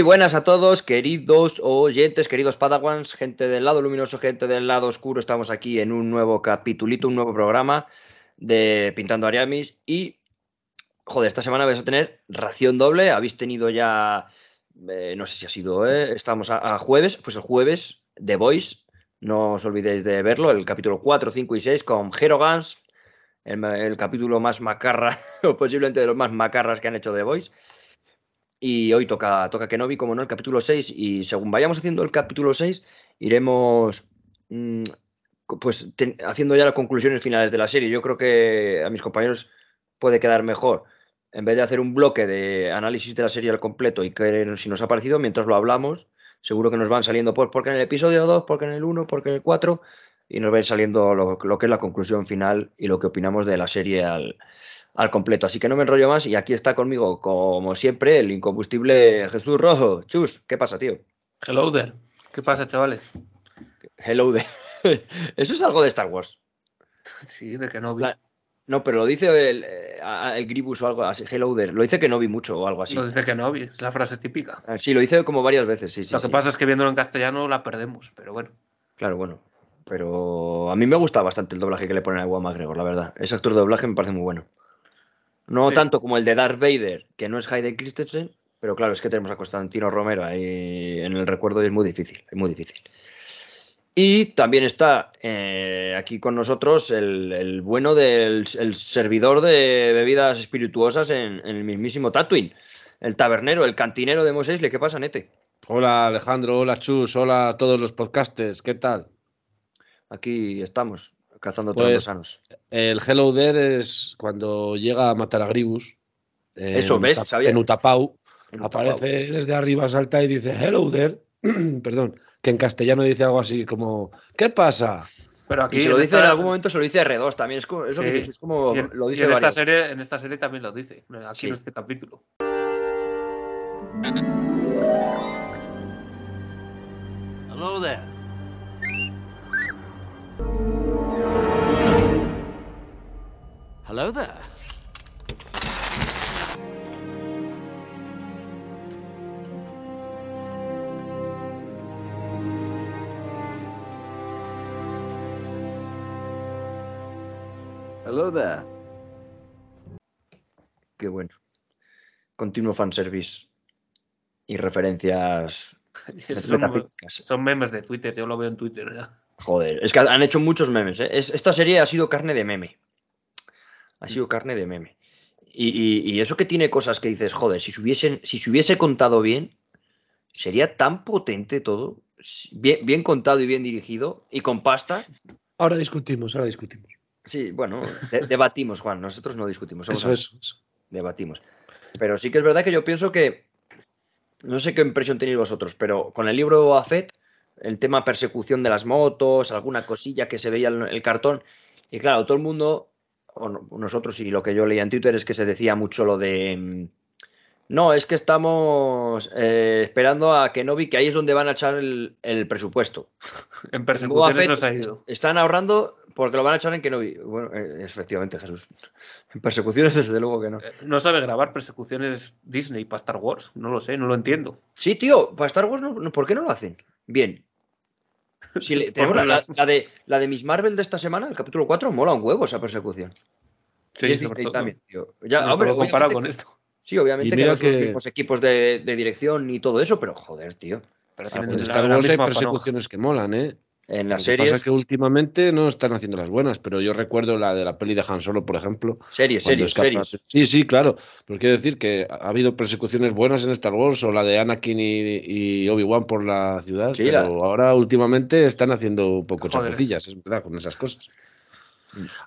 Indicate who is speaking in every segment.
Speaker 1: Muy buenas a todos, queridos oyentes, queridos padawans, gente del lado luminoso, gente del lado oscuro. Estamos aquí en un nuevo capitulito, un nuevo programa de Pintando Ariamis. Y, joder, esta semana vais a tener ración doble. Habéis tenido ya, eh, no sé si ha sido, eh, estamos a, jueves, pues el jueves, The Voice. No os olvidéis de verlo, el capítulo 4, 5 y 6 con Hero Guns, el, el capítulo más macarra, o posiblemente de los más macarras que han hecho The Voice. Y hoy toca, toca Kenobi, como no, el capítulo 6. Y según vayamos haciendo el capítulo 6, iremos mm, pues haciendo ya las conclusiones finales de la serie. Yo creo que a mis compañeros puede quedar mejor. En vez de hacer un bloque de análisis de la serie al completo y que si nos ha parecido, mientras lo hablamos, seguro que nos van saliendo, pues porque en el episodio 2, porque en el 1, porque en el 4, y nos ir saliendo lo, lo que es la conclusión final y lo que opinamos de la serie al, al completo. Así que no me enrollo más y aquí está conmigo, como siempre, el incombustible Jesús Rojo. Chus, ¿qué pasa, tío?
Speaker 2: Hello there. ¿Qué pasa, chavales?
Speaker 1: Hello de... Eso es algo de Star Wars.
Speaker 2: Sí, de que no vi.
Speaker 1: La- No, pero lo dice el, eh, el Gribus o algo así. Hello there. Lo dice que no vi mucho o algo así.
Speaker 2: Lo dice que no vi, es la frase típica.
Speaker 1: Ah, Sí, lo dice como varias veces, sí, sí.
Speaker 2: Lo que
Speaker 1: sí.
Speaker 2: pasa es que viéndolo en castellano la perdemos, pero bueno.
Speaker 1: Claro, bueno. Pero a mí me gusta bastante el doblaje que le ponen a Ewan McGregor, la verdad. Ese actor de doblaje me parece muy bueno. No
Speaker 2: Sí.
Speaker 1: tanto como el de Darth Vader, que no es Hayden Christensen, pero claro, es que tenemos a Constantino Romero ahí en el recuerdo y es muy difícil, es muy difícil. Y también está eh, aquí con nosotros el, el bueno del el servidor de bebidas espirituosas en, en el mismísimo Tatooine, el tabernero, el cantinero de Mos Eisley. ¿Qué pasa, Nete?
Speaker 3: Hola Alejandro, hola Chus, hola a todos los podcasters, ¿qué tal?
Speaker 1: Aquí estamos, cazando todos los
Speaker 3: Pues
Speaker 1: sanos.
Speaker 3: el Hello There es cuando llega a matar a Gribus. en
Speaker 1: Eso, ¿ves?
Speaker 3: Uta-
Speaker 1: Sabía.
Speaker 3: En Utapau,
Speaker 1: En
Speaker 3: aparece desde arriba, salta y dice Hello There, perdón, que en castellano dice algo así como ¿Qué pasa?
Speaker 2: Pero aquí
Speaker 1: Y se lo
Speaker 2: en
Speaker 1: dice
Speaker 2: esta-
Speaker 1: en algún momento, se lo dice R2 también. Es como, eso que dices, es como
Speaker 2: en,
Speaker 1: lo dice
Speaker 2: en esta serie, en esta serie también lo dice, aquí
Speaker 1: Sí.
Speaker 2: en este capítulo.
Speaker 4: Hello there. Hello there. Hello there.
Speaker 1: Qué bueno. Continuo fanservice y referencias
Speaker 2: son, son memes de Twitter, yo lo veo en Twitter ya.
Speaker 1: Joder, es que han hecho muchos memes. ¿eh? Es- esta serie ha sido carne de meme. Ha sido carne de meme. Y, y- y eso que tiene cosas que dices, joder, si se, hubiesen, si se hubiese contado bien, sería tan potente todo. Bien, bien contado y bien dirigido. Y con pasta.
Speaker 3: Ahora discutimos, ahora discutimos.
Speaker 1: Sí, bueno, de- debatimos, Juan. Nosotros no discutimos. somos
Speaker 3: Eso
Speaker 1: amigos.
Speaker 3: es. eso.
Speaker 1: debatimos. Pero sí que es verdad que yo pienso que, no sé qué impresión tenéis vosotros, pero con el libro de el tema persecución de las motos, alguna cosilla que se veía en el cartón, y claro, todo el mundo, o nosotros y lo que yo leía en Twitter es que se decía mucho lo de, mm, No, es que estamos eh, esperando a Kenobi, que ahí es donde van a echar el, el presupuesto.
Speaker 2: En persecuciones nos ha ido.
Speaker 1: Están ahorrando porque lo van a echar en Kenobi. Bueno, eh, efectivamente, Jesús. En persecuciones, desde luego que no.
Speaker 2: Eh, No sabe grabar persecuciones Disney para Star Wars. No lo sé, no lo entiendo.
Speaker 1: Sí, tío, para Star Wars, no- no, ¿por qué no lo hacen? Bien. Si le- tenemos la, la- la de, la de Miss Marvel de esta semana, el capítulo 4, mola un huevo esa persecución.
Speaker 2: Sí,
Speaker 1: y es
Speaker 2: sobre todo-
Speaker 1: también, tío. Ya,
Speaker 2: sobre
Speaker 1: hombre,
Speaker 2: todo comparado con
Speaker 1: que-
Speaker 2: esto.
Speaker 1: Sí, obviamente
Speaker 3: Y
Speaker 1: que no son los
Speaker 3: que-
Speaker 1: mismos equipos de, de dirección ni todo eso, pero joder, tío.
Speaker 2: Pero
Speaker 3: Ah,
Speaker 2: tienen
Speaker 3: pues
Speaker 2: la- la
Speaker 3: Wars hay persecuciones que molan, ¿eh?
Speaker 1: En
Speaker 3: Lo
Speaker 1: las
Speaker 3: que pasa
Speaker 1: series,
Speaker 3: es que últimamente no están haciendo las buenas, pero yo recuerdo la de la peli de Han Solo, por ejemplo.
Speaker 1: series, series,
Speaker 3: escapa-
Speaker 1: series.
Speaker 3: Sí, sí, claro. Pero quiero decir que ha habido persecuciones buenas en Star Wars, o la de Anakin y, y Obi-Wan por la ciudad,
Speaker 1: Sí,
Speaker 3: pero
Speaker 1: la-
Speaker 3: ahora últimamente están haciendo un poco
Speaker 2: Joder.
Speaker 3: chapucillas, es verdad, con esas cosas.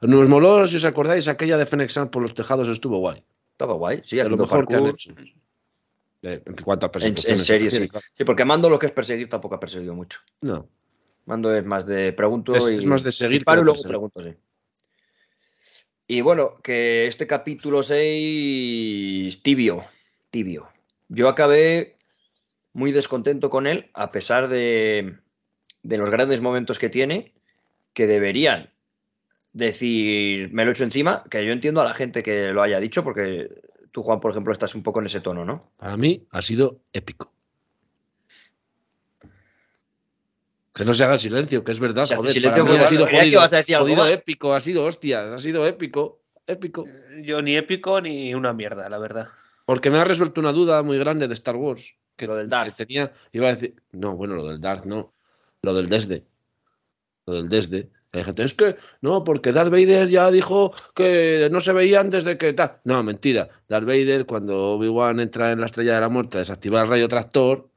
Speaker 3: Nos moló, si os acordáis, aquella de Fennec por los tejados estuvo guay.
Speaker 1: Estaba guay, sí,
Speaker 3: De lo mejor que han
Speaker 1: parkour.
Speaker 3: hecho. En cuanto a
Speaker 1: En,
Speaker 3: persecuciones.
Speaker 1: en series,
Speaker 3: se
Speaker 1: sí. Sí, porque Mando lo que es perseguir tampoco ha perseguido mucho.
Speaker 3: No,
Speaker 1: Mando es más de pregunto
Speaker 3: es,
Speaker 1: y
Speaker 3: es más de seguir. que
Speaker 1: y luego pregunto, sí. Y bueno, que este capítulo 6, tibio, tibio. Yo acabé muy descontento con él, a pesar de, de los grandes momentos que tiene, que deberían decir, me lo echo encima, que yo entiendo a la gente que lo haya dicho, porque tú, Juan, por ejemplo, estás un poco en ese tono, ¿no?
Speaker 3: Para mí ha sido épico. Que no se haga silencio, que es verdad.
Speaker 1: Se hace
Speaker 3: joder,
Speaker 1: silencio
Speaker 3: para mí
Speaker 1: porque
Speaker 3: ha sido
Speaker 1: que
Speaker 3: jodido,
Speaker 1: a decir
Speaker 3: épico, ha sido hostias, ha sido épico, épico.
Speaker 2: Yo ni épico ni una mierda, la verdad.
Speaker 3: Porque me ha resuelto una duda muy grande de Star Wars. Que,
Speaker 1: Lo del Darth.
Speaker 3: que tenía, iba a decir, no, bueno, lo del Darth no, lo del desde. Lo del desde. Hay gente, es que, no, porque Darth Vader ya dijo que no se veían desde que tal. No, mentira. Darth Vader, cuando Obi-Wan entra en la estrella de la muerte, desactiva el rayo tractor,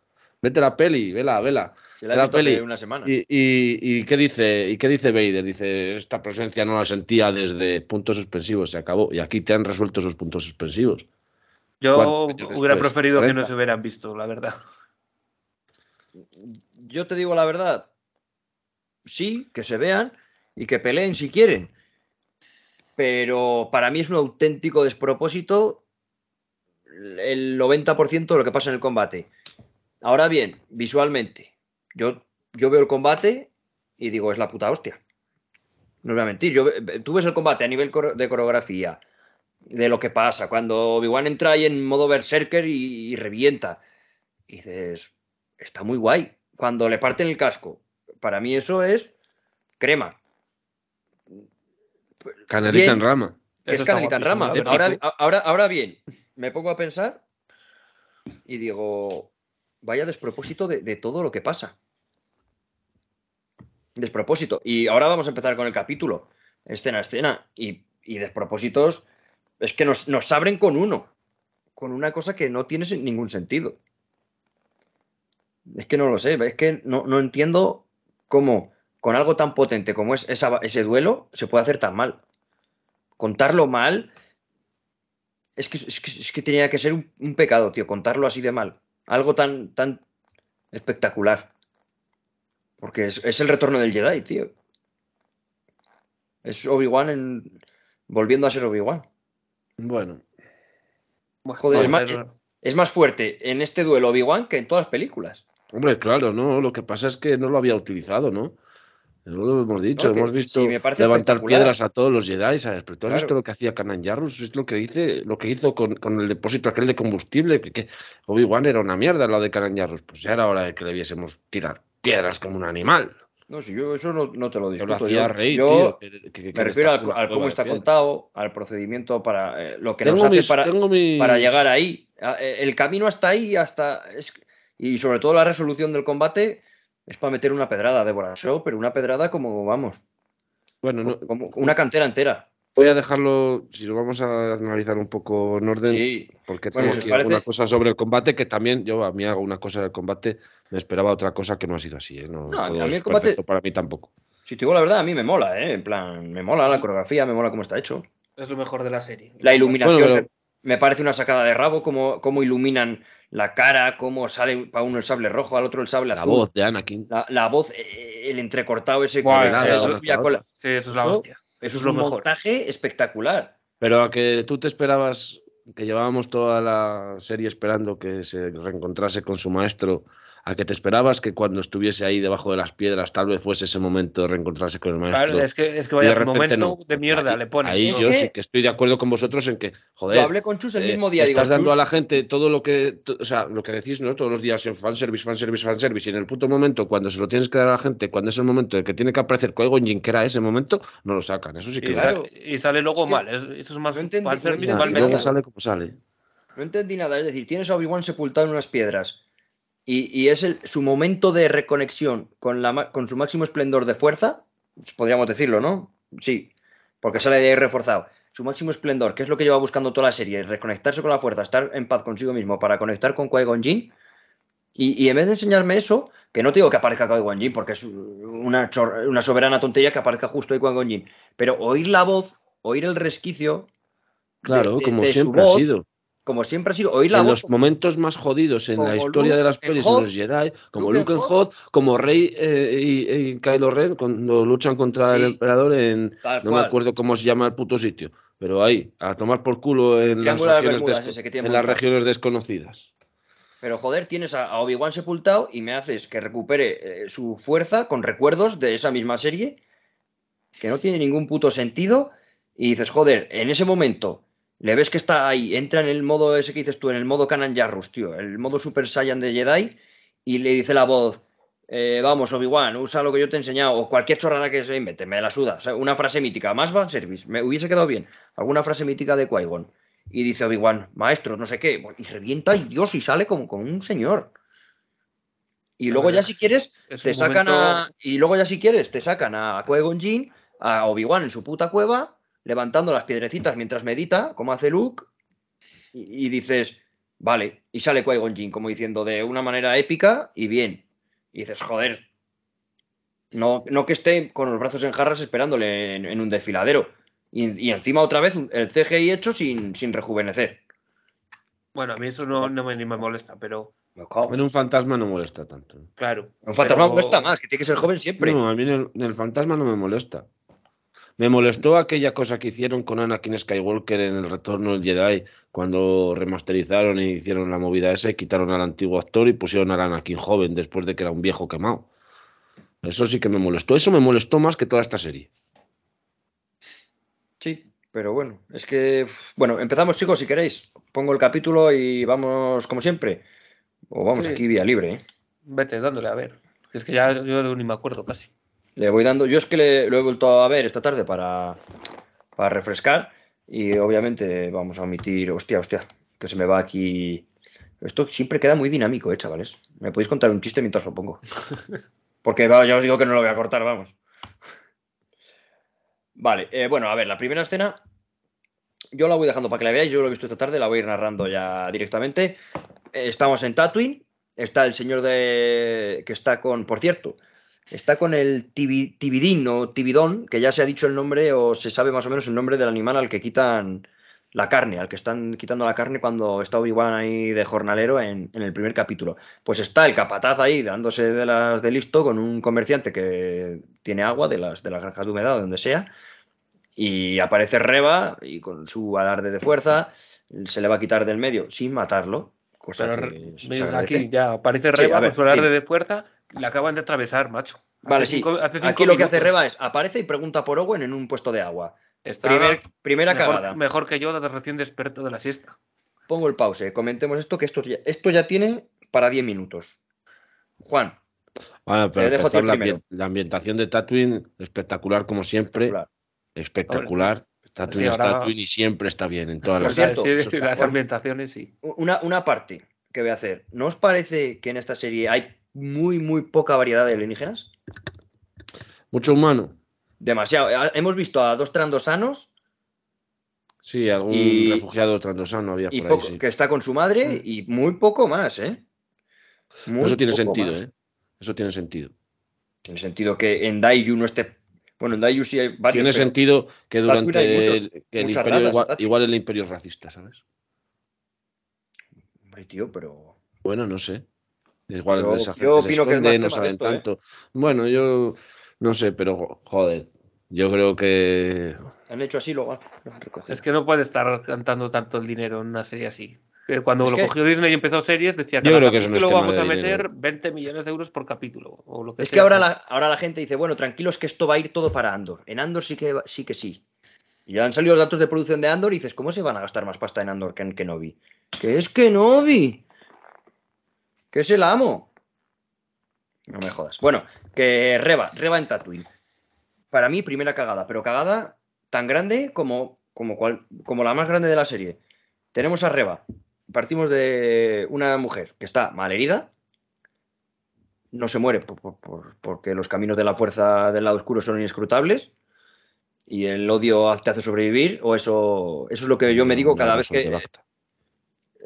Speaker 3: vete la peli, vela, vela.
Speaker 1: Se la he
Speaker 3: La
Speaker 1: visto hace
Speaker 3: peli.
Speaker 1: una semana.
Speaker 3: ¿Y, y, y qué dice, ¿Y qué dice Vader? Dice, esta presencia no la sentía desde puntos suspensivos, se acabó. Y aquí te han resuelto esos puntos suspensivos.
Speaker 2: Yo
Speaker 3: ¿Cuántos años
Speaker 2: hubiera
Speaker 3: después?
Speaker 2: preferido que no
Speaker 3: 40.
Speaker 2: se hubieran visto, la verdad.
Speaker 1: Yo te digo la verdad. Sí, que se vean y que peleen si quieren. Pero para mí es un auténtico despropósito el 90% de lo que pasa en el combate. Ahora bien, visualmente, yo, yo veo el combate y digo, es la puta hostia. No os voy a mentir. Yo, tú ves el combate a nivel de coreografía, de lo que pasa, cuando Obi-Wan entra ahí en modo berserker y, y revienta. Y dices, está muy guay. Cuando le parten el casco, para mí eso es crema.
Speaker 3: Canelita
Speaker 1: Bien.
Speaker 3: en rama.
Speaker 1: Es canelita en rama. Ahora, a- ahora, ahora bien, me pongo a pensar y digo, vaya despropósito de, de todo lo que pasa. Despropósito. Y ahora vamos a empezar con el capítulo, escena a escena. Y, y despropósitos es que nos, nos abren con uno, con una cosa que no tiene ningún sentido. Es que no lo sé, es que no, no entiendo cómo con algo tan potente como es esa- ese duelo se puede hacer tan mal contarlo mal es que, es que, es que tenía que ser un, un pecado, tío, contarlo así de mal. Algo tan, tan espectacular. Porque es, es el retorno del Jedi, tío. Es Obi-Wan en- volviendo a ser Obi-Wan.
Speaker 3: Bueno,
Speaker 2: Bueno,
Speaker 1: Joder, es más, es fuerte en este duelo Obi-Wan que en todas las películas.
Speaker 3: hombre, claro, no. Lo que pasa es que no lo había utilizado, ¿no? No lo hemos dicho,
Speaker 1: No,
Speaker 3: hemos visto levantar piedras a todos los Jedi, ¿sabes? Pero tú has
Speaker 1: Claro.
Speaker 3: visto lo que hacía Kanan Jarrus, es lo que hice, lo que hizo con, con el depósito aquel de combustible, que, que Obi-Wan era una mierda lo de Kanan Jarrus, pues ya era hora de que le viésemos tirar piedras como un animal.
Speaker 1: No, si yo eso no, no te lo
Speaker 3: Yo
Speaker 1: discuto.
Speaker 3: lo hacía
Speaker 1: yo-
Speaker 3: reír,
Speaker 1: yo
Speaker 3: tío. que- que- que
Speaker 1: me refiero al, cómo está contado, al procedimiento para eh, lo que
Speaker 3: Tengo
Speaker 1: nos hace para,
Speaker 3: tengo mis-
Speaker 1: para llegar ahí. A- eh, El camino hasta ahí, hasta. es- y sobre todo la resolución del combate es para meter una pedrada de Show, pero una pedrada como, vamos,
Speaker 3: Bueno, no,
Speaker 1: como una cantera entera.
Speaker 3: Voy a dejarlo, si lo vamos a analizar un poco en orden,
Speaker 1: Sí,
Speaker 3: porque
Speaker 1: Bueno,
Speaker 3: tengo aquí
Speaker 1: parece-
Speaker 3: alguna cosa sobre el combate que también yo a mí hago una cosa del combate, me esperaba otra cosa que no ha sido así, ¿eh? No,
Speaker 1: No, a mí el combate-
Speaker 3: perfecto para mí tampoco.
Speaker 1: si te digo la verdad, a mí me mola, ¿eh? En plan, me mola la coreografía, me mola cómo está hecho.
Speaker 2: Es lo mejor de la serie.
Speaker 1: La iluminación
Speaker 3: Bueno, pero-
Speaker 1: me, parece una sacada de rabo, cómo, cómo iluminan la cara, cómo sale para uno el sable rojo, al otro el sable
Speaker 3: La
Speaker 1: azul.
Speaker 3: voz de Anakin.
Speaker 1: La, la voz, eh, el entrecortado ese
Speaker 2: Buah,
Speaker 1: la con la-
Speaker 2: Sí, eso es la hostia.
Speaker 1: Eso es
Speaker 2: es lo
Speaker 1: un
Speaker 2: mejor.
Speaker 1: montaje espectacular.
Speaker 3: Pero a que tú te esperabas que llevábamos toda la serie esperando que se reencontrase con su maestro a que te esperabas que cuando estuviese ahí debajo de las piedras tal vez fuese ese momento de reencontrarse con el maestro.
Speaker 2: Claro, es que, es que vaya momento
Speaker 3: no.
Speaker 2: de mierda
Speaker 3: Ahí-
Speaker 2: le ponen.
Speaker 3: Ahí
Speaker 1: Es
Speaker 3: yo
Speaker 1: que-
Speaker 3: sí que estoy de acuerdo con vosotros en que, joder,
Speaker 1: Yo hablé con Chus el
Speaker 3: eh,
Speaker 1: mismo día. digo,
Speaker 3: estás dando
Speaker 1: "Chus,
Speaker 3: a la gente todo lo que, to- o sea, lo que decís, ¿no? Todos los días en fanservice, fanservice, fanservice, y en el puto momento, cuando se lo tienes que dar a la gente, cuando es el momento de que tiene que aparecer Qui-Gon Jinn, que era ese momento, no lo sacan. Eso sí que
Speaker 2: y,
Speaker 3: es
Speaker 1: claro.
Speaker 2: sale, y sale luego
Speaker 1: Es que
Speaker 2: mal. es- eso es más
Speaker 1: no entendí-
Speaker 2: fanservice
Speaker 1: no
Speaker 2: mal
Speaker 3: y luego sale como sale.
Speaker 1: No entendí nada, es decir, tienes a Obi-Wan sepultado en unas piedras y, y es el, su momento de reconexión con, la, con su máximo esplendor de fuerza, podríamos decirlo, ¿no? Sí, porque sale de ahí reforzado. Su máximo esplendor, que es lo que lleva buscando toda la serie, es reconectarse con la fuerza, estar en paz consigo mismo para conectar con Qui-Gon Jinn. Y, y en vez de enseñarme eso, que no te digo que aparezca Qui-Gon Jinn, porque es una, una soberana tontería que aparezca justo ahí Qui-Gon Jinn, pero oír la voz, oír el resquicio,
Speaker 3: Claro,
Speaker 1: de-
Speaker 3: como
Speaker 1: de
Speaker 3: siempre ha sido.
Speaker 1: Como siempre ha sido, oír la
Speaker 3: en
Speaker 1: voz
Speaker 3: los momentos más jodidos en la historia
Speaker 1: Luke
Speaker 3: de las pelis,
Speaker 1: Hoth,
Speaker 3: en los Jedi, como
Speaker 1: Luke
Speaker 3: Luke
Speaker 1: Hoth.
Speaker 3: Como Rey eh, y, y Kylo Ren cuando luchan contra el emperador en, no me acuerdo cómo se llama el puto sitio, pero ahí, a tomar por culo en, las
Speaker 1: de Bermudas, ese que
Speaker 3: en las regiones desconocidas.
Speaker 1: Pero joder, tienes a, a Obi-Wan sepultado y me haces que recupere eh, su fuerza con recuerdos de esa misma serie que no tiene ningún puto sentido. Y dices, joder, en ese momento le ves que está ahí, entra en el modo ese que dices tú, en el modo Kanan Jarrus, tío, el modo Super Saiyan de Jedi, y le dice la voz, eh, vamos, Obi-Wan, usa lo que yo te he enseñado, o cualquier chorrada que se invente, me la suda. O sea, una frase mítica, más van service, me hubiese quedado bien. Alguna frase mítica de Qui-Gon. Y dice Obi-Wan, maestro, no sé qué, y revienta y Dios, y sale como, un señor. Y luego ya si quieres,
Speaker 2: es
Speaker 1: te sacan
Speaker 2: momento-
Speaker 1: a. Y luego ya si quieres, te sacan a Qui-Gon Jinn, a Obi-Wan en su puta cueva, levantando las piedrecitas mientras medita, como hace Luke, y, y dices, vale, y sale Qui-Gon Jinn, como diciendo, de una manera épica y bien. Y dices, joder. No, no que esté con los brazos en jarras esperándole en, en un desfiladero. Y, y encima otra vez el CGI hecho sin, sin rejuvenecer.
Speaker 2: Bueno, a mí eso no, no me, ni me molesta, pero.
Speaker 3: En un fantasma no molesta tanto.
Speaker 2: claro.
Speaker 1: Un fantasma
Speaker 2: pero-
Speaker 1: molesta más, que tiene que ser joven siempre.
Speaker 3: No, a mí en el, en el fantasma no me molesta. Me molestó aquella cosa que hicieron con Anakin Skywalker en el retorno del Jedi, cuando remasterizaron y hicieron la movida esa y quitaron al antiguo actor y pusieron al Anakin joven después de que era un viejo quemado. Eso sí que me molestó. Eso me molestó más que toda esta serie.
Speaker 1: Sí, pero bueno, es que, bueno, empezamos chicos si queréis. Pongo el capítulo y vamos como siempre. O vamos
Speaker 2: Sí.
Speaker 1: aquí vía libre, ¿eh?
Speaker 2: Vete dándole a ver. Es que ya yo ni me acuerdo casi.
Speaker 1: Le voy dando, yo es que le- lo he vuelto a ver esta tarde para, para refrescar y obviamente vamos a omitir, hostia, hostia, que se me va aquí. Esto siempre queda muy dinámico, ¿eh, chavales? ¿Me podéis contar un chiste mientras lo pongo? Porque va, ya os digo que no lo voy a cortar, vamos. Vale, eh, bueno, a ver, la primera escena yo la voy dejando para que la veáis, yo lo he visto esta tarde, la voy a ir narrando ya directamente. Eh, Estamos en Tatooine, está el señor de que está con, por cierto, está con el tibi- tibidín o tibidón, que ya se ha dicho el nombre o se sabe más o menos el nombre del animal al que quitan la carne, al que están quitando la carne cuando está Obi-Wan ahí de jornalero en, en el primer capítulo. Pues está el capataz ahí dándose de las de listo con un comerciante que tiene agua de las de las granjas de humedad o donde sea. Y aparece Reba y con su alarde de fuerza se le va a quitar del medio sin matarlo. Cosa
Speaker 2: Pero
Speaker 1: que
Speaker 2: aquí ya aparece Reba
Speaker 1: ver,
Speaker 2: con su alarde
Speaker 1: sí.
Speaker 2: de fuerza, la acaban de atravesar, macho.
Speaker 1: Vale,
Speaker 2: Hace
Speaker 1: sí.
Speaker 2: cinco- hace cinco
Speaker 1: Aquí lo que hace. Reba es aparece y pregunta por Owen en un puesto de agua.
Speaker 2: Está
Speaker 1: Primer- primera
Speaker 2: mejor,
Speaker 1: cagada.
Speaker 2: mejor que yo de recién desperto de la siesta.
Speaker 1: Pongo el pause. Comentemos esto, que esto ya, esto ya tiene para 10 minutos. Juan,
Speaker 3: Bueno, pero
Speaker 1: Te dejo a ti
Speaker 3: empezar la, ambientación de Tatooine, espectacular como siempre.
Speaker 1: espectacular.
Speaker 3: Espectacular. Tatooine
Speaker 2: Sí,
Speaker 3: es
Speaker 2: ahora-
Speaker 3: Tatooine y siempre está bien en todas las
Speaker 1: cierto, está-
Speaker 2: las ambientaciones sí.
Speaker 1: una, una parte que voy a hacer. ¿No os parece que en esta serie hay muy, muy poca variedad de alienígenas?
Speaker 3: Mucho humano.
Speaker 1: Demasiado. Eh, Hemos visto a dos trandosanos
Speaker 3: Sí, algún
Speaker 1: Y-
Speaker 3: refugiado trandosano había
Speaker 1: y
Speaker 3: por ahí,
Speaker 1: poco,
Speaker 3: sí.
Speaker 1: que está con su madre y muy poco más, ¿eh? Muy
Speaker 3: Eso tiene sentido,
Speaker 1: más.
Speaker 3: ¿eh? Eso tiene sentido.
Speaker 1: Tiene sentido que en Daiju no esté. Bueno, en Daiju sí hay varios.
Speaker 3: Tiene sentido que durante
Speaker 1: muchos-
Speaker 3: el, que el imperio
Speaker 1: razas,
Speaker 3: igual, igual el imperio es racista, ¿sabes?
Speaker 1: Hombre, tío, pero.
Speaker 3: Bueno, no sé. Igual
Speaker 1: Yo-
Speaker 3: esa gente
Speaker 1: yo
Speaker 3: se
Speaker 1: opino que
Speaker 3: esconde, no saben
Speaker 1: esto, ¿eh?
Speaker 3: tanto. Bueno, yo no sé, pero jo- joder. Yo creo que.
Speaker 1: Han hecho así, luego lo han recogido.
Speaker 2: Es que no puede estar cantando tanto el dinero en una serie así. Que Cuando
Speaker 1: Es
Speaker 2: lo
Speaker 1: que-
Speaker 2: cogió Disney y empezó series, decía cada
Speaker 3: creo que es
Speaker 2: vamos a meter 20 millones de euros por capítulo. O lo que
Speaker 1: Es que ahora la, ahora la gente dice, bueno, tranquilos que esto va a ir todo para Andor. En Andor sí que, va- sí que sí. Y ya han salido los datos de producción de Andor y dices, ¿cómo se van a gastar más pasta en Andor que en Kenobi? ¿Qué es Kenobi? ¿Qué es el amo? No me jodas. Bueno, que Reba, Reba en Tatooine. Para mí, primera cagada, pero cagada tan grande como, como, cual- como la más grande de la serie. Tenemos a Reba. Partimos de una mujer que está malherida, no se muere por- por- por- porque los caminos de la fuerza del lado oscuro son inescrutables y el odio te hace sobrevivir, o eso, eso es lo que yo me digo cada
Speaker 3: No,
Speaker 1: vez que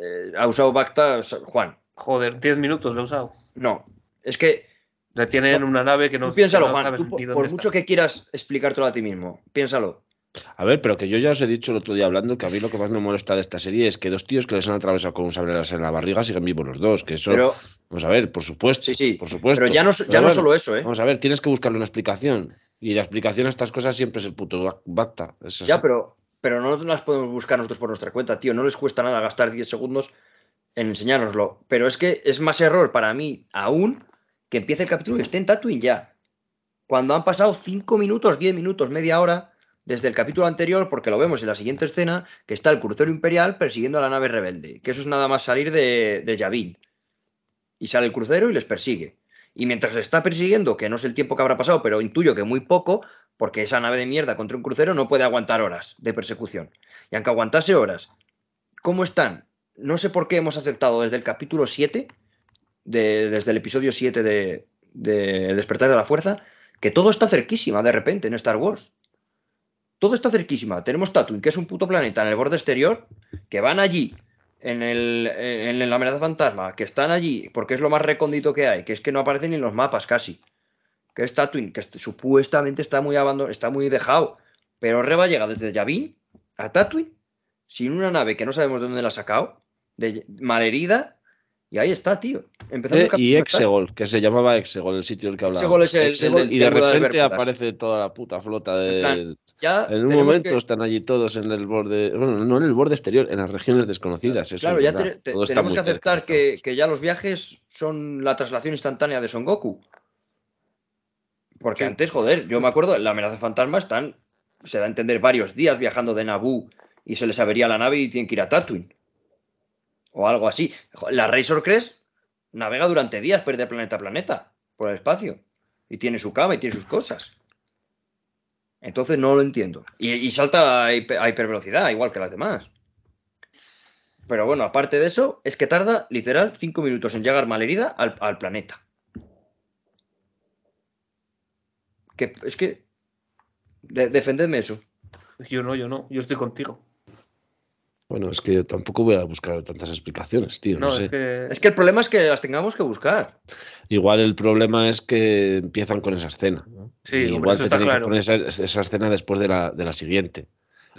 Speaker 1: eh, ha usado Bacta, Juan.
Speaker 2: Joder, 10 minutos lo he usado.
Speaker 1: No, es que
Speaker 2: Le tienen una nave que no
Speaker 1: tú piénsalo,
Speaker 2: no
Speaker 1: Juan, tú por, mucho que quieras explicártelo a ti mismo, piénsalo.
Speaker 3: A ver, pero que yo ya os he dicho el otro día hablando que a mí lo que más me molesta de esta serie es que dos tíos que les han atravesado con un sable láser en la barriga siguen vivos los dos. Que eso.
Speaker 1: Pero,
Speaker 3: Vamos a ver, por supuesto.
Speaker 1: sí, sí,
Speaker 3: Por supuesto.
Speaker 1: pero ya no, ya
Speaker 3: Pero
Speaker 1: no
Speaker 3: bueno,
Speaker 1: solo eso, ¿eh?
Speaker 3: Vamos a ver, tienes que buscarle una explicación. Y la explicación a estas cosas siempre es el puto Bac- Bacta.
Speaker 1: Ya, pero, pero no las podemos buscar nosotros por nuestra cuenta, tío. No les cuesta nada gastar 10 segundos en enseñárnoslo. Pero es que es más error para mí aún que empiece el capítulo y esté en Tatooine ya. Cuando han pasado 5 minutos, 10 minutos, media hora desde el capítulo anterior, porque lo vemos en la siguiente escena, que está el crucero imperial persiguiendo a la nave rebelde. Que eso es nada más salir de, de Yavin. Y sale el crucero y les persigue. Y mientras les está persiguiendo, que no sé el tiempo que habrá pasado, pero intuyo que muy poco, porque esa nave de mierda contra un crucero no puede aguantar horas de persecución. Y aunque aguantase horas, ¿cómo están? No sé por qué hemos aceptado desde el capítulo 7, de- desde el episodio 7 de, Despertar de la Fuerza, que todo está cerquísima de repente en Star Wars. Todo está cerquísima. Tenemos Tatooine, que es un puto planeta en el borde exterior, que van allí en, el, en la amenaza fantasma, que están allí porque es lo más recóndito que hay, que es que no aparecen ni en los mapas casi. Que es Tatooine, que est- supuestamente está muy abandonado, está muy dejado. Pero Reba llega desde Yavin a Tatooine sin una nave que no sabemos de dónde la ha sacado, de, malherida, y ahí está, tío. Empezando
Speaker 3: Eh, y
Speaker 1: está.
Speaker 3: Exegol, que se llamaba Exegol, el sitio del que hablaba.
Speaker 1: Exegol es el- el del
Speaker 3: y de repente aparece toda la puta flota
Speaker 1: En
Speaker 3: de.
Speaker 1: plan, Ya
Speaker 3: En un momento
Speaker 1: que-
Speaker 3: están allí todos en el borde, bueno, no en el borde exterior, en las regiones desconocidas. eso
Speaker 1: Claro,
Speaker 3: es
Speaker 1: ya te- te- tenemos que aceptar que, ya los viajes son la traslación instantánea de Son Goku. Porque
Speaker 2: Sí.
Speaker 1: antes, joder, yo me acuerdo, la amenaza fantasma están, se da a entender, varios días viajando de Naboo y se les avería la nave y tienen que ir a Tatooine. O algo así. La Razor Crest navega durante días, pero de planeta a planeta, por el espacio. Y tiene su cama y tiene sus cosas. Entonces no lo entiendo. Y, salta a, a hipervelocidad, igual que las demás. Pero bueno, aparte de eso, es que tarda literal 5 minutos en llegar malherida al, al planeta. Que, es que. de- defendedme eso.
Speaker 2: Yo no, yo no, yo estoy contigo.
Speaker 3: Bueno, es que yo tampoco voy a buscar tantas explicaciones, tío. No,
Speaker 2: No,
Speaker 3: sé.
Speaker 2: es que.
Speaker 1: Es que el problema es que las tengamos que buscar.
Speaker 3: Igual el problema es que empiezan con esa escena. ¿no?
Speaker 2: Sí,
Speaker 3: Y
Speaker 2: hombre,
Speaker 3: igual
Speaker 2: eso
Speaker 3: te
Speaker 2: está
Speaker 3: tienen
Speaker 2: claro.
Speaker 3: que poner esa, esa escena después de la, de la siguiente.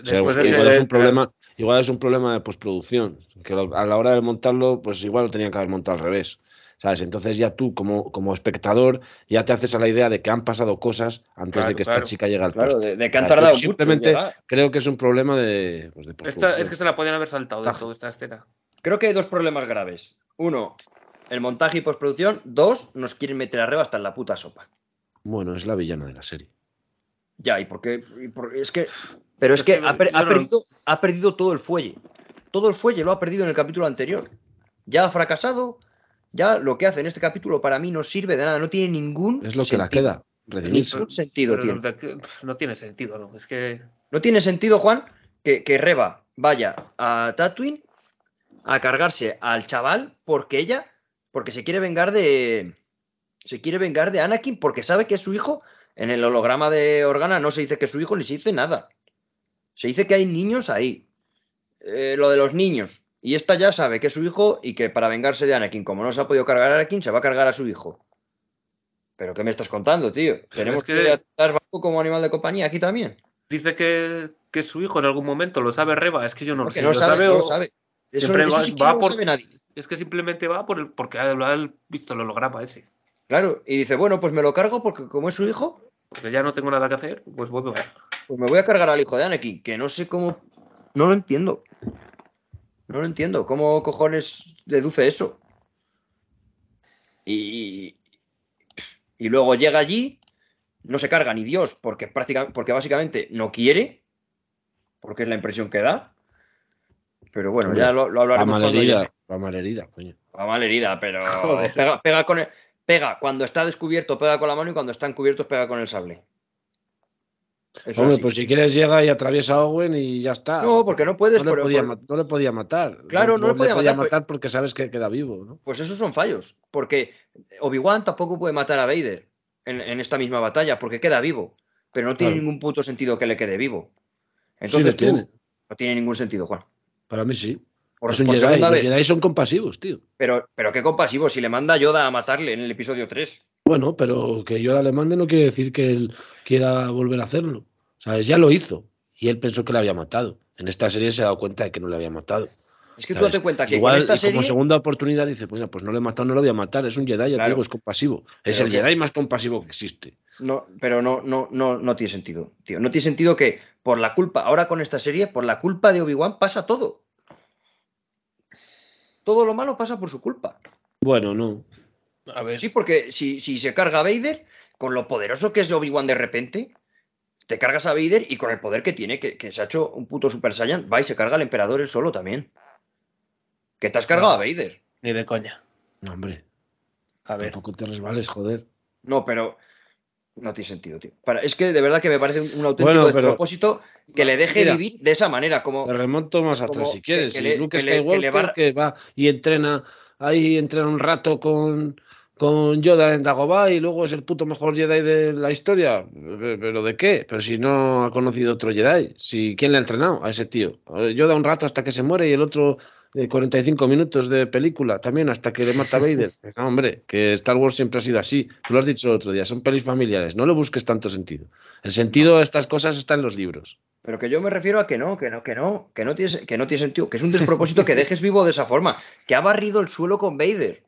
Speaker 3: O sea,
Speaker 2: de
Speaker 3: igual, es un problema, igual es un problema de postproducción. Que a la hora de montarlo, pues igual lo tenían que haber montado al revés. ¿Sabes? Entonces ya tú, como, como espectador, ya te haces a la idea de que han pasado cosas antes
Speaker 2: Claro,
Speaker 3: de que
Speaker 2: claro.
Speaker 3: esta chica llegue al
Speaker 1: Claro, de, de que han
Speaker 3: O sea,
Speaker 1: tardado mucho.
Speaker 3: simplemente creo que es un problema de, pues, de
Speaker 2: Esta- es que se la podían haber saltado de toda esta escena.
Speaker 1: Creo que hay dos problemas graves. Uno, el montaje y postproducción. Dos, nos quieren meter arriba hasta en la puta sopa.
Speaker 3: Bueno, es la villana de la serie.
Speaker 1: Ya, y porque es que. Pero es
Speaker 2: Es
Speaker 1: que ha, per- perdido, ha perdido todo el fuelle. Todo el fuelle lo ha perdido en el capítulo anterior. Ya ha fracasado. Ya lo que hace en este capítulo para mí no sirve de nada. No tiene ningún.
Speaker 3: Es lo que la
Speaker 1: sentido.
Speaker 3: queda. Redimirse.
Speaker 1: Ningún sentido
Speaker 2: Pero
Speaker 1: tiene.
Speaker 2: no tiene sentido, ¿no? Es que.
Speaker 1: No tiene sentido, Juan, que, que Reba vaya a Tatooine a cargarse al chaval porque ella, porque se quiere vengar de. Se quiere vengar de Anakin porque sabe que es su hijo. En el holograma de Organa no se dice que es su hijo ni se dice nada. Se dice que hay niños ahí. Eh, lo de los niños. Y esta ya sabe que es su hijo y que para vengarse de Anakin, como no se ha podido cargar a Anakin, se va a cargar a su hijo. ¿Pero qué me estás contando, tío? ¿Tenemos
Speaker 2: Es
Speaker 1: que,
Speaker 2: que-
Speaker 1: tratar Baku como animal de compañía aquí también?
Speaker 2: Dice que, que su hijo en algún momento lo sabe Reba. Es que yo no lo sé.
Speaker 1: no sabe, lo sabe. Eso,
Speaker 2: va-
Speaker 1: sí que
Speaker 2: va
Speaker 1: no
Speaker 2: por-
Speaker 1: sabe nadie.
Speaker 2: Es que simplemente va por el, porque ha, visto el holograma ese.
Speaker 1: Claro, y dice, bueno, pues me lo cargo porque como es su hijo,
Speaker 2: Porque ya no tengo nada que hacer, pues vuelvo a.
Speaker 1: Pues me voy a cargar al hijo de Anakin, que no sé cómo. No lo entiendo. No lo entiendo. ¿Cómo cojones deduce eso? Y. Y luego llega allí, no se carga ni Dios, porque, prácticamente, porque básicamente no quiere, porque es la impresión que da. Pero bueno,
Speaker 3: Hombre,
Speaker 1: ya lo, lo
Speaker 3: Va
Speaker 1: hablaremos
Speaker 3: mal herida, va mal herida, coño.
Speaker 1: Va mal herida, pero pega, pega con el- pega cuando está descubierto, pega con la mano y cuando está encubierto, pega con el sable. Eso
Speaker 3: Hombre, pues si quieres llega y atraviesa a Owen y ya está.
Speaker 1: No, porque no puedes,
Speaker 3: No le,
Speaker 1: pero-
Speaker 3: podía,
Speaker 1: por-
Speaker 3: no le podía matar.
Speaker 1: Claro, no le podía matar, pues-
Speaker 3: matar porque sabes que queda vivo, ¿no?
Speaker 1: Pues esos son fallos, porque Obi-Wan tampoco puede matar a Vader en, en esta misma batalla, porque queda vivo, pero no tiene
Speaker 3: Claro.
Speaker 1: ningún puto sentido que le quede vivo.
Speaker 3: Sí
Speaker 1: Entonces
Speaker 3: lo
Speaker 1: tú-
Speaker 3: tiene.
Speaker 1: no tiene ningún sentido, Juan.
Speaker 3: Para mí sí.
Speaker 1: Por,
Speaker 3: es un
Speaker 1: por
Speaker 3: Jedi.
Speaker 1: segunda
Speaker 3: Los. Jedi son compasivos, tío.
Speaker 1: Pero, pero qué compasivo, si le manda Yoda a matarle en el episodio 3.
Speaker 3: Bueno, pero que yo le mande no quiere decir que él quiera volver a hacerlo. ¿Sabes? Ya lo hizo. Y él pensó que le había matado. En esta serie se ha dado cuenta de que no le había matado.
Speaker 1: Es que tú
Speaker 3: ¿sabes?
Speaker 1: date cuenta que
Speaker 3: Igual,
Speaker 1: con esta
Speaker 3: y como
Speaker 1: serie...
Speaker 3: segunda oportunidad dice, bueno, pues no le he matado, no lo voy a matar. Es un Jedi, ya
Speaker 1: Claro.
Speaker 3: digo, es compasivo. Es
Speaker 1: Pero
Speaker 3: el
Speaker 1: que-
Speaker 3: Jedi más compasivo que existe.
Speaker 1: No, pero no, no, no, no tiene sentido, tío. No tiene sentido que por la culpa, ahora con esta serie, por la culpa de Obi-Wan pasa todo. Todo lo malo pasa por su culpa.
Speaker 3: Bueno, no.
Speaker 2: A ver.
Speaker 1: Sí, porque si, si se carga a Vader, con lo poderoso que es Obi-Wan de repente, te cargas a Vader y con el poder que tiene, que, que se ha hecho un puto Super Saiyan, va y se carga al emperador él solo también. Que te has cargado
Speaker 2: No.
Speaker 1: a Vader.
Speaker 2: Ni de coña.
Speaker 3: No, hombre.
Speaker 2: A ver.
Speaker 3: Tampoco te resbales, joder.
Speaker 1: No, pero no tiene sentido, tío. Para- es que de verdad que me parece un, un auténtico
Speaker 3: Bueno, pero-
Speaker 1: despropósito que le deje
Speaker 3: Mira.
Speaker 1: vivir de esa manera, como...
Speaker 3: Te remonto más atrás
Speaker 1: como
Speaker 3: si quieres.
Speaker 1: que-
Speaker 3: Si
Speaker 1: que le-
Speaker 3: Luke
Speaker 1: que le- que le
Speaker 3: Skywalker que,
Speaker 1: va-
Speaker 3: va y entrena ahí, entrena un rato con, con Yoda en Dagobah y luego es el puto mejor Jedi de la historia. Pe- ¿Pero de qué? Pero si no ha conocido otro Jedi. Si, ¿Quién le ha entrenado a ese tío? Eh, Yoda un rato hasta que se muere y el otro de 45 minutos de película también hasta que le mata a Vader. No, hombre, que Star Wars siempre ha sido así. Tú lo has dicho el otro día, son pelis familiares. No le busques tanto sentido. El sentido de estas cosas está en los libros.
Speaker 1: Pero que yo me refiero a que no, que no, que no, que no tiene, que no tiene sentido, que es un despropósito que dejes vivo de esa forma, que ha barrido el suelo con Vader.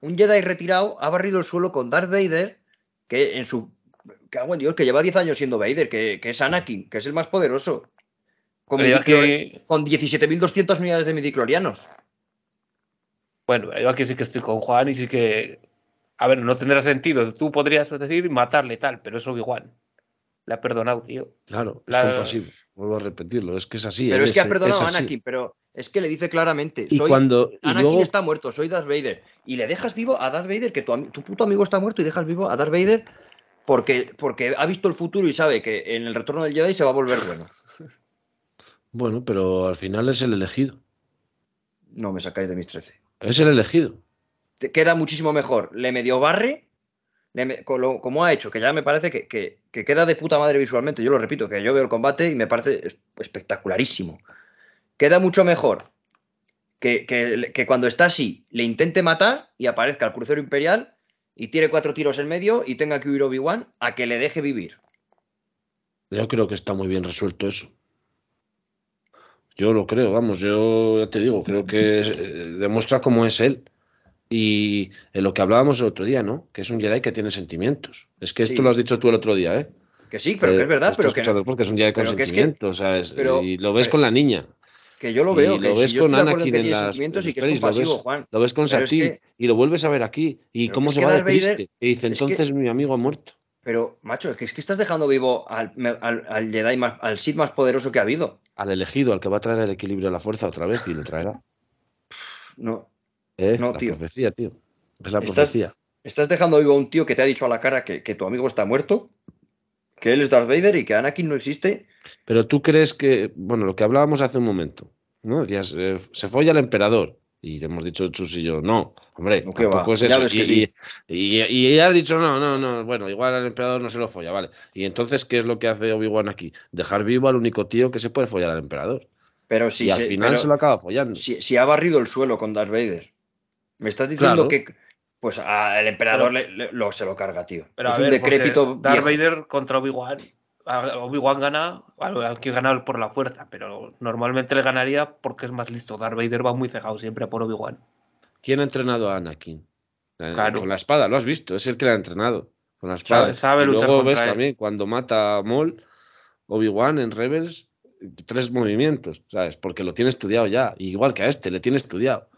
Speaker 1: Un Jedi retirado ha barrido el suelo con Darth Vader, que en su cago en Dios, que lleva 10 años siendo Vader, que, que es Anakin, que es el más poderoso. Con, con 17.200 unidades de midiclorianos.
Speaker 2: Bueno, yo aquí sí que estoy con Juan y sí que. A ver, no tendrá sentido. Tú podrías decir matarle tal, pero es Obi-Wan. Le ha perdonado, tío.
Speaker 3: Claro, es
Speaker 2: La-
Speaker 3: compasivo. Vuelvo a repetirlo, es que es así.
Speaker 1: Pero
Speaker 3: él
Speaker 1: es que ha perdonado a
Speaker 3: así.
Speaker 1: Anakin, pero es que le dice claramente,
Speaker 3: Y
Speaker 1: soy
Speaker 3: cuando y
Speaker 1: Anakin
Speaker 3: luego,
Speaker 1: está muerto, soy Darth Vader. Y le dejas vivo a Darth Vader, que tu, puto amigo está muerto y dejas vivo a Darth Vader porque, porque ha visto el futuro y sabe que en el retorno del Jedi se va a volver bueno.
Speaker 3: bueno, pero al final es el elegido.
Speaker 1: No me sacáis de mis 13.
Speaker 3: Es el elegido.
Speaker 1: Te queda muchísimo mejor. Le medio barre, le me- con lo- como ha hecho, que ya me parece que, que- que queda de puta madre visualmente. Yo lo repito, que yo veo el combate y me parece es- espectacularísimo. Queda mucho mejor que, que- que cuando está así le intente matar y aparezca el crucero imperial y tire cuatro tiros en medio y tenga que huir Obi-Wan a que le deje vivir.
Speaker 3: Yo creo que está muy bien resuelto eso. Yo lo creo, vamos, yo ya te digo, creo que es- eh, demuestra cómo es él. Y en lo que hablábamos el otro día, ¿no? Que es un Jedi que tiene sentimientos. Es que esto lo has dicho tú el otro día, ¿eh?
Speaker 1: Que sí, pero que es verdad,
Speaker 3: Estoy
Speaker 1: pero que,
Speaker 3: podcast, es un Jedi con
Speaker 1: pero que es que-
Speaker 3: sentimientos, ¿sabes?
Speaker 1: pero-
Speaker 3: y lo ves
Speaker 1: pero-
Speaker 3: con la niña.
Speaker 1: Que yo lo
Speaker 3: y
Speaker 1: veo,
Speaker 3: lo
Speaker 1: que
Speaker 3: ves
Speaker 1: si
Speaker 3: con Anakin en las,
Speaker 1: y que es
Speaker 3: lo ves,
Speaker 1: Juan.
Speaker 3: lo ves con
Speaker 1: Pero es que-
Speaker 3: y lo vuelves a ver aquí. ¿Y cómo se va de
Speaker 1: Darth Vader-
Speaker 3: triste? Y dice,
Speaker 1: que-
Speaker 3: entonces mi amigo ha muerto.
Speaker 1: Pero, macho, es que, es que estás dejando vivo al, al, al Jedi más, al Sith más poderoso que ha habido.
Speaker 3: Al elegido, al que va a traer el equilibrio a la fuerza otra vez y lo traerá.
Speaker 1: No,
Speaker 3: ¿Eh?
Speaker 1: No,
Speaker 3: la
Speaker 1: tío.
Speaker 3: profecía, tío. Es la
Speaker 1: Estás-
Speaker 3: profecía.
Speaker 1: Estás dejando vivo a un tío que te ha dicho a la cara que, que tu amigo está muerto, que él es Darth Vader y que Anakin no existe.
Speaker 3: Pero tú crees que, bueno, lo que hablábamos hace un momento, ¿no? Decías, eh, se folla el emperador. Y te hemos dicho Chus y yo, no, hombre,
Speaker 1: No,
Speaker 3: tampoco
Speaker 1: va,
Speaker 3: es eso. y,
Speaker 1: sí.
Speaker 3: y, y- y has dicho, no, no, no, bueno, igual al emperador no se lo folla, vale. Y entonces, ¿qué es lo que hace Obi-Wan aquí? Dejar vivo al único tío que se puede follar al emperador.
Speaker 1: Pero si,
Speaker 3: y al
Speaker 1: se-
Speaker 3: final
Speaker 1: pero
Speaker 3: se lo acaba follando.
Speaker 1: si, si ha barrido el suelo con Darth Vader, me estás diciendo
Speaker 3: Claro.
Speaker 1: que pues al emperador le- le- lo, se lo carga, tío.
Speaker 2: Pero
Speaker 1: es
Speaker 2: a
Speaker 1: un
Speaker 2: ver,
Speaker 1: decrépito
Speaker 2: Darth
Speaker 1: viejo.
Speaker 2: Vader contra Obi-Wan. Obi-Wan gana, al que gana por la fuerza, pero normalmente le ganaría porque es más listo. Darth Vader va muy cegado siempre por Obi-Wan.
Speaker 3: ¿Quién ha entrenado a Anakin? Eh,
Speaker 2: Claro.
Speaker 3: Con la espada, lo has visto, es el que le ha entrenado. Con la espada.
Speaker 2: Sabe- sabe
Speaker 3: Y
Speaker 2: luchar
Speaker 3: luego ves
Speaker 2: él.
Speaker 3: también cuando mata a Maul, Obi-Wan en Rebels, tres movimientos, ¿sabes? Porque lo tiene estudiado ya. Igual que a este, le tiene estudiado.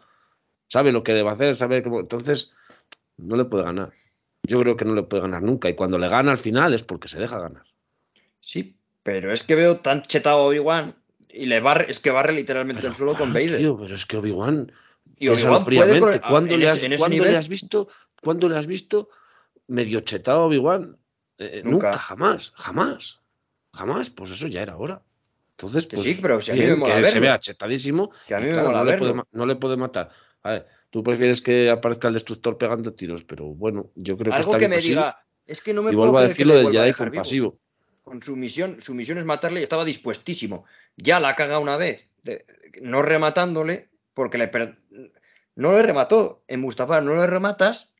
Speaker 3: Sabe lo que le va a hacer, sabe cómo. Entonces, no le puede ganar. Yo creo que no le puede ganar nunca. Y cuando le gana al final es porque se deja ganar.
Speaker 1: Sí, pero es que veo tan chetado a Obi-Wan y le barre, es que barre literalmente
Speaker 3: Pero,
Speaker 1: el suelo con Vader.
Speaker 3: tío, pero es que Obi-Wan
Speaker 1: y Obi-Wan
Speaker 3: fríamente. ¿Cuándo, le has, cuándo le visto, cuándo le has visto medio chetado a Obi-Wan? Eh,
Speaker 1: Nunca.
Speaker 3: nunca. jamás, jamás. Jamás, pues eso ya era hora. Entonces,
Speaker 1: Que
Speaker 3: pues,
Speaker 1: sí, pero si a mí
Speaker 3: bien,
Speaker 1: me mola
Speaker 3: que se vea chetadísimo.
Speaker 1: Que a
Speaker 3: y
Speaker 1: mí me
Speaker 3: claro,
Speaker 1: mola
Speaker 3: no, le puede,
Speaker 1: verlo.
Speaker 3: ma- no le puede matar. A ver, tú prefieres que aparezca el destructor pegando tiros, pero bueno, yo creo que
Speaker 1: Algo
Speaker 3: está
Speaker 1: que
Speaker 3: bien
Speaker 1: me
Speaker 3: así.
Speaker 1: diga, es que no me
Speaker 3: y
Speaker 1: puedo
Speaker 3: vuelvo a
Speaker 1: que
Speaker 3: decir lo del Jedi
Speaker 1: dejar vivo. Con su misión, su misión es matarle y estaba dispuestísimo. Ya la caga una vez, de- no rematándole, porque le per- no le remató. En Mustafa no le rematas.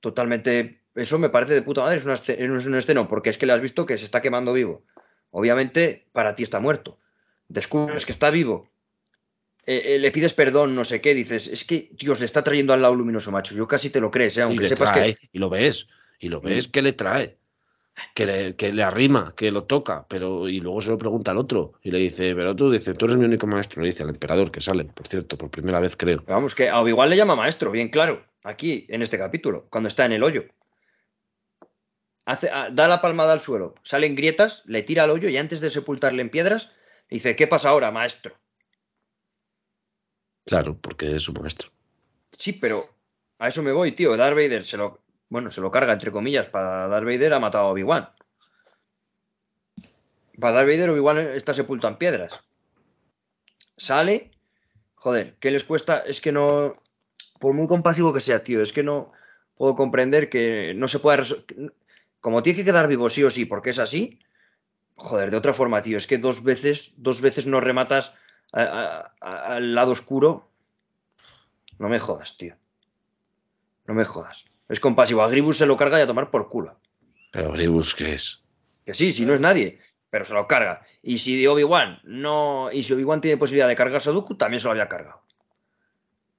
Speaker 1: Totalmente. Eso me parece de puta madre. Es, una, es un esceno, porque es que le has visto que se está quemando vivo. Obviamente, para ti está muerto. Descubres que está vivo. eh, eh, le pides perdón, no sé qué. Dices, es que Dios le está trayendo al lado luminoso, macho. Yo casi te lo crees, ¿eh? aunque sepas
Speaker 3: trae,
Speaker 1: que.
Speaker 3: y lo ves, y lo
Speaker 1: Sí.
Speaker 3: ves que le trae, que le, que le arrima, que lo toca, pero y luego se lo pregunta al otro y le dice, pero tú dice, tú eres mi único maestro, le dice al emperador que sale, por cierto, por primera vez creo.
Speaker 1: Vamos, que a Obi-Wan le llama maestro, bien claro, aquí, en este capítulo, cuando está en el hoyo. Hace, ah, da la palmada al suelo, salen grietas, le tira al hoyo y antes de sepultarle en piedras, le dice, ¿qué pasa ahora, maestro?
Speaker 3: Claro, porque es su maestro.
Speaker 1: Sí, pero a eso me voy, tío. Darth Vader se lo, bueno, se lo carga, entre comillas, para Darth Vader ha matado a Obi-Wan. Para Darth Vader, Obi-Wan está sepultado en piedras. Sale, joder, ¿qué les cuesta? Es que no, por muy compasivo que sea, tío, es que no puedo comprender que no se pueda Como tiene que quedar vivo sí o sí, porque es así, joder, de otra forma, tío, es que dos veces, dos veces no rematas al lado oscuro. No me jodas, tío. No me jodas. Es compasivo. A Gribus se lo carga y a tomar por culo.
Speaker 3: Pero Gribus, ¿qué es?
Speaker 1: Que sí, si no es nadie, pero se lo carga. Y si Obi-Wan no. Y si Obi-Wan tiene posibilidad de cargarse a Dooku, también se lo había cargado.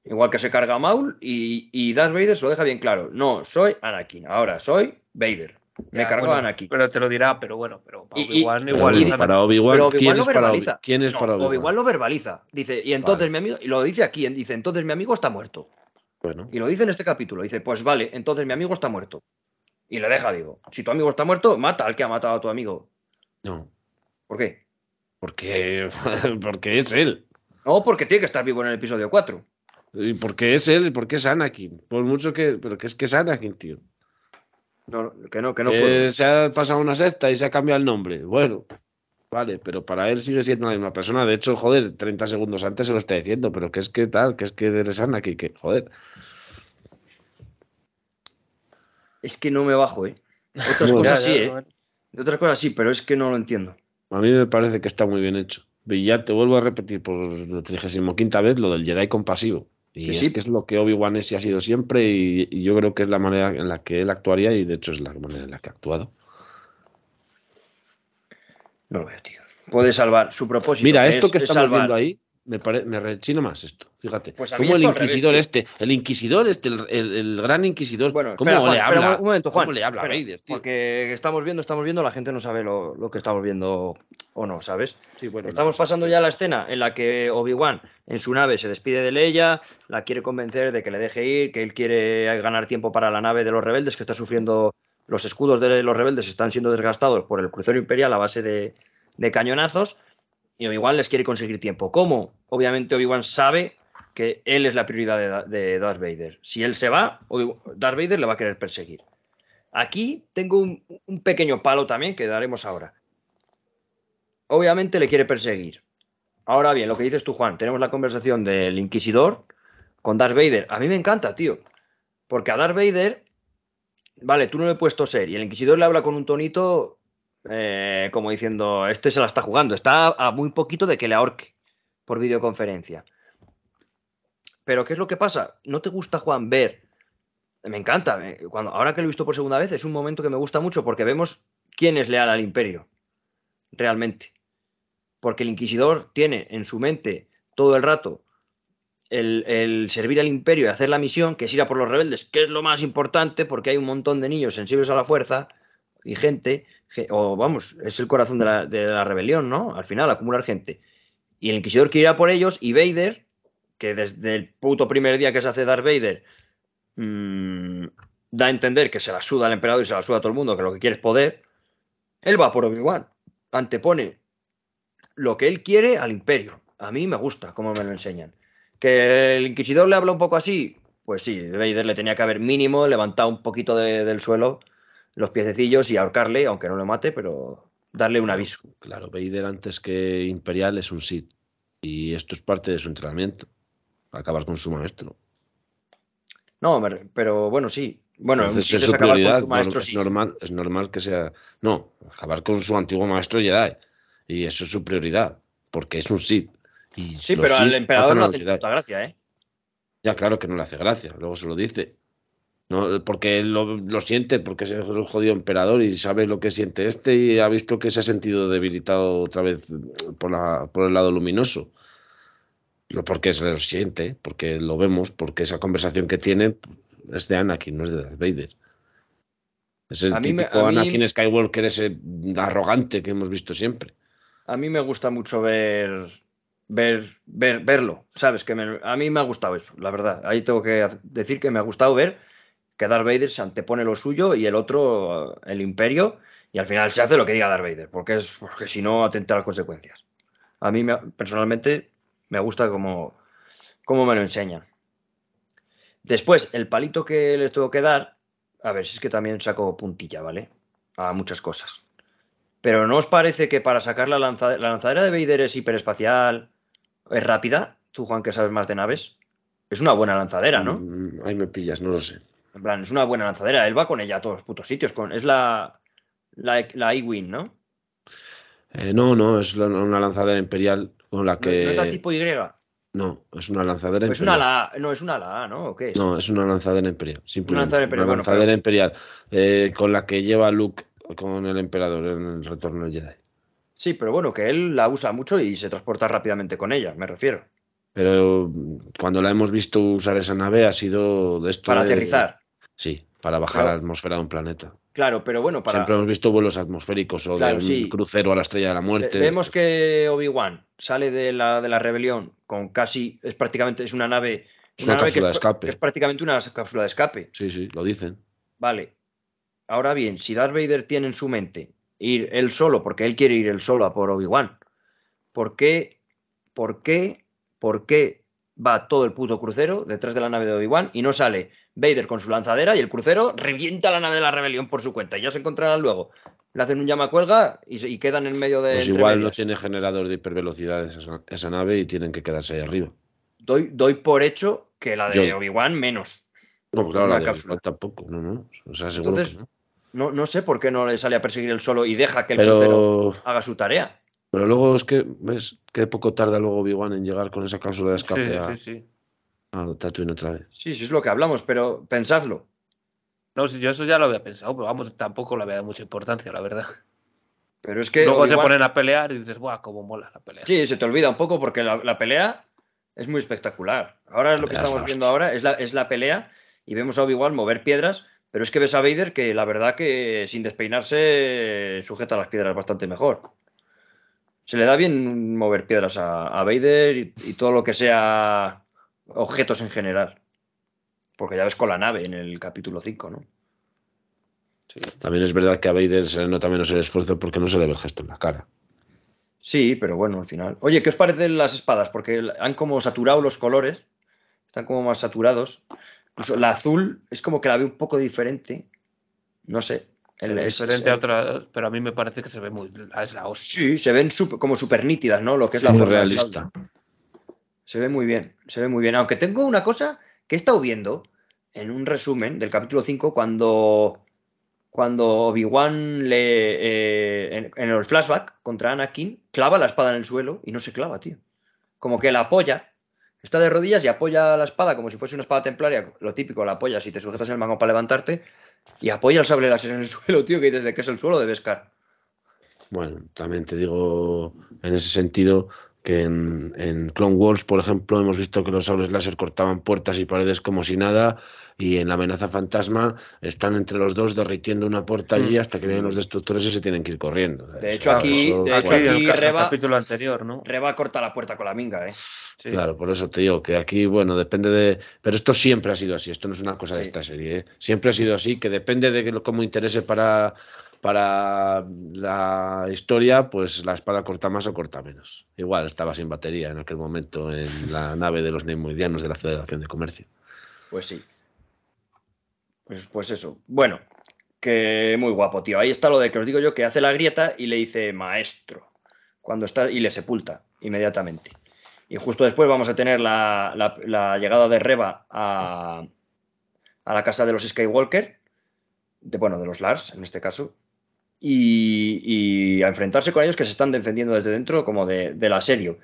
Speaker 1: Igual que se carga a Maul y, y Darth Vader se lo deja bien claro. No, soy Anakin. Ahora soy Vader. Me
Speaker 2: Ya,
Speaker 1: cargo
Speaker 2: bueno,
Speaker 1: a Anakin.
Speaker 2: Pero te lo dirá, pero bueno, pero para Obi-Wan igual
Speaker 1: y-
Speaker 3: para Obi-Wan,
Speaker 1: Pero
Speaker 3: ¿quién, es para Obi-
Speaker 1: verbaliza.
Speaker 3: ¿quién es
Speaker 1: No,
Speaker 3: para Obi-Wan?
Speaker 1: Obi-Wan lo verbaliza. Dice, y entonces
Speaker 3: Vale.
Speaker 1: mi amigo. Y lo dice aquí, dice, entonces mi amigo está muerto.
Speaker 3: Bueno,
Speaker 1: Y lo dice en este capítulo. Dice, pues vale, entonces mi amigo está muerto. Y le deja vivo. Si tu amigo está muerto, mata al que ha matado a tu amigo.
Speaker 3: no,
Speaker 1: ¿Por qué?
Speaker 3: porque, porque es él.
Speaker 1: No, porque tiene que estar vivo en el episodio 4.
Speaker 3: Y porque es él, porque es Anakin. Por mucho que. Pero que es que es Anakin, tío.
Speaker 1: No, que no, que no
Speaker 3: Que
Speaker 1: puedo.
Speaker 3: se ha pasado una secta y se ha cambiado el nombre. Bueno, vale, pero para él sigue siendo la misma persona. De hecho, joder, 30 segundos antes se lo está diciendo, pero que es que tal, que es que eres Anakin, que joder.
Speaker 1: Es que no me bajo, ¿eh? Otras
Speaker 3: No,
Speaker 1: cosas
Speaker 2: Ya,
Speaker 1: sí, ¿eh? otras cosas sí, pero es que no lo entiendo.
Speaker 3: A mí me parece que está muy bien hecho. Y ya te vuelvo a repetir por la 35 vez lo del Jedi compasivo. Y
Speaker 1: Que
Speaker 3: es
Speaker 1: sí.
Speaker 3: que es lo que Obi-Wan es y ha sido siempre. Y, y yo creo que es la manera en la que él actuaría y de hecho es la manera en la que ha actuado.
Speaker 1: No lo veo, tío. Puede salvar su propósito.
Speaker 3: Mira,
Speaker 1: es-
Speaker 3: esto que
Speaker 1: es
Speaker 3: estamos viendo ahí, me, pare- me rechina más esto. Fíjate.
Speaker 1: Pues
Speaker 3: como el
Speaker 1: revés,
Speaker 3: inquisidor este, el inquisidor este, el, el- el gran inquisidor,
Speaker 1: Bueno,
Speaker 3: ¿cómo
Speaker 1: espera, Juan,
Speaker 3: le habla?
Speaker 1: un momento, Juan.
Speaker 3: ¿Cómo le habla a
Speaker 1: Espera,
Speaker 3: tío?
Speaker 1: Porque estamos viendo, estamos viendo, la gente no sabe lo, lo que estamos viendo o no, ¿sabes?
Speaker 3: Sí, bueno,
Speaker 1: Estamos
Speaker 3: no,
Speaker 1: pasando ya la escena en la que Obi-Wan en su nave se despide de Leia, la quiere convencer de que le deje ir, que él quiere ganar tiempo para la nave de los rebeldes, que está sufriendo. Los escudos de los rebeldes están siendo desgastados por el crucero imperial a base de, cañonazos. Y Obi-Wan les quiere conseguir tiempo. ¿Cómo? Obviamente Obi-Wan sabe que él es la prioridad de, Da- de Darth Vader. Si él se va, Darth Vader le va a querer perseguir. Aquí tengo un, un pequeño palo también que daremos ahora. Obviamente le quiere perseguir. Ahora bien, lo que dices tú, Juan, tenemos la conversación del Inquisidor con Darth Vader. A mí me encanta, tío. Porque a Darth Vader, vale, tú no le puedes toser y el Inquisidor le habla con un tonito eh, como diciendo, este se la está jugando, está a muy poquito de que le ahorque por videoconferencia. Pero ¿qué es lo que pasa? ¿No te gusta, Juan, ver? Me encanta. eh, Cuando, ahora que lo he visto por segunda vez, es un momento que me gusta mucho porque vemos quién es leal al imperio. Realmente. Porque el inquisidor tiene en su mente todo el rato el, servir al imperio y hacer la misión, que es ir a por los rebeldes, que es lo más importante porque hay un montón de niños sensibles a la fuerza y gente, ge- o vamos, es el corazón de la, de la rebelión, ¿no? Al final, acumular gente. Y el inquisidor quiere ir por ellos y Vader, que desde el puto primer día que se hace Darth Vader, mm, da a entender que se la suda al emperador y se la suda a todo el mundo, que lo que quiere es poder, él va por Obi-Wan, antepone lo que él quiere al imperio. A mí me gusta cómo me lo enseñan. Que el inquisidor le habla un poco así, pues sí, Vader le tenía que haber mínimo levantado un poquito de- del suelo los piececillos y ahorcarle, aunque no lo mate, pero darle un aviso.
Speaker 3: Claro, Vader antes que Imperial es un Sith. Y esto es parte de su entrenamiento. Acabar con su maestro.
Speaker 1: No, pero bueno, sí. Bueno,
Speaker 3: Entonces es su
Speaker 1: acabar con
Speaker 3: prioridad.
Speaker 1: su maestro, sí.
Speaker 3: es, normal, es normal que sea. No, acabar con su antiguo maestro Jedi. Y eso es su prioridad. Porque es un Sith. Y
Speaker 1: Sí, pero al emperador no hace puta gracia, ¿eh?
Speaker 3: Ya, claro que no le hace gracia. Luego se lo dice. No, porque él lo, lo siente, porque es un jodido emperador y sabe lo que siente este y ha visto que se ha sentido debilitado otra vez por, la, por el lado luminoso. Lo porque se lo siente, porque lo vemos, porque esa conversación que tiene es de Anakin, no es de Darth Vader. Es el
Speaker 1: A mí me-
Speaker 3: típico
Speaker 1: a mí-
Speaker 3: Anakin Skywalker, ese arrogante que hemos visto siempre.
Speaker 1: A mí me gusta mucho ver, ver, ver, verlo, ¿sabes? Que me- a mí me ha gustado eso, la verdad. Ahí tengo que decir que me ha gustado ver que Darth Vader se antepone lo suyo y el otro, eh, el imperio, y al final se hace lo que diga Darth Vader, porque es porque si no atenta a las consecuencias. A mí me- personalmente me gusta como, como me lo enseñan. Después, el palito que les tengo que dar, a ver si es que también saco puntilla, ¿vale? A muchas cosas. Pero ¿no os parece que para sacar la lanzadera, la lanzadera de Vader es hiperespacial, es rápida? Tú, Juan, que sabes más de naves. Es una buena lanzadera, ¿no?
Speaker 3: Mm, Ahí me pillas, no lo sé.
Speaker 1: En plan, es una buena lanzadera. Él va con ella a todos los putos sitios. Con, es la, la, la E-Wing, ¿no?
Speaker 3: Eh, no, no, es la- una lanzadera imperial con la
Speaker 1: ¿No,
Speaker 3: que.
Speaker 1: no es la tipo Y?
Speaker 3: No, es una lanzadera
Speaker 1: Es
Speaker 3: imperial.
Speaker 1: una la, no, es una la A, ¿no? ¿O qué es?
Speaker 3: No, es una lanzadera imperial. Simplemente.
Speaker 1: Una lanzadera imperial,
Speaker 3: Una lanzadera imperial, eh, con la que lleva Luke con el emperador en el retorno del Jedi.
Speaker 1: Sí, pero bueno, que él la usa mucho y se transporta rápidamente con ella, me refiero.
Speaker 3: Pero mm, cuando la hemos visto usar esa nave ha sido de esto.
Speaker 1: Para
Speaker 3: de-
Speaker 1: aterrizar.
Speaker 3: Sí, para bajar
Speaker 1: Claro.
Speaker 3: a la atmósfera de un planeta.
Speaker 1: Claro, pero bueno, para.
Speaker 3: Siempre hemos visto vuelos atmosféricos o
Speaker 1: Claro,
Speaker 3: de un
Speaker 1: sí.
Speaker 3: crucero a la estrella de la muerte.
Speaker 1: Vemos que Obi-Wan sale de la, de la rebelión con casi. Es prácticamente. Es una nave.
Speaker 3: Es una
Speaker 1: nave que
Speaker 3: cápsula de
Speaker 1: es-
Speaker 3: escape.
Speaker 1: que es prácticamente una cápsula de escape.
Speaker 3: Sí, sí, lo dicen.
Speaker 1: Vale. Ahora bien, si Darth Vader tiene en su mente ir él solo, porque él quiere ir él solo a por Obi-Wan, ¿por qué, por qué, por qué va todo el puto crucero detrás de la nave de Obi-Wan y no sale Vader con su lanzadera y el crucero revienta la nave de la rebelión por su cuenta? Y ya se encontrarán luego. Le hacen un llamacuelga y, se- y quedan en medio de.
Speaker 3: Pues igual no tiene generador de hipervelocidad esa, esa nave y tienen que quedarse ahí arriba.
Speaker 1: doy, doy por hecho que la de Obi-Wan menos.
Speaker 3: No, pues claro, la de
Speaker 1: cápsula.
Speaker 3: Tampoco, no, no. O sea, seguro
Speaker 1: Entonces,
Speaker 3: que no.
Speaker 1: No, no sé por qué no le sale a perseguir él solo y deja que el crucero
Speaker 3: Pero,
Speaker 1: haga su tarea.
Speaker 3: pero luego es que, ¿ves? Qué poco tarda luego Obi-Wan en llegar con esa cápsula de escape
Speaker 2: Sí,
Speaker 3: a,
Speaker 2: sí, sí.
Speaker 3: a Tatooine otra vez.
Speaker 1: Sí, sí es lo que hablamos, pero pensadlo.
Speaker 2: No, si yo eso ya lo había pensado, pero vamos, tampoco le había dado mucha importancia, la verdad.
Speaker 1: Pero es que
Speaker 2: Luego se ponen a pelear y dices, ¡buah, cómo mola la pelea!
Speaker 1: Sí, se te olvida un poco porque la, la pelea es muy espectacular. Ahora lo que
Speaker 3: es
Speaker 1: estamos viendo ahora es la, es la pelea y vemos a Obi-Wan mover piedras, pero es que ves a Vader que la verdad que sin despeinarse sujeta las piedras bastante mejor. Se le da bien mover piedras a, a Vader y, y todo lo que sea objetos en general. Porque ya ves con la nave en el capítulo 5, ¿no?
Speaker 2: Sí.
Speaker 3: También es verdad que a Vader se le nota menos el esfuerzo porque no se le ve el gesto en la cara.
Speaker 1: Sí, pero bueno, al final. Oye, ¿qué os parecen las espadas? Porque han como saturado los colores. Están como más saturados. Incluso la azul es como que la veo un poco diferente. No sé.
Speaker 2: Se
Speaker 1: El-
Speaker 2: ve
Speaker 1: es-
Speaker 2: diferente a otras, pero a mí me parece que se ve muy. Es la hostia.
Speaker 1: Sí, se ven sup- como súper nítidas, ¿no? Lo que es
Speaker 3: Sí,
Speaker 1: la
Speaker 3: muy realista.
Speaker 1: Se ve muy bien, se ve muy bien. Aunque tengo una cosa que he estado viendo en un resumen del capítulo 5 cuando, cuando Obi-Wan le eh, en, en el flashback contra Anakin clava la espada en el suelo y no se clava, tío. Como que la apoya, está de rodillas y apoya la espada como si fuese una espada templaria, lo típico, la apoyas y te sujetas el mango para levantarte y apoya el sable láser en el suelo, tío, que dices de que es el suelo de Beskar.
Speaker 3: Bueno, también te digo en ese sentido que en, en Clone Wars, por ejemplo, hemos visto que los sables láser cortaban puertas y paredes como si nada, y en la amenaza fantasma están entre los dos derritiendo una puerta allí
Speaker 2: Mm.
Speaker 3: hasta que vienen los destructores y se tienen que ir corriendo.
Speaker 1: De hecho,
Speaker 3: Claro,
Speaker 1: aquí-
Speaker 3: eso-
Speaker 1: de hecho,
Speaker 2: Aquí, el,
Speaker 1: aquí
Speaker 2: ca- el
Speaker 1: Reba-
Speaker 2: capítulo anterior, ¿no?
Speaker 1: Reba corta la puerta con la minga, ¿eh?
Speaker 2: Sí.
Speaker 3: Claro, por eso te digo que aquí, bueno, depende de. Pero esto siempre ha sido así, esto no es una cosa de esta serie, ¿eh? Siempre ha sido así, que depende de cómo interese para, para la historia, pues la espada corta más o corta menos. Igual estaba sin batería en aquel momento en la nave de los neimoidianos de la Federación de Comercio.
Speaker 1: Pues sí. Pues, pues eso. Bueno, que muy guapo, tío. Ahí está lo de que os digo yo, que hace la grieta y le dice maestro. Cuando está, y le sepulta inmediatamente. Y justo después vamos a tener la, la- la llegada de Reba a, a la casa de los Skywalker, de, bueno, de los Lars en este caso, y, y a enfrentarse con ellos que se están defendiendo desde dentro como de, del asedio.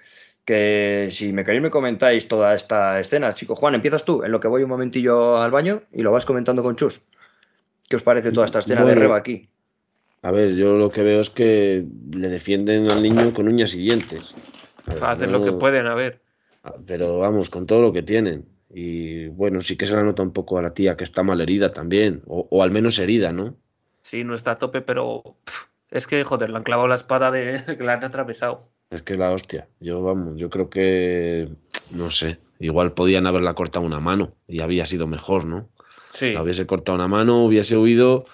Speaker 1: Que si me queréis me comentáis toda esta escena, chico. Juan, empiezas tú, en lo que voy un momentillo al baño y lo vas comentando con Chus. ¿Qué os parece toda esta escena de. Reba aquí?
Speaker 3: A ver, yo lo que veo es que le defienden al niño con uñas y dientes. Ver,
Speaker 2: Hacen lo que pueden, a ver.
Speaker 3: Pero vamos, con todo lo que tienen. Y bueno, sí que se la nota un poco a la tía que está mal herida también, o, o al menos herida, ¿no?
Speaker 2: Sí, no está a tope, pero pff, es que, joder, le han clavado la espada de que la han atravesado.
Speaker 3: Es que la hostia. Yo, vamos, yo creo que, no sé, igual podían haberla cortado una mano y había sido mejor, ¿no?
Speaker 2: Sí,
Speaker 3: La hubiese cortado una mano, hubiese huido,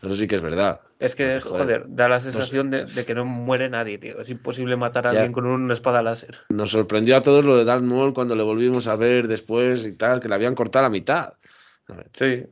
Speaker 3: eso sí que es verdad.
Speaker 2: es que,
Speaker 3: Joder.
Speaker 2: joder, da la sensación de, de que no muere nadie, tío. Es imposible matar a
Speaker 3: Ya.
Speaker 2: alguien con una espada láser.
Speaker 3: Nos sorprendió a todos lo de Maul cuando le volvimos a ver después y tal, que le habían cortado la mitad. A
Speaker 2: Sí.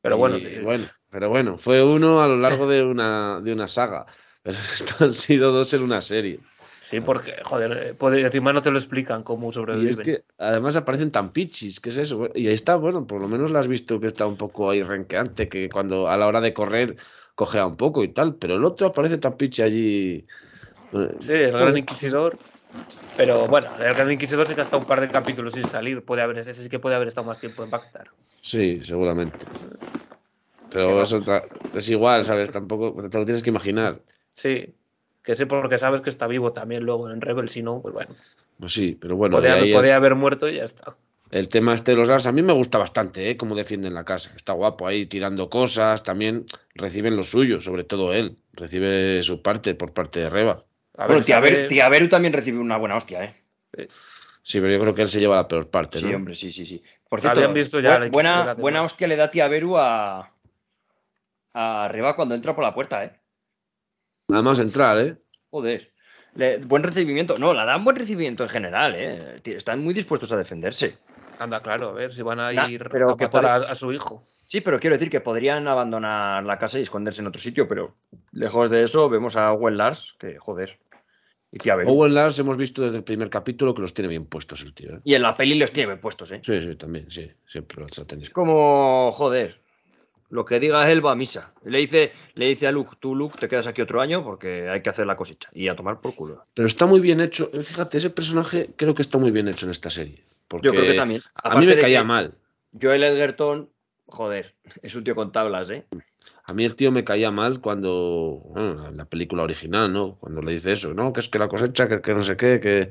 Speaker 2: Pero bueno,
Speaker 3: Y,
Speaker 2: tío,
Speaker 3: bueno, pero bueno, fue uno a lo largo de una, de una saga. Pero han sido dos en una serie.
Speaker 2: sí, porque, joder, eh, puede- encima no te lo explican cómo
Speaker 3: Y
Speaker 2: sobreviven.
Speaker 3: es que además aparecen tan pichis, ¿qué es eso? Y ahí está, bueno, por lo menos la has visto que está un poco ahí renqueante, que cuando a la hora de correr cojea un poco y tal, pero el otro aparece tan pichi allí. eh,
Speaker 2: Sí, el Gran Inquisidor. Pero bueno, el Gran Inquisidor sí que ha estado un par de capítulos sin salir. Puede haber, ese sí que puede haber estado más tiempo en Bactar.
Speaker 3: Sí, seguramente. Pero es, otra, es igual, ¿sabes? Tampoco te lo tienes que imaginar.
Speaker 2: Sí, que sí, porque sabes que está vivo también luego en Rebel, si no, pues bueno.
Speaker 3: Pues sí, pero bueno, el-
Speaker 2: podía haber muerto y ya está.
Speaker 3: El tema este de los Lars a mí me gusta bastante, ¿eh? Cómo defienden la casa. Está guapo ahí tirando cosas. También reciben lo suyo, sobre todo él. Recibe su parte por parte de Reba.
Speaker 2: A
Speaker 1: bueno,
Speaker 2: ver,
Speaker 1: tía,
Speaker 2: sabe-
Speaker 1: Beru, tía Beru también recibió una buena hostia, ¿eh?
Speaker 3: Sí, pero yo creo que él se lleva la peor parte,
Speaker 1: Sí,
Speaker 3: ¿no?
Speaker 1: hombre, sí, sí, sí. Por cierto,
Speaker 2: visto ya
Speaker 1: bu-
Speaker 2: la
Speaker 1: buena, buena hostia le da tía Beru a, a Reba cuando entra por la puerta, ¿eh?
Speaker 3: Nada más entrar, ¿eh?
Speaker 1: Joder. Le- buen recibimiento. No, la dan buen recibimiento en general, ¿eh? Están muy dispuestos a defenderse.
Speaker 2: Anda, claro, a ver si van a ir
Speaker 1: pero
Speaker 2: a
Speaker 1: que
Speaker 2: matar a, a su hijo.
Speaker 1: Sí, pero quiero decir que podrían abandonar la casa y esconderse en otro sitio, pero lejos de eso vemos a Owen Lars, que joder. Y tía Beru.
Speaker 3: Owen Lars hemos visto desde el primer capítulo que los tiene bien puestos el tío, ¿eh?
Speaker 1: Y en la peli los tiene bien puestos, ¿eh?
Speaker 3: Sí, sí, también, sí. Siempre lo ha tenido.
Speaker 1: Es como, joder, lo que diga él va a misa. Le dice, le dice a Luke, tú Luke te quedas aquí otro año porque hay que hacer la cosecha y a tomar por culo.
Speaker 3: Pero está muy bien hecho. Eh, Fíjate, ese personaje creo que está muy bien hecho en esta serie. Porque
Speaker 1: Yo creo que también.
Speaker 3: A mí me caía mal.
Speaker 1: Joel Edgerton, joder, es un tío con tablas, ¿eh?
Speaker 3: A mí el tío me caía mal cuando, bueno, en la película original, ¿no? Cuando le dice eso, ¿no? Que es que la cosecha, que, que no sé qué, que...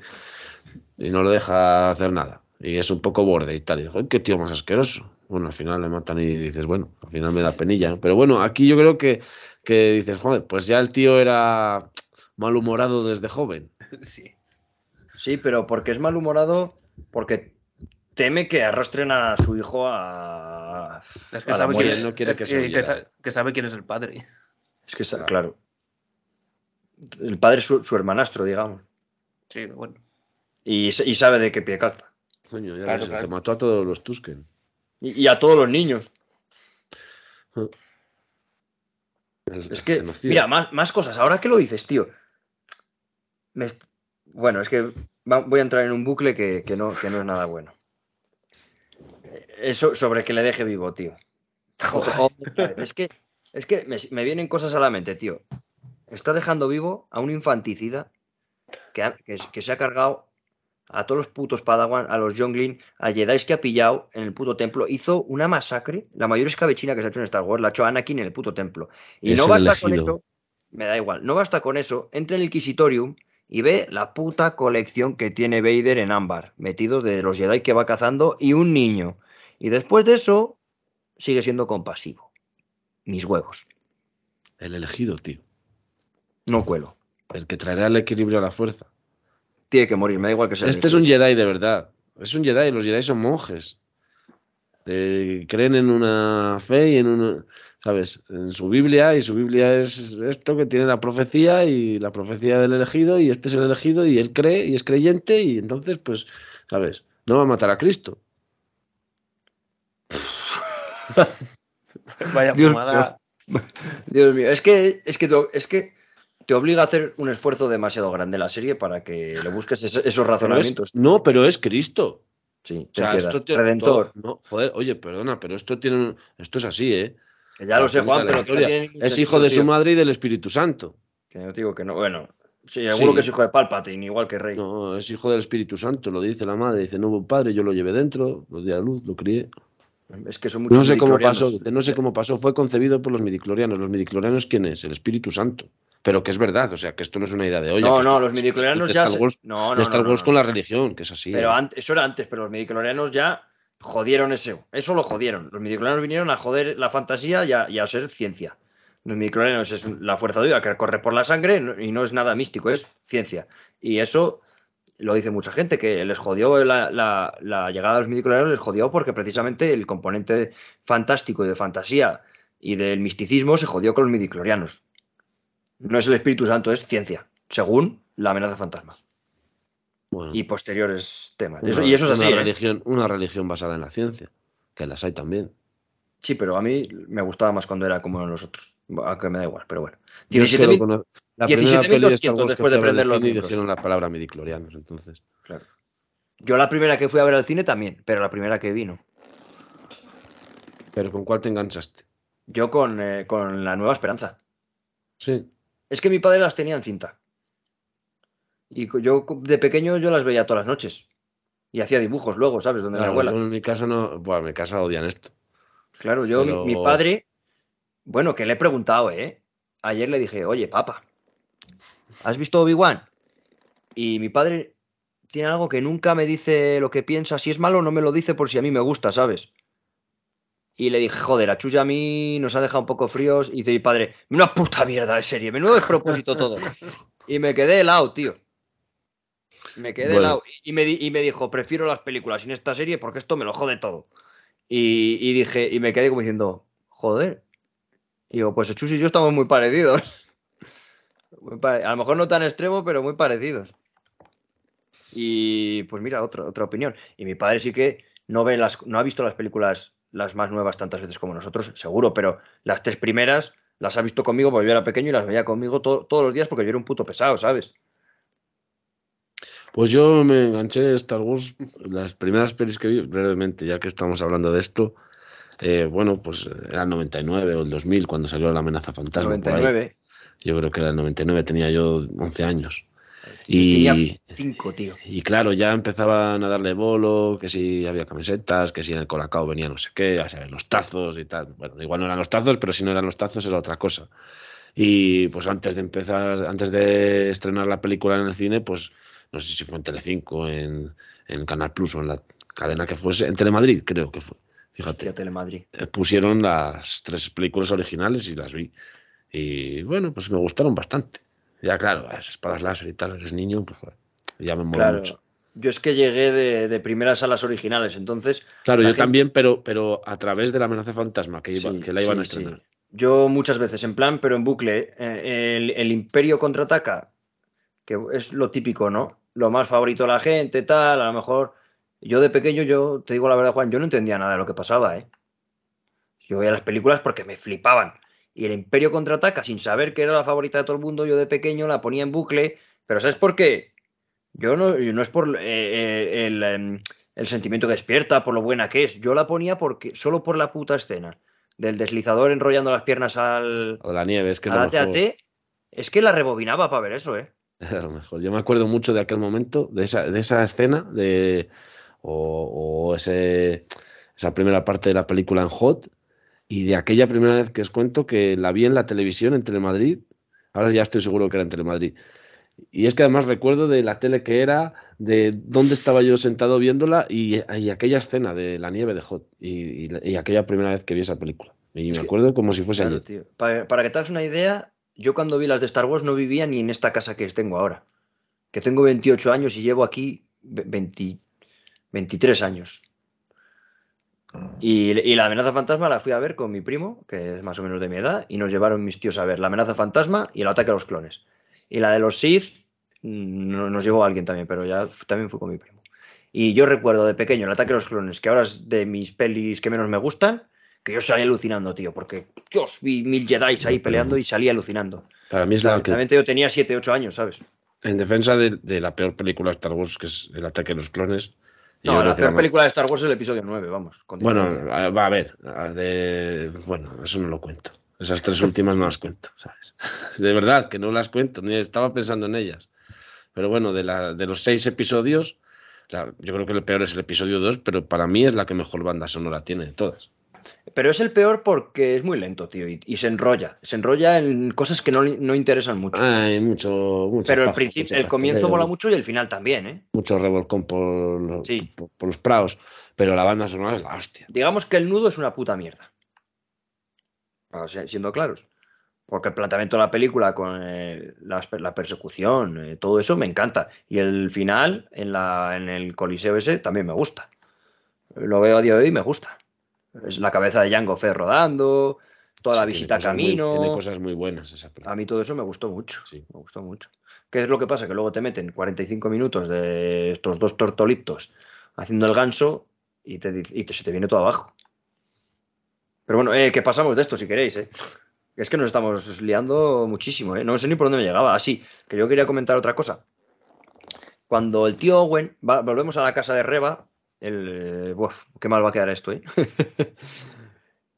Speaker 3: Y no lo deja hacer nada. Y es un poco borde y tal. Y digo, "Ay, qué tío más asqueroso. Bueno, al final le matan y dices, bueno, al final me da penilla. ¿no? Pero bueno, aquí yo creo que, que dices, joder, pues ya el tío era malhumorado desde joven.
Speaker 2: Sí.
Speaker 1: Sí, pero porque es malhumorado, porque teme que arrastren a su hijo a.
Speaker 2: Es que
Speaker 1: a
Speaker 2: sabe, quién,
Speaker 3: él no quiere
Speaker 2: es
Speaker 3: que se
Speaker 2: que,
Speaker 3: huyera.
Speaker 2: sa- que sabe quién es el padre.
Speaker 1: Es que, claro. El padre es su, su hermanastro, digamos.
Speaker 2: Sí, bueno.
Speaker 1: Y, y sabe de qué pie calza.
Speaker 3: Coño, ya
Speaker 2: Claro,
Speaker 3: ves, el
Speaker 2: claro.
Speaker 3: que mató a todos los Tusken.
Speaker 1: Y, y a todos los niños. Es que,
Speaker 3: genocidio.
Speaker 1: mira, más, más cosas. Ahora que lo dices, tío. Me Bueno, es que va- voy a entrar en un bucle que, que no, que no es nada bueno. Eso sobre que le deje vivo, tío. Es que, es que me, me vienen cosas a la mente, tío. Está dejando vivo a un infanticida que, ha- que, que se ha cargado a todos los putos Padawan, a los Younglin, a Jedi que ha pillado en el puto templo. Hizo una masacre, la mayor escabechina que se ha hecho en Star Wars, la ha hecho Anakin en el puto templo. Y
Speaker 3: Es
Speaker 1: no basta con eso, me da igual, no basta con eso, entra en el Inquisitorium y ve la puta colección que tiene Vader en ámbar, metido de los Jedi que va cazando y un niño. Y después de eso, sigue siendo compasivo. Mis huevos.
Speaker 3: El elegido, tío.
Speaker 1: No cuelo.
Speaker 3: El que traerá el equilibrio a la fuerza.
Speaker 1: Tiene que morir, me da igual que sea.
Speaker 3: Este es un Jedi de verdad. Es un Jedi, los Jedi son monjes. Eh, creen en una fe y en una, ¿sabes? En su Biblia y su Biblia es esto que tiene la profecía y la profecía del elegido y este es el elegido y él cree y es creyente y entonces, pues, ¿sabes? No va a matar a Cristo.
Speaker 2: Vaya
Speaker 1: Dios
Speaker 2: fumada.
Speaker 1: Dios mío, es que, es que, es que te obliga a hacer un esfuerzo demasiado grande la serie para que le busques ese- esos
Speaker 3: Pero es-
Speaker 1: razonamientos.
Speaker 3: no, pero es Cristo.
Speaker 1: Sí,
Speaker 3: O sea, esto tiene-
Speaker 1: Redentor.
Speaker 3: todo- no, joder, oye, perdona, pero esto tiene esto es así, ¿eh?
Speaker 1: Que ya lo sé, Juan, pero tiene
Speaker 3: es hijo de su madre y del Espíritu Santo.
Speaker 1: Que no digo que no. Bueno, sí, seguro
Speaker 3: Sí.
Speaker 1: que es hijo de Palpatine, igual que Rey.
Speaker 3: No, es hijo del Espíritu Santo, lo dice la madre. Dice, no hubo un padre, yo lo llevé dentro, lo di a luz, lo crié.
Speaker 1: Es que son muchos
Speaker 3: No sé cómo pasó, dice, no sé cómo pasó, fue concebido por los midiclorianos. ¿Los midiclorianos quién es? El Espíritu Santo. Pero que es verdad, o sea, que esto no es una idea de olla.
Speaker 1: No, no, los
Speaker 3: de
Speaker 1: ya
Speaker 3: Star
Speaker 1: se-
Speaker 3: Wars,
Speaker 1: no, no,
Speaker 3: de Star
Speaker 1: no,
Speaker 3: Wars
Speaker 1: no,
Speaker 3: con la religión, que es así.
Speaker 1: Pero
Speaker 3: ¿eh?
Speaker 1: antes, eso era antes, pero los midichlorianos ya jodieron eso. Eso lo jodieron. Los midichlorianos vinieron a joder la fantasía y a, y a ser ciencia. Los midichlorianos es la fuerza de vida que corre por la sangre y no es nada místico, es ciencia. Y eso lo dice mucha gente, que les jodió la, la- la llegada de los midichlorianos, les jodió porque precisamente el componente fantástico y de fantasía y del misticismo se jodió con los midichlorianos. No es el Espíritu Santo, es ciencia, según la amenaza fantasma
Speaker 3: Bueno,
Speaker 1: y posteriores temas.
Speaker 3: una-
Speaker 1: Eso- y eso es
Speaker 3: una
Speaker 1: así. ¿eh?
Speaker 3: religión, una religión basada en la ciencia, que las hay también.
Speaker 1: Sí, pero a mí me gustaba más cuando era como los otros. Aunque me da igual, pero bueno.
Speaker 3: Yo es que
Speaker 1: 17.000
Speaker 3: lo cono- la primera
Speaker 1: 17.200
Speaker 3: peli de Star Wars que
Speaker 1: después de prender los libros.
Speaker 3: dijeron la palabra midiclorianos, entonces.
Speaker 1: Claro. Yo la primera que fui a ver al cine también, pero la primera que vino.
Speaker 3: Pero ¿con cuál te enganchaste?
Speaker 1: Yo con, eh, con La Nueva Esperanza.
Speaker 3: Sí.
Speaker 1: Es que mi padre las tenía en cinta. Y yo de pequeño yo las veía todas las noches. Y hacía dibujos luego, ¿sabes? Donde
Speaker 3: Claro,
Speaker 1: abuela.
Speaker 3: yo en mi casa no, bueno, en mi casa odian esto.
Speaker 1: Claro, yo, mi- mi, padre, bueno, que le he preguntado, ¿eh? Ayer le dije, oye, papá, ¿has visto Obi-Wan? Y mi padre tiene algo que nunca me dice lo que piensa. Si es malo, no me lo dice por si a mí me gusta, ¿sabes? Y le dije, joder, a Chuya a mí nos ha dejado un poco fríos. Y dice mi padre, una puta mierda de serie, menudo despropósito todo. Y me quedé helado, tío. Me quedé
Speaker 3: Bueno.
Speaker 1: helado. Y me, y me dijo, prefiero las películas sin esta serie porque esto me lo jode todo. Y, y dije, y me quedé como diciendo, joder. Y digo, pues Chus y yo estamos muy parecidos. Muy pare- A lo mejor no tan extremo, pero muy parecidos. Y pues mira, otra, otra opinión. Y mi padre sí que no ve las, no ha visto las películas las más nuevas tantas veces como nosotros, seguro, pero las tres primeras las ha visto conmigo porque yo era pequeño y las veía conmigo to- todos los días porque yo era un puto pesado, ¿sabes?
Speaker 3: Pues yo me enganché a Star Wars, las primeras pelis que vi, brevemente, ya que estamos hablando de esto. eh, bueno, pues era el 99 o el 2000 cuando salió la amenaza fantasma. por ahí.
Speaker 1: 99.
Speaker 3: Yo creo que era el 99, tenía yo 11 años.
Speaker 1: Tenía
Speaker 3: Y,
Speaker 1: cinco, tío.
Speaker 3: y claro, ya empezaban a darle bolo, que si había camisetas, que si en el colacao venía no sé qué, ya sabes, los tazos y tal. Bueno, igual no eran los tazos, pero si no eran los tazos era otra cosa. Y pues antes de empezar, antes de estrenar la película en el cine, pues no sé si fue en Telecinco, en, en Canal Plus o en la cadena que fuese, en Telemadrid creo que fue. Fíjate,
Speaker 1: Hostia, Telemadrid.
Speaker 3: eh, pusieron las tres películas originales y las vi. Y bueno, pues me gustaron bastante. Ya claro, las espadas láser y tal, eres niño, pues joder, ya me mola
Speaker 1: Claro.
Speaker 3: mucho.
Speaker 1: Yo es que llegué de, de primeras a las originales, entonces.
Speaker 3: Claro,
Speaker 1: la
Speaker 3: yo
Speaker 1: gente-
Speaker 3: también, pero, pero a través de la amenaza fantasma que, iba,
Speaker 1: Sí,
Speaker 3: que la iban a estrenar.
Speaker 1: sí. Yo muchas veces, en plan, pero en bucle. eh, el, el Imperio contraataca, que es lo típico, ¿no? Lo más favorito de la gente, tal, a lo mejor. Yo de pequeño, yo te digo la verdad, Juan, yo no entendía nada de lo que pasaba, ¿eh? Yo veía las películas porque me flipaban. Y el Imperio contraataca sin saber que era la favorita de todo el mundo, yo de pequeño la ponía en bucle. Pero ¿sabes por qué? Yo no, no es por eh, eh, el, em, el sentimiento que despierta, por lo buena que es. Yo la ponía porque solo por la puta escena del deslizador enrollando las piernas al,
Speaker 3: O la nieve, es que.
Speaker 1: AT-AT. Es que la rebobinaba para ver eso, ¿eh?
Speaker 3: A lo mejor. Yo me acuerdo mucho de aquel momento, de esa, de esa escena, de, o, o ese, esa primera parte de la película en Hot, y de aquella primera vez que os cuento que la vi en la televisión en Telemadrid, ahora ya estoy seguro que era en Telemadrid, Y es que además recuerdo de la tele que era, de dónde estaba yo sentado viéndola y, y aquella escena de la nieve de Hot y, y- y aquella primera vez que vi esa película. Y me acuerdo como si fuese
Speaker 1: Claro,
Speaker 3: ayer.
Speaker 1: tío. Para, para que te hagas una idea, yo cuando vi las de Star Wars no vivía ni en esta casa que tengo ahora. Que tengo 28 años y llevo aquí ve- 20 23 años. Y, y la amenaza fantasma la fui a ver con mi primo, que es más o menos de mi edad, y nos llevaron mis tíos a ver la amenaza fantasma y el ataque a los clones. Y la de los Sith mm, no- nos llevó alguien también, pero ya también fui con mi primo. Y yo recuerdo de pequeño el ataque a los clones, que ahora es de mis pelis que menos me gustan, que yo salí alucinando, tío, porque Dios, vi mil Jedi ahí peleando y salí alucinando.
Speaker 3: Para mí es la que,
Speaker 1: Realmente yo tenía 7, 8 años, ¿sabes?
Speaker 3: en defensa de, de la peor película de Star Wars, que es El ataque de los clones.
Speaker 1: No, la peor película de Star Wars es el episodio 9, vamos.
Speaker 3: Bueno, va a ver, de, bueno, eso no lo cuento. Esas tres últimas no las cuento, ¿sabes? De verdad, que no las cuento, ni estaba pensando en ellas. Pero bueno, de, la, de los seis episodios, la- yo creo que el peor es el episodio 2, pero para mí es la que mejor banda sonora tiene de todas.
Speaker 1: Pero es el peor porque es muy lento, tío, y, y se enrolla. Se enrolla en cosas que no, no interesan mucho.
Speaker 3: Hay mucho, mucha
Speaker 1: Pero el, principio,
Speaker 3: mucho
Speaker 1: el comienzo
Speaker 3: pasteleo,
Speaker 1: mola mucho y el final también, ¿eh?
Speaker 3: Mucho revolcón por, los-
Speaker 1: Sí.
Speaker 3: por, por los praos, pero la banda sonora es la hostia.
Speaker 1: Digamos que el nudo es una puta mierda. O sea, siendo claros. Porque el planteamiento de la película con eh, la, persecución, eh, todo eso me encanta. Y el final en, la, en el coliseo ese también me gusta. Lo veo a día de hoy y me gusta. Es la cabeza de Jango Fett rodando, toda la
Speaker 3: Sí,
Speaker 1: visita
Speaker 3: muy-
Speaker 1: camino.
Speaker 3: tiene cosas muy buenas esa película.
Speaker 1: A mí todo eso me gustó mucho.
Speaker 3: Sí.
Speaker 1: Me gustó mucho. ¿Qué es lo que pasa? Que luego te meten 45 minutos de estos dos tortolitos haciendo el ganso y, te, y te- se te viene todo abajo. Pero bueno, eh, que pasamos de esto si queréis, ¿eh? Es que nos estamos liando muchísimo, ¿eh? No sé ni por dónde me llegaba. Así, que yo quería comentar otra cosa. Cuando el tío Owen, va- volvemos a la casa de Reba, el, eh, qué mal va a quedar esto, ¿eh?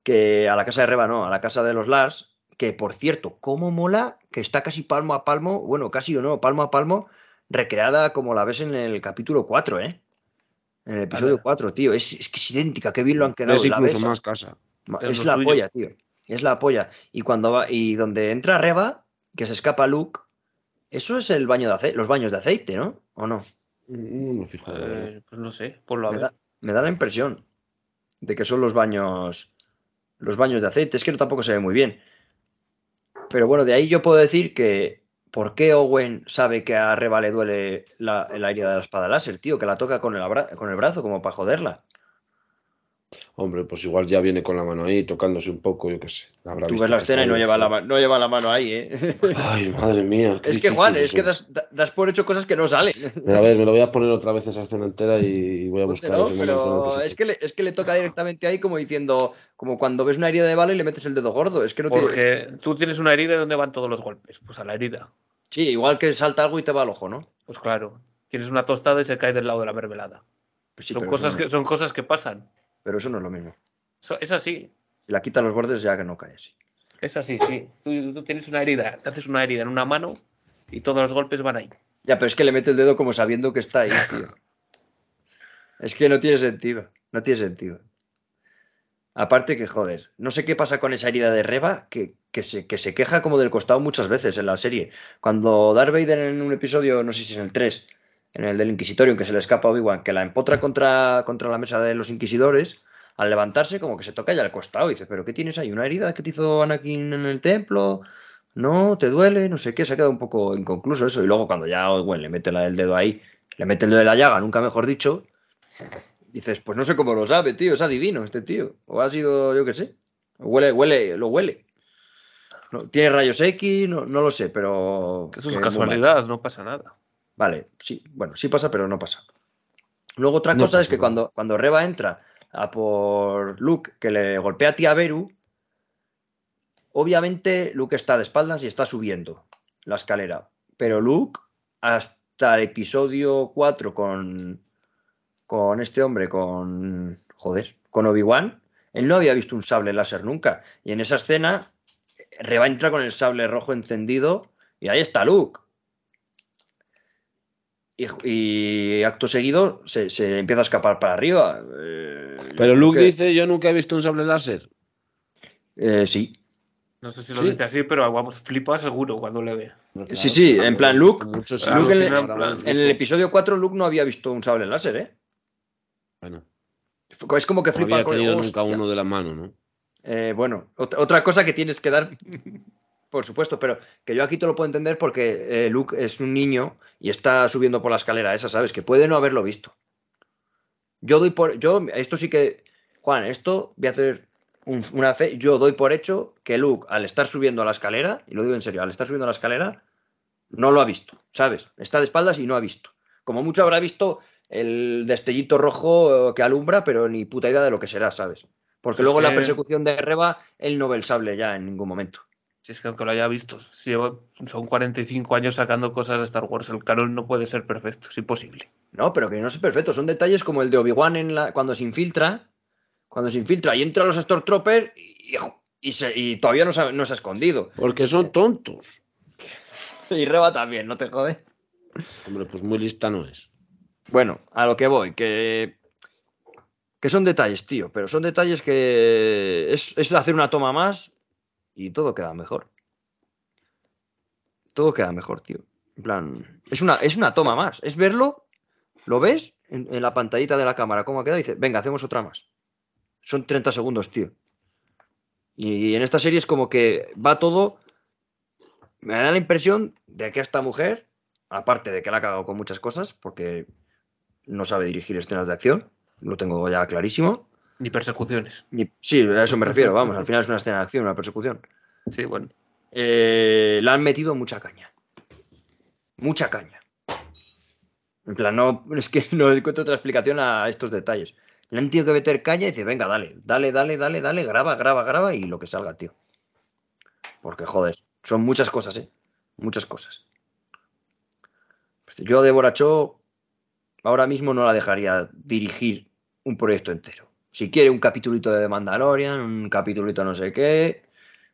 Speaker 1: que a la casa de Reba no, a la casa de los Lars, que por cierto, cómo mola que está casi palmo a palmo, bueno, casi o no, palmo a palmo, recreada como la ves en el capítulo 4, ¿eh? En el episodio
Speaker 2: Anda.
Speaker 1: 4, tío, es, es que es idéntica, qué bien lo han quedado.
Speaker 3: es
Speaker 1: la ves-
Speaker 3: más casa.
Speaker 2: Es
Speaker 1: la
Speaker 2: suyo.
Speaker 1: polla, tío. Es la polla. Y cuando va, y donde entra Reba, que se escapa Luke, eso es el baño de aceite, los baños de aceite, ¿no? ¿O no?
Speaker 3: No me fijo.
Speaker 2: Eh, pues no sé, a
Speaker 1: Me da, me da la impresión de que son los baños, los baños de aceite. Es que no tampoco se ve muy bien. Pero bueno, de ahí yo puedo decir que ¿por qué Owen sabe que a Reba le duele la, el aire de la espada láser, tío? Que la toca con el, abra- con el brazo como para joderla.
Speaker 3: Hombre, pues igual ya viene con la mano ahí tocándose un poco, yo qué sé. Habrá
Speaker 1: Tú
Speaker 3: visto
Speaker 1: ves la escena y no lleva la, no lleva la mano ahí, ¿eh?
Speaker 3: Ay, madre mía. qué
Speaker 1: Es que Juan, es que das, da- das por hecho cosas que no salen.
Speaker 3: A ver, me lo voy a poner otra vez esa escena entera y voy a buscar el
Speaker 1: pero
Speaker 3: que se
Speaker 1: es que, le, es que le toca directamente ahí como diciendo, como cuando ves una herida de bala y le metes el dedo gordo. Es que no tiene.
Speaker 2: Porque tú tienes una herida y ¿dónde van todos los golpes? Pues a la herida.
Speaker 1: Sí, igual que salta algo y te va al ojo, ¿no?
Speaker 2: Pues claro. Tienes una tostada y se cae del lado de la mermelada.
Speaker 1: Pues sí,
Speaker 2: son, cosas que,
Speaker 1: no,
Speaker 2: son cosas que pasan.
Speaker 1: Pero eso no es lo mismo.
Speaker 2: So- es así.
Speaker 1: Si la quitas los bordes ya que no cae así.
Speaker 2: Es así, sí. Tú, tú tienes una herida, te haces una herida en una mano y todos los golpes van ahí.
Speaker 1: Ya, pero es que le mete el dedo como sabiendo que está ahí, tío. Es que no tiene sentido. No tiene sentido. Aparte que, joder, no sé qué pasa con esa herida de Reba, que, que, se, que se queja como del costado muchas veces en la serie. Cuando Darth Vader en un episodio, no sé si es en el 3, en el del Inquisitorio, en que se le escapa a Obi-Wan, que la empotra contra, contra la mesa de los Inquisidores, al levantarse como que se toca ya el costado. Y dice, ¿pero qué tienes ahí? ¿Una herida que te hizo Anakin en el templo? No, te duele, no sé qué, se ha quedado un poco inconcluso eso. Y luego cuando ya Owen le mete el dedo ahí, le mete el dedo de la llaga, nunca mejor dicho, dices, pues no sé cómo lo sabe, tío, es adivino este tío. O ha sido, yo qué sé, huele, huele, lo huele. No, tiene rayos X, no, no lo sé, pero...
Speaker 2: Eso es casualidad, no pasa nada.
Speaker 1: Vale, sí, bueno, sí pasa, pero no pasa. Luego otra
Speaker 3: No
Speaker 1: cosa es que cuando, cuando Reba entra a por Luke, que le golpea a tía Beru, obviamente Luke está de espaldas y está subiendo la escalera. Pero Luke, hasta el episodio 4 con, con este hombre, con... Joder, con Obi-Wan, él no había visto un sable láser nunca. Y en esa escena, Reba entra con el sable rojo encendido y ahí está Luke. Y, y acto seguido se, se empieza a escapar para arriba. Eh,
Speaker 3: Pero Luke
Speaker 1: que-
Speaker 3: dice, yo nunca he visto un sable láser.
Speaker 1: Eh, sí.
Speaker 2: No sé si lo
Speaker 3: Sí.
Speaker 2: dice así, pero vamos, flipa seguro cuando le ve.
Speaker 1: Sí, sí, en plan, Luke-
Speaker 3: Muchos
Speaker 2: Luke en el-
Speaker 3: ahora
Speaker 2: en
Speaker 3: más
Speaker 1: En el episodio 4 Luke no había visto un sable láser, ¿eh?
Speaker 3: Bueno,
Speaker 1: Es como que
Speaker 3: no
Speaker 1: flipa
Speaker 3: había
Speaker 1: con
Speaker 3: tenido
Speaker 1: hostia.
Speaker 3: nunca uno de la mano, ¿no?
Speaker 1: Eh, bueno, ot- otra cosa que tienes que dar, por supuesto, pero que yo aquí te lo puedo entender porque eh, Luke es un niño y está subiendo por la escalera esa, ¿sabes? Que puede no haberlo visto. Yo doy por. Yo, esto sí que. Juan, esto voy a hacer un- una fe. Yo doy por hecho que Luke, al estar subiendo a la escalera, y lo digo en serio, al estar subiendo a la escalera, no lo ha visto, ¿sabes? Está de espaldas y no ha visto. Como mucho habrá visto el destellito rojo eh, que alumbra, pero ni puta idea de lo que será, ¿sabes? Porque
Speaker 2: Si
Speaker 1: luego en la persecución de Reba, él no ve el sable ya en ningún momento.
Speaker 2: Si es que aunque lo haya visto, si llevo- son 45 años sacando cosas de Star Wars, el canon no puede ser perfecto, es imposible.
Speaker 1: No, pero que no es perfecto. Son detalles como el de Obi-Wan en la, cuando se infiltra. Cuando se infiltra y entra a los Stormtroopers y, y, se- y todavía no se, ha, no se ha escondido.
Speaker 3: Porque son tontos.
Speaker 1: Y Reba también, no te jode.
Speaker 3: Hombre, pues muy lista no es.
Speaker 1: Bueno, a lo que voy, que, que son detalles, tío, pero son detalles que es, es hacer una toma más y todo queda mejor. Todo queda mejor, tío. En plan, es una, es una toma más, es verlo, lo ves en, la pantallita de la cámara, cómo ha quedado, y venga, hacemos otra más. Son 30 segundos, tío. Y en esta serie es como que va todo. Me da la impresión de que esta mujer, aparte de que la ha cagado con muchas cosas, porque no sabe dirigir escenas de acción, lo tengo ya clarísimo.
Speaker 2: Ni persecuciones.
Speaker 1: Sí, a eso me refiero, vamos, al final es una escena de acción, una persecución.
Speaker 2: Sí, bueno.
Speaker 1: Eh, le han metido mucha caña. Mucha caña. En plan, no, es que no encuentro otra explicación a estos detalles. Le han tenido que meter caña y dice, venga, dale, dale, dale, dale, dale, graba, graba, graba y lo que salga, tío. Porque, joder, son muchas cosas, ¿eh? Muchas cosas. Pues yo a Deborah Cho ahora mismo no la dejaría dirigir un proyecto entero. Si quiere un capitulito de The Mandalorian, un capitulito no sé qué,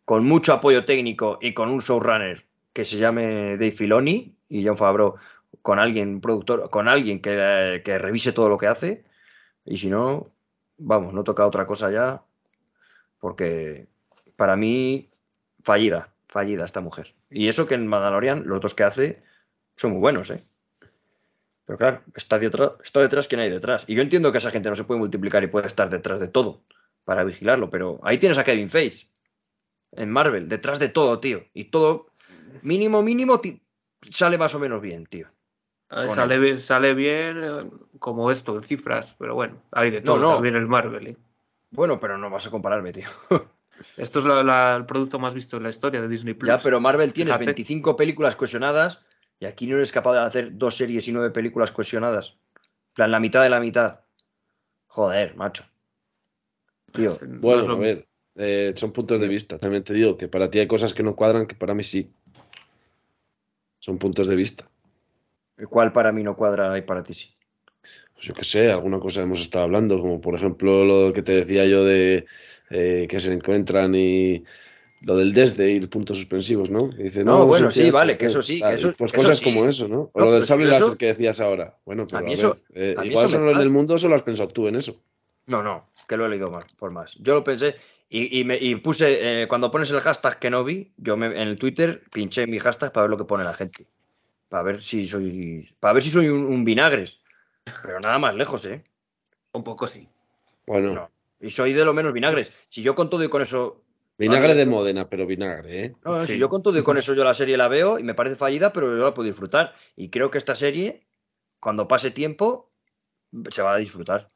Speaker 1: con mucho apoyo técnico y con un showrunner que se llame Dave Filoni y John Favreau con alguien productor, con alguien que, que revise todo lo que hace y si no, vamos, no toca otra cosa ya porque para mí fallida, fallida esta mujer. Y eso que en Mandalorian los dos que hace son muy buenos, ¿eh? Pero claro, está detrás, está detrás quien hay detrás. Y yo entiendo que esa gente no se puede multiplicar y puede estar detrás de todo para vigilarlo, pero ahí tienes a Kevin Feige en Marvel, detrás de todo, tío. Y todo, mínimo, mínimo, sale más o menos bien, tío.
Speaker 2: Sale, bien- sale bien eh, como esto, en cifras, pero bueno, hay de
Speaker 1: No,
Speaker 2: todo,
Speaker 1: no.
Speaker 2: también el Marvel. ¿eh?
Speaker 1: Bueno, pero no vas a compararme, tío.
Speaker 2: Esto es la- la- el producto más visto en la historia de Disney Plus.
Speaker 1: ya, pero Marvel tiene
Speaker 2: Fíjate.
Speaker 1: 25 películas cohesionadas y aquí no eres capaz de hacer dos series y nueve películas cohesionadas. En plan, la mitad de la mitad. Joder, macho. Tío,
Speaker 3: Bueno, a ver, eh, son puntos de vista. También te digo que para ti hay cosas que no cuadran que para mí sí. Son puntos de vista.
Speaker 1: ¿cuál para mí no cuadra y para ti sí?
Speaker 3: Pues yo qué sé, alguna cosa hemos estado hablando, como por ejemplo lo que te decía yo de eh, que se encuentran y lo del desde y los puntos suspensivos, ¿no? Que dice,
Speaker 1: No, bueno, sí,
Speaker 3: esto,
Speaker 1: vale, que eso sí, que eso-
Speaker 3: Pues
Speaker 1: eso
Speaker 3: cosas
Speaker 1: sí.
Speaker 3: como eso, ¿no? O
Speaker 1: No,
Speaker 3: lo del
Speaker 1: pero
Speaker 3: sable
Speaker 1: eso-
Speaker 3: láser que decías ahora. Bueno, pero
Speaker 1: A
Speaker 3: a
Speaker 1: mí
Speaker 3: ver,
Speaker 1: eso-
Speaker 3: eh,
Speaker 1: a mí
Speaker 3: igual
Speaker 1: eso me
Speaker 3: solo en el mundo solo has pensado tú en eso.
Speaker 1: No, no, que lo he leído mal, por más. Yo lo pensé y, y me, y puse, eh, cuando pones el hashtag que no vi, yo me- en el Twitter pinché mi hashtag para ver lo que pone la gente. Para ver si soy, para ver si soy un, un vinagres. Pero nada más lejos, ¿eh?
Speaker 2: Un poco sí.
Speaker 3: Bueno,
Speaker 1: No. Y soy de lo menos vinagres. Si yo con todo y con eso.
Speaker 3: Vinagre
Speaker 1: Vale.
Speaker 3: de Modena, pero vinagre, ¿eh?
Speaker 1: No,
Speaker 2: Sí.
Speaker 1: si yo con todo y con eso yo la serie la veo y me parece fallida, pero yo la puedo disfrutar. Y creo que esta serie, cuando pase tiempo, se va a disfrutar.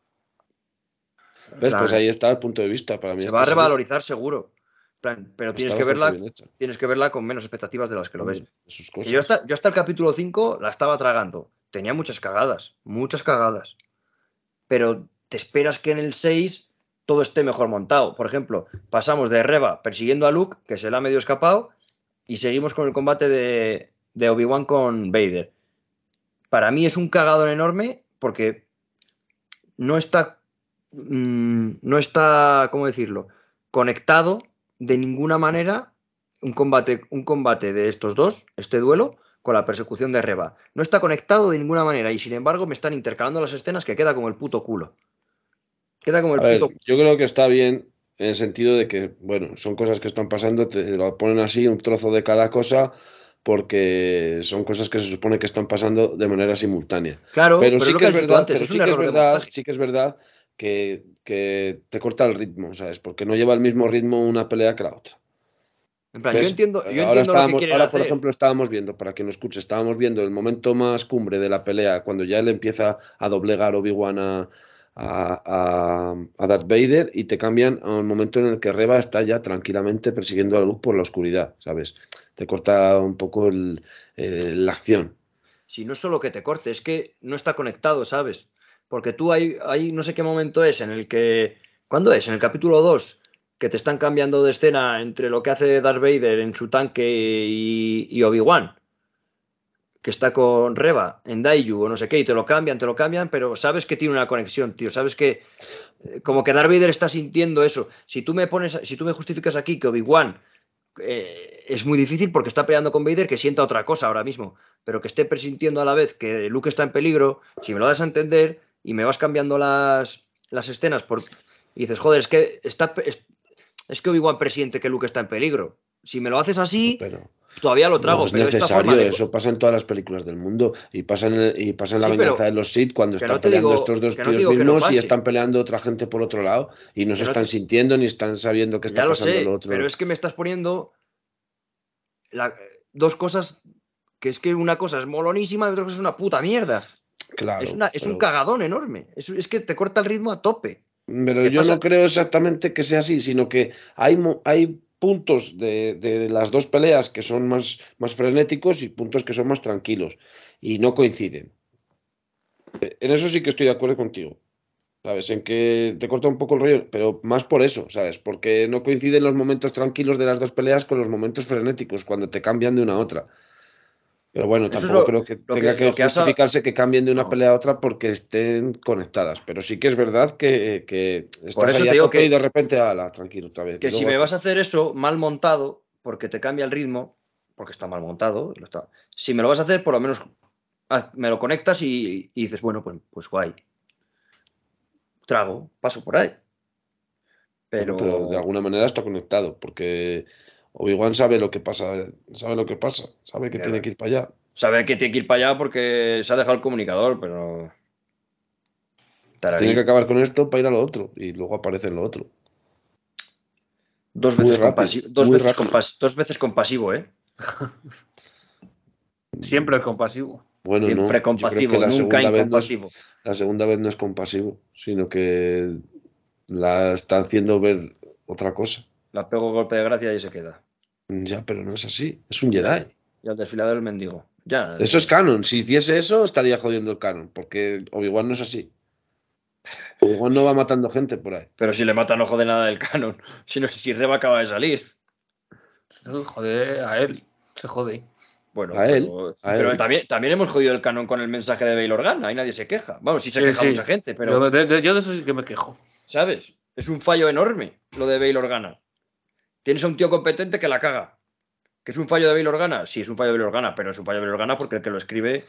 Speaker 3: ¿Ves?
Speaker 1: plan,
Speaker 3: Pues ahí está el punto de vista para mí.
Speaker 1: se va a
Speaker 3: serie
Speaker 1: revalorizar seguro. plan, pero tienes que verla, tienes que verla con menos expectativas de las que lo ves.
Speaker 3: cosas.
Speaker 1: yo hasta, yo hasta el capítulo 5 la estaba tragando. Tenía muchas cagadas, muchas cagadas. Pero te esperas que en el 6 todo esté mejor montado. Por ejemplo, pasamos de Reba persiguiendo a Luke, que se le ha medio escapado, y seguimos con el combate de, de Obi-Wan con Vader. Para mí es un cagadón enorme porque no está, mm, no está, ¿cómo decirlo? Conectado de ninguna manera un combate, un combate de estos dos, este duelo, con la persecución de Reba. No está conectado de ninguna manera y sin embargo me están intercalando las escenas que queda como el puto culo. Queda como el
Speaker 3: A ver,
Speaker 1: puto
Speaker 3: yo creo que está bien en el sentido de que, bueno, son cosas que están pasando, te lo ponen así, un trozo de cada cosa, porque son cosas que se supone que están pasando de manera simultánea.
Speaker 1: Claro,
Speaker 3: pero,
Speaker 1: pero
Speaker 3: sí
Speaker 1: lo
Speaker 3: que es verdad,
Speaker 1: antes,
Speaker 3: pero
Speaker 1: es
Speaker 3: sí que es verdad, sí que es verdad que, que te corta el ritmo, ¿sabes? Porque no lleva el mismo ritmo una pelea que la otra.
Speaker 1: En plan, yo entiendo, yo
Speaker 3: ahora
Speaker 1: entiendo lo que
Speaker 3: ahora, por
Speaker 1: hacer.
Speaker 3: ejemplo, estábamos viendo, para que no escuche, estábamos viendo el momento más cumbre de la pelea, cuando ya él empieza a doblegar Obi-Wan a, a, a- Darth Vader y te cambian a un momento en el que Reba está ya tranquilamente persiguiendo a Luke por la oscuridad, ¿sabes? Te corta un poco el- la acción.
Speaker 1: Si no es solo que te corte, es que no está conectado, ¿sabes? Porque tú hay, hay no sé qué momento es en el que. ¿Cuándo es? En el capítulo 2, que te están cambiando de escena entre lo que hace Darth Vader en su tanque y, y Obi-Wan. Que está con Reba en Daiju o no sé qué, y te lo cambian, te lo cambian, pero sabes que tiene una conexión, tío. Sabes que. eh, Como que Darth Vader está sintiendo eso. Si tú me pones, si tú me justificas aquí que Obi-Wan eh, es muy difícil porque está peleando con Vader que sienta otra cosa ahora mismo, pero que esté presintiendo a la vez que Luke está en peligro, si me lo das a entender y me vas cambiando las, las escenas por, y dices, joder, es que está es, es que Obi-Wan presiente que Luke está en peligro. Si me lo haces así,
Speaker 3: Pero
Speaker 1: todavía lo trago,
Speaker 3: no es
Speaker 1: pero
Speaker 3: necesario,
Speaker 1: de-
Speaker 3: eso pasa en todas las películas del mundo y pasa en, y pasa en la
Speaker 1: Sí,
Speaker 3: venganza de los Sith cuando están
Speaker 1: no
Speaker 3: peleando
Speaker 1: digo-
Speaker 3: estos dos tíos
Speaker 1: no
Speaker 3: mismos y están peleando otra gente por otro lado y no se están
Speaker 1: te-
Speaker 3: sintiendo ni están sabiendo qué está
Speaker 1: ya lo
Speaker 3: pasando
Speaker 1: sé,
Speaker 3: lo otro.
Speaker 1: pero es que me estás poniendo la- dos cosas que es que una cosa es molonísima y otra cosa es una puta mierda.
Speaker 3: Claro,
Speaker 1: es, una, es un cagadón enorme. Es, es que te corta el ritmo a tope.
Speaker 3: Pero
Speaker 1: ¿Qué
Speaker 3: yo
Speaker 1: pasa?
Speaker 3: no creo exactamente que sea así, sino que hay, hay puntos de, las dos peleas que son más, más frenéticos y puntos que son más tranquilos y no coinciden. En eso sí que estoy de acuerdo contigo. ¿Sabes? En que te corta un poco el rollo, pero más por eso, ¿sabes? Porque no coinciden los momentos tranquilos de las dos peleas con los momentos frenéticos cuando te cambian de una a otra. Pero bueno, tampoco
Speaker 1: lo-
Speaker 3: creo que
Speaker 1: lo
Speaker 3: tenga
Speaker 1: que-
Speaker 3: que, justificarse que cambien de una
Speaker 1: No.
Speaker 3: pelea a otra porque estén conectadas. Pero sí que es verdad que, que estás
Speaker 1: eso te
Speaker 3: a
Speaker 1: digo que-
Speaker 3: y de repente, ala, tranquilo otra vez.
Speaker 1: Que si me vas a hacer eso mal montado, porque te cambia el ritmo, porque está mal montado, lo está- si me lo vas a hacer, por lo menos me lo conectas y, y dices, bueno, pues, pues guay. Trago, paso por ahí. Pero,
Speaker 3: pero de alguna manera está conectado porque Obi-Wan sabe lo que pasa, sabe lo que pasa, sabe que tiene que ir para allá.
Speaker 1: sabe que tiene que ir para allá porque se ha dejado el comunicador, pero. Tararí.
Speaker 3: Tiene que acabar con esto para ir a lo otro y luego aparece en lo otro.
Speaker 1: Dos veces,
Speaker 3: rápido,
Speaker 1: compasi- dos, veces compas- dos veces compasivo, ¿eh?
Speaker 2: Siempre es compasivo.
Speaker 3: Bueno, no,
Speaker 1: Siempre
Speaker 3: creo
Speaker 1: compasivo, nunca
Speaker 3: segunda, vez no es,
Speaker 1: incompasivo.
Speaker 3: la segunda vez no es compasivo, sino que la está haciendo ver otra cosa.
Speaker 1: La pego golpe de gracia y se queda.
Speaker 3: Ya, pero no es así, es un Jedi.
Speaker 1: Y al desfilador del mendigo. Ya.
Speaker 3: Eso es canon. Si hiciese eso, estaría jodiendo el canon, porque Obi-Wan no es así. Obi-Wan no va matando gente por ahí.
Speaker 1: Pero si le mata no jode nada del canon. Si, no, si Reba acaba de salir.
Speaker 2: Joder, a él. Se jode.
Speaker 1: Bueno,
Speaker 3: A él,
Speaker 1: pero,
Speaker 3: a
Speaker 1: pero
Speaker 3: él.
Speaker 1: también, también hemos jodido el canon con el mensaje de Bail Organa. Ahí nadie se queja. Bueno, sí se
Speaker 2: Sí,
Speaker 1: queja
Speaker 2: sí.
Speaker 1: mucha gente, pero.
Speaker 2: Yo de, de- yo de eso sí que me quejo.
Speaker 1: ¿Sabes? Es un fallo enorme lo de Bail Organa. Tienes a un tío competente que la caga. ¿Que es un fallo de Bail Organa? Sí, es un fallo de Bail Organa, pero es un fallo de Bail Organa porque el que lo escribe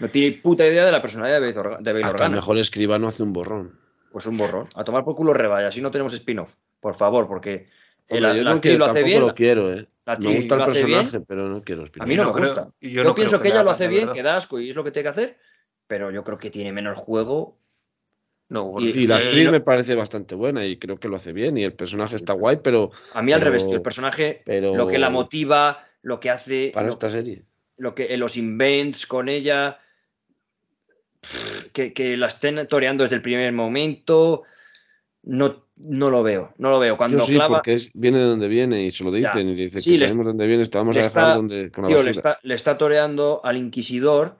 Speaker 1: no tiene puta idea de la personalidad de Bail Orga- de Bail
Speaker 3: Hasta el
Speaker 1: Organa.
Speaker 3: mejor escribano hace un borrón.
Speaker 1: Pues un borrón. A tomar por culo reba y así no tenemos spin-off. Por favor, porque el,
Speaker 3: Hombre, yo
Speaker 1: la
Speaker 3: no
Speaker 1: actriz
Speaker 3: quiero,
Speaker 1: lo hace bien.
Speaker 3: lo quiero, eh.
Speaker 1: la
Speaker 3: Me gusta el
Speaker 1: lo bien.
Speaker 3: personaje, pero no quiero
Speaker 1: A mí no,
Speaker 2: no
Speaker 1: me
Speaker 2: creo-
Speaker 1: gusta.
Speaker 2: yo
Speaker 1: yo
Speaker 2: no
Speaker 1: pienso que
Speaker 2: que
Speaker 1: ella
Speaker 2: la
Speaker 1: lo hace bien,
Speaker 2: verdad.
Speaker 1: que da asco y es lo que tiene que hacer, pero yo creo que tiene menos juego.
Speaker 2: No,
Speaker 1: Y-
Speaker 3: Y la
Speaker 2: eh,
Speaker 3: actriz
Speaker 2: no-
Speaker 3: me parece bastante buena y creo que lo hace bien y el personaje está guay, pero
Speaker 1: A mí al
Speaker 3: Pero-
Speaker 1: revés, tío, el personaje,
Speaker 3: pero-
Speaker 1: lo que la motiva, lo que hace,
Speaker 3: para
Speaker 1: lo,
Speaker 3: esta serie.
Speaker 1: lo que los invents con ella, que, que la estén toreando desde el primer momento, no, no lo veo, no lo veo. Cuando
Speaker 3: Yo sí,
Speaker 1: clava,
Speaker 3: porque es, viene de donde viene y se lo
Speaker 1: Ya.
Speaker 3: dicen y dice
Speaker 1: Sí,
Speaker 3: que
Speaker 1: le-
Speaker 3: sabemos dónde vamos
Speaker 1: le
Speaker 3: a dejar
Speaker 1: está-
Speaker 3: donde, con la
Speaker 1: tío, le está, le está toreando al inquisidor,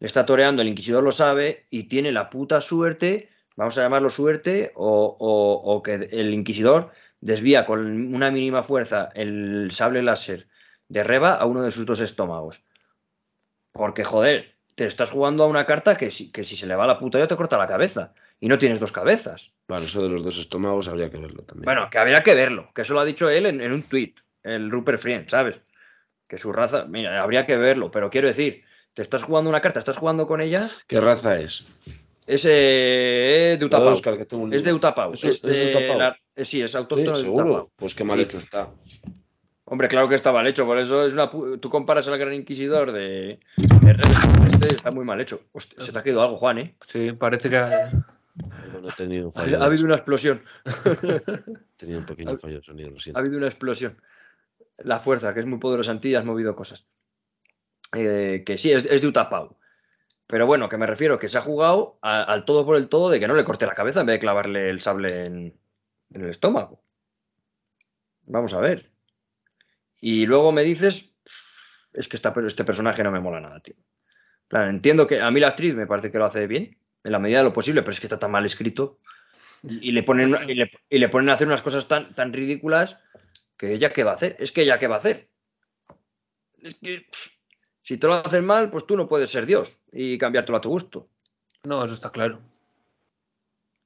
Speaker 1: le está toreando, el inquisidor lo sabe y tiene la puta suerte, vamos a llamarlo suerte, o, o- o que el inquisidor desvía con una mínima fuerza el sable láser de Reba a uno de sus dos estómagos. Porque, joder, te estás jugando a una carta que si, que si se le va la puta ya te corta la cabeza. Y no tienes dos cabezas.
Speaker 3: Vale, eso de los dos estómagos habría que verlo también.
Speaker 1: Bueno, que habría que verlo, que eso lo ha dicho él en, en un tuit, el Rupert Friend, ¿sabes? Que su raza, mira, habría que verlo, pero quiero decir, te estás jugando una carta, estás jugando con ella,
Speaker 3: ¿Qué raza es?
Speaker 1: Es eh, de
Speaker 3: La de
Speaker 1: Utapau.
Speaker 3: Oscar, que tengo un
Speaker 1: Es de. Utapau. Es
Speaker 3: es de
Speaker 1: de
Speaker 3: Utapau.
Speaker 1: la- eh, Sí, es
Speaker 3: Sí,
Speaker 1: autóctono de
Speaker 3: seguro.
Speaker 1: Utapau.
Speaker 3: Pues qué mal
Speaker 1: Sí.
Speaker 3: hecho está.
Speaker 1: Hombre, claro que está mal hecho, por eso es una pu- tú comparas al Gran Inquisidor de, de este está muy mal hecho. Hostia, se te ha caído algo, Juan, ¿eh?
Speaker 2: Sí, parece que.
Speaker 3: No he tenido un
Speaker 1: Ha,
Speaker 3: fallo.
Speaker 1: ha habido una explosión,
Speaker 3: He tenido un pequeño
Speaker 1: ha-
Speaker 3: fallo de sonido, lo
Speaker 1: ha habido una explosión. La fuerza, que es muy poderosa en ti, has movido cosas. Eh, que sí, es, es de Utapau. Pero bueno, que me refiero que se ha jugado a- al todo por el todo de que no le corte la cabeza en vez de clavarle el sable en, en el estómago. Vamos a ver. Y luego me dices, es que esta- este personaje no me mola nada, tío. Plan, entiendo que a mí la actriz me parece que lo hace bien, en la medida de lo posible, pero es que está tan mal escrito. Y, y le, ponen, y, le, y le ponen a hacer unas cosas tan, tan ridículas que ella qué va a hacer. Es que ella qué va a hacer. Es que pff, si te lo hacen mal, pues tú no puedes ser Dios y cambiártelo a tu gusto.
Speaker 2: No, eso está claro.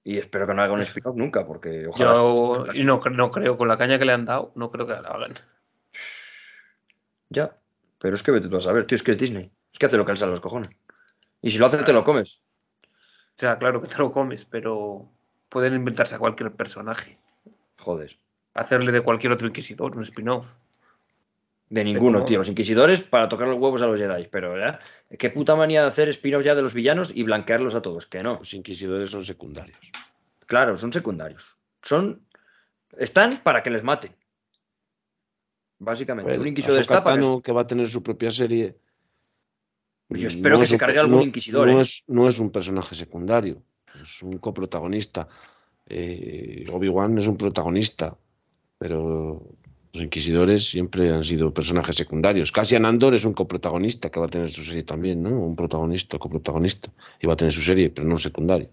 Speaker 1: Y espero que no haga un spin-off nunca, porque ojalá.
Speaker 2: Yo y no, no creo, con la caña que le han dado, no creo que la hagan.
Speaker 1: Ya, pero es que vete tú a saber, tío, es que es Disney. Es que hace lo que le sale a los cojones. Y si lo hace, te lo comes.
Speaker 2: O sea, claro que te lo comes, pero pueden inventarse a cualquier personaje.
Speaker 1: Joder.
Speaker 2: Hacerle de cualquier otro inquisidor, un spin-off.
Speaker 1: De ninguno, tío. Los inquisidores para tocar los huevos a los Jedi. Pero ya, qué puta manía de hacer spin-off ya de los villanos y blanquearlos a todos. Que no.
Speaker 3: Los inquisidores son secundarios.
Speaker 1: Claro, son secundarios. Son. Están para que les maten. Básicamente.
Speaker 3: Bueno,
Speaker 1: un inquisidor está para que.
Speaker 3: Tano, que va a tener su propia serie.
Speaker 1: Yo espero que se cargue algún
Speaker 3: no-
Speaker 1: inquisidor,
Speaker 3: No,
Speaker 1: ¿eh?
Speaker 3: es, no es un personaje secundario, es un coprotagonista. Eh, Obi-Wan es un protagonista, pero los inquisidores siempre han sido personajes secundarios. Cassian Andor es un coprotagonista que va a tener su serie también, ¿no? Un protagonista, coprotagonista, y va a tener su serie, pero no un secundario.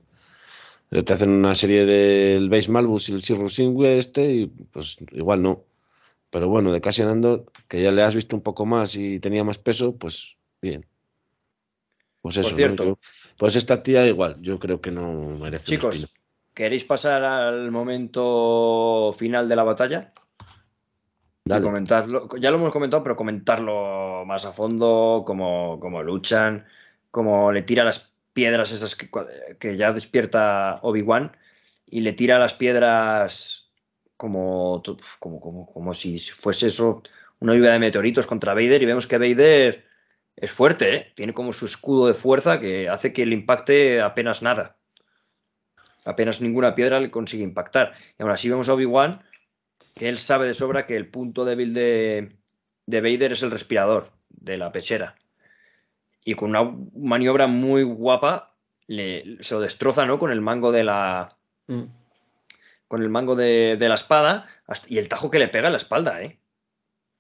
Speaker 3: Eh, Te hacen una serie del Base Malbus y el Sir Singwe este, y pues igual no. Pero bueno, de Cassian Andor, que ya le has visto un poco más y tenía más peso, pues bien. Pues eso, ¿no?
Speaker 1: cierto.
Speaker 3: Yo- pues esta tía igual, yo creo que no merece
Speaker 1: Chicos. ¿queréis pasar al momento final de la batalla? Y
Speaker 3: Dale.
Speaker 1: comentadlo- ya lo hemos comentado, pero comentarlo más a fondo, cómo, cómo luchan, cómo le tira las piedras esas que, que ya despierta Obi-Wan y le tira las piedras como, como, como, como si fuese eso una lluvia de meteoritos contra Vader y vemos que Vader es fuerte, ¿eh? tiene como su escudo de fuerza que hace que le impacte apenas nada. Apenas ninguna piedra le consigue impactar. Y aún así vemos a Obi-Wan que él sabe de sobra que el punto débil de, de Vader es el respirador de la pechera. Y con una maniobra muy guapa le, se lo destroza, ¿no? Con el mango de la.
Speaker 2: Mm.
Speaker 1: Con el mango de, de la espada. hasta- y el tajo que le pega en la espalda, ¿eh?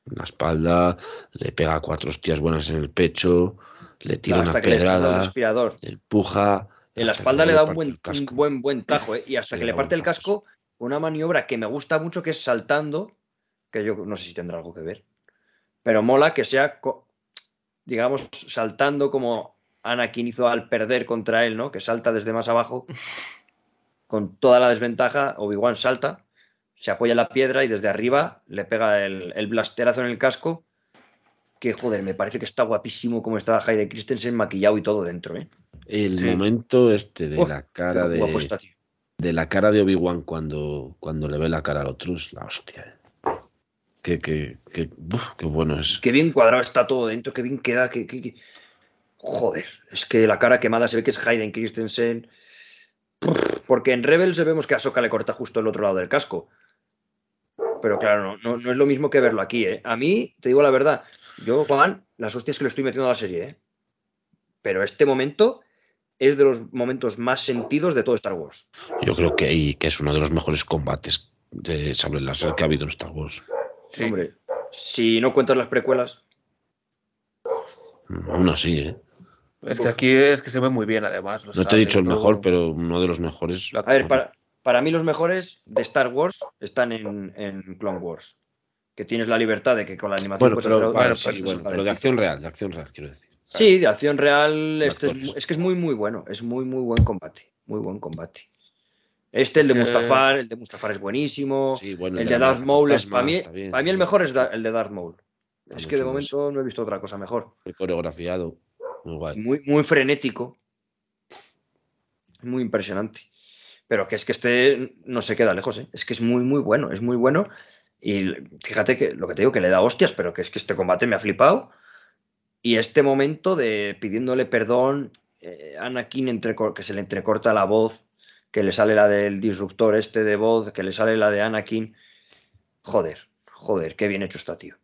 Speaker 3: En la espalda, le pega cuatro hostias buenas en el pecho, le tira
Speaker 1: hasta
Speaker 3: una
Speaker 1: que le explota el
Speaker 3: pedrada,
Speaker 1: respirador.
Speaker 3: le empuja.
Speaker 1: En la espalda le da un buen, un buen, buen tajo, ¿eh? Y hasta
Speaker 3: Sí,
Speaker 1: que
Speaker 3: le
Speaker 1: parte el casco, una maniobra que me gusta mucho, que es saltando, que yo no sé si tendrá algo que ver, pero mola que sea, co- digamos, saltando como Anakin hizo al perder contra él, ¿no? Que salta desde más abajo, con toda la desventaja, Obi-Wan salta, se apoya en la piedra y desde arriba le pega el, el blasterazo en el casco, que joder, me parece que está guapísimo como estaba Hayden Christensen maquillado y todo dentro, ¿eh?
Speaker 3: El
Speaker 2: Sí.
Speaker 3: momento este de la cara
Speaker 1: Qué guapo está,
Speaker 3: de,
Speaker 1: tío.
Speaker 3: De la cara de Obi-Wan cuando, cuando le ve la cara al otro la hostia. eh. Qué, qué, qué, qué bueno es.
Speaker 1: Qué bien cuadrado está todo dentro, qué bien queda. que que- que- Joder, es que la cara quemada se ve que es Hayden Christensen. Porque en Rebels vemos que a Ahsoka le corta justo el otro lado del casco. Pero claro, no, no, no es lo mismo que verlo aquí, ¿eh? A mí, te digo la verdad, yo, Juan, las hostias que le estoy metiendo a la serie, ¿eh? Pero este momento es de los momentos más sentidos de todo Star Wars.
Speaker 3: Yo creo que, y que es uno de los mejores combates de sable láser que ha habido en Star Wars.
Speaker 2: Sí.
Speaker 1: Hombre, si no cuentas las precuelas,
Speaker 3: Mm, Aún así, ¿eh?
Speaker 2: Es que aquí es que se ve muy bien, además.
Speaker 3: No te he dicho el mejor, pero uno de los mejores.
Speaker 1: A ver, para, para mí los mejores de Star Wars están en, en Clone Wars. Que tienes la libertad de que con la animación
Speaker 3: Bueno,
Speaker 1: puedes
Speaker 3: pero, vale, sí, bueno, pero de acción real, de acción real, quiero decir.
Speaker 1: Sí, de acción real. Este es, que es muy, muy bueno. Es muy, muy buen combate. Muy buen combate. Este, el de Mustafar, el de Mustafar es buenísimo.
Speaker 3: Sí, bueno,
Speaker 1: el
Speaker 3: de
Speaker 1: Darth
Speaker 3: amenaza
Speaker 1: Maul es para mí,
Speaker 3: bien.
Speaker 1: para mí el mejor es da- el de Darth Maul.
Speaker 3: Está
Speaker 1: Es que de momento no he visto otra cosa mejor.
Speaker 3: Muy coreografiado, muy guay.
Speaker 1: Muy, muy frenético. Muy impresionante. Pero que es que este no se queda lejos, ¿eh? Es que es muy, muy bueno, es muy bueno. Y fíjate que lo que te digo, que le da hostias, pero que es que este combate me ha flipado. Y este momento de pidiéndole perdón, eh, Anakin entrecor- que se le entrecorta la voz, que le sale la del disruptor este de voz, que le sale la de Anakin. Joder, joder, qué bien hecho está, tío.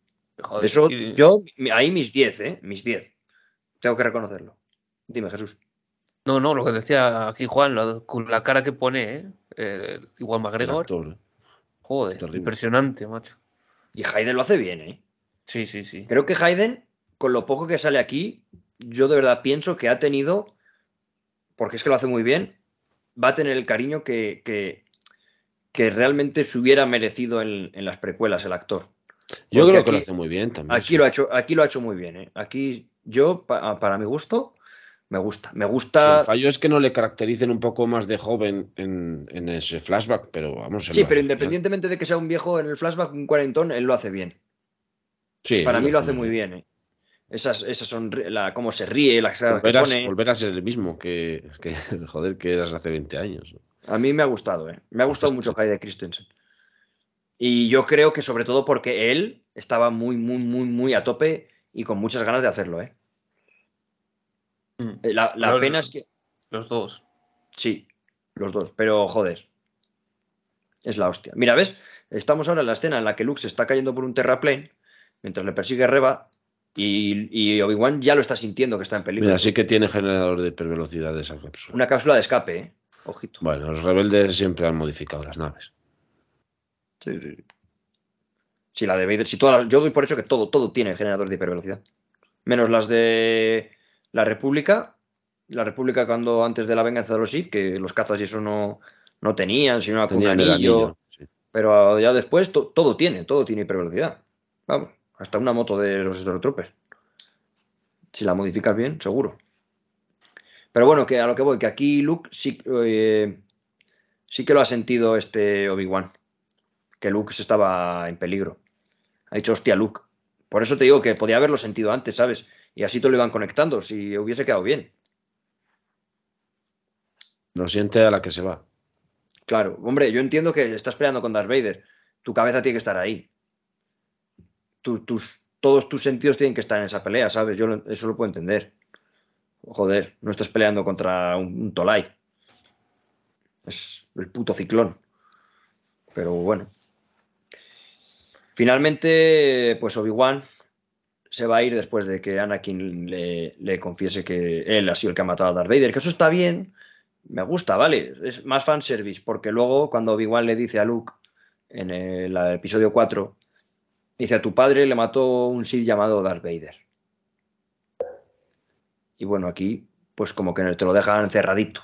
Speaker 2: Joder,
Speaker 1: Eso,
Speaker 2: y-
Speaker 1: yo, ahí mis 10, ¿eh? Mis 10. Tengo que reconocerlo. Dime, Jesús.
Speaker 2: No, no, lo que decía aquí Juan, lo- con la cara que pone, ¿eh? Eh, igual McGregor.
Speaker 3: actor, ¿eh?
Speaker 2: Joder,
Speaker 3: terrible.
Speaker 2: impresionante, macho.
Speaker 1: Y Hayden lo hace bien, ¿eh?
Speaker 2: Sí, sí, sí.
Speaker 1: Creo que Hayden, con lo poco que sale aquí, yo de verdad pienso que ha tenido, porque es que lo hace muy bien, va a tener el cariño que, que, que realmente se hubiera merecido en, en las precuelas el actor.
Speaker 3: Yo
Speaker 1: Porque
Speaker 3: creo que lo hace muy bien también.
Speaker 1: Aquí
Speaker 3: sí.
Speaker 1: lo ha hecho, aquí lo ha hecho muy bien, ¿eh? Aquí yo, pa- para mi gusto, me gusta. Me gusta.
Speaker 3: El fallo es que no le caractericen un poco más de joven en, en ese flashback, pero vamos.
Speaker 1: Sí, pero independientemente de que sea un viejo en el flashback, un cuarentón, él lo hace bien.
Speaker 3: Sí,
Speaker 1: Para mí lo hace muy bien, ¿eh? Esas, esas son la, cómo se ríe, las caras que
Speaker 3: Volver a,
Speaker 1: pone.
Speaker 3: volver a ser el mismo que, que, joder, que eras hace 20 años.
Speaker 1: A mí me ha gustado, ¿eh? Me ha gustado mucho Hayden Christensen. Y yo creo que sobre todo porque él estaba muy, muy, muy, muy a tope y con muchas ganas de hacerlo, ¿eh?
Speaker 2: Mm.
Speaker 1: Eh, La, la pena es que.
Speaker 2: Los dos.
Speaker 1: Sí, los dos, pero joder. Es la hostia. Mira, ¿ves? Estamos ahora en la escena en la que Luke se está cayendo por un terraplane mientras le persigue Reba y, y Obi-Wan ya lo está sintiendo que está en peligro.
Speaker 3: Mira, sí que tiene generador de hipervelocidad de esa cápsula.
Speaker 1: Una cápsula de escape, ¿eh? Ojito.
Speaker 3: Bueno, los rebeldes siempre han modificado las naves.
Speaker 1: Sí, sí. sí. Sí, la de Vader, si todas las- yo doy por hecho que todo, todo tiene generador de hipervelocidad. Menos las de la República. La República cuando antes de la venganza de los Sith, que los cazas y eso no, no tenían, sino un
Speaker 3: Tenían el
Speaker 1: anillo.
Speaker 3: anillo. sí.
Speaker 1: Pero ya después to- todo tiene, todo tiene hipervelocidad. Vamos, hasta una moto de los Stormtroopers. Si la modificas bien, seguro. Pero bueno, que a lo que voy, que aquí Luke sí, eh, sí que lo ha sentido este Obi-Wan. Que Luke se estaba en peligro. Ha dicho, hostia, Luke. Por eso te digo que podía haberlo sentido antes, ¿sabes? Y así te lo iban conectando, si hubiese quedado bien.
Speaker 3: Lo siente a la que se va.
Speaker 1: Claro, hombre, yo entiendo que estás peleando con Darth Vader. Tu cabeza tiene que estar ahí. Tu- tus, todos tus sentidos tienen que estar en esa pelea, ¿sabes? Yo eso lo puedo entender. Joder, no estás peleando contra un, un Tolai. Es el puto ciclón. Pero bueno. Finalmente, pues Obi-Wan se va a ir después de que Anakin le, le confiese que él ha sido el que ha matado a Darth Vader. Que eso está bien, me gusta, ¿vale? Es más fanservice, porque luego cuando Obi-Wan le dice a Luke en el, el episodio 4, dice a tu padre le mató un Sith llamado Darth Vader. Y bueno, aquí pues como que te lo dejan encerradito.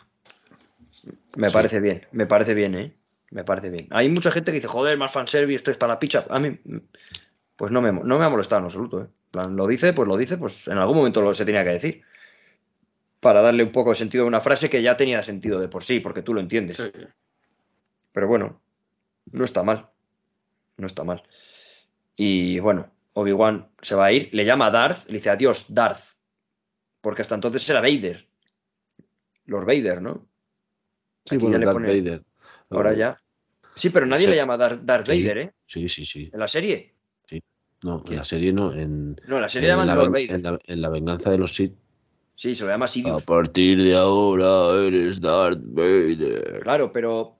Speaker 1: Me
Speaker 3: Sí.
Speaker 1: parece bien, me parece bien, ¿eh? Me parece bien. Hay mucha gente que dice, joder, más fanservice, esto está la picha. A mí, pues no me, no me ha molestado en absoluto, ¿eh? Plan, Lo dice, pues lo dice, pues en algún momento lo, se tenía que decir para darle un poco de sentido a una frase que ya tenía sentido de por sí, porque tú lo entiendes.
Speaker 2: Sí.
Speaker 1: Pero bueno, no está mal. No está mal. Y bueno, Obi-Wan se va a ir, le llama a Darth, le dice adiós, Darth. Porque hasta entonces era Vader. Lord Vader, ¿no?
Speaker 3: Sí, bueno, Darth
Speaker 1: pone-
Speaker 3: Vader.
Speaker 1: Ahora ya. Sí, pero nadie
Speaker 3: Sí.
Speaker 1: le llama Darth, Darth
Speaker 3: Sí.
Speaker 1: Vader, ¿eh?
Speaker 3: Sí, sí, sí.
Speaker 1: En la serie.
Speaker 3: No, en la serie no. En,
Speaker 1: No, en la serie
Speaker 3: en
Speaker 1: llaman
Speaker 3: la,
Speaker 1: Lord Vader.
Speaker 3: en la- en la venganza de los Sith.
Speaker 1: Sí, se lo llama
Speaker 3: A
Speaker 1: Sidious.
Speaker 3: partir de ahora eres Darth Vader.
Speaker 1: Claro, pero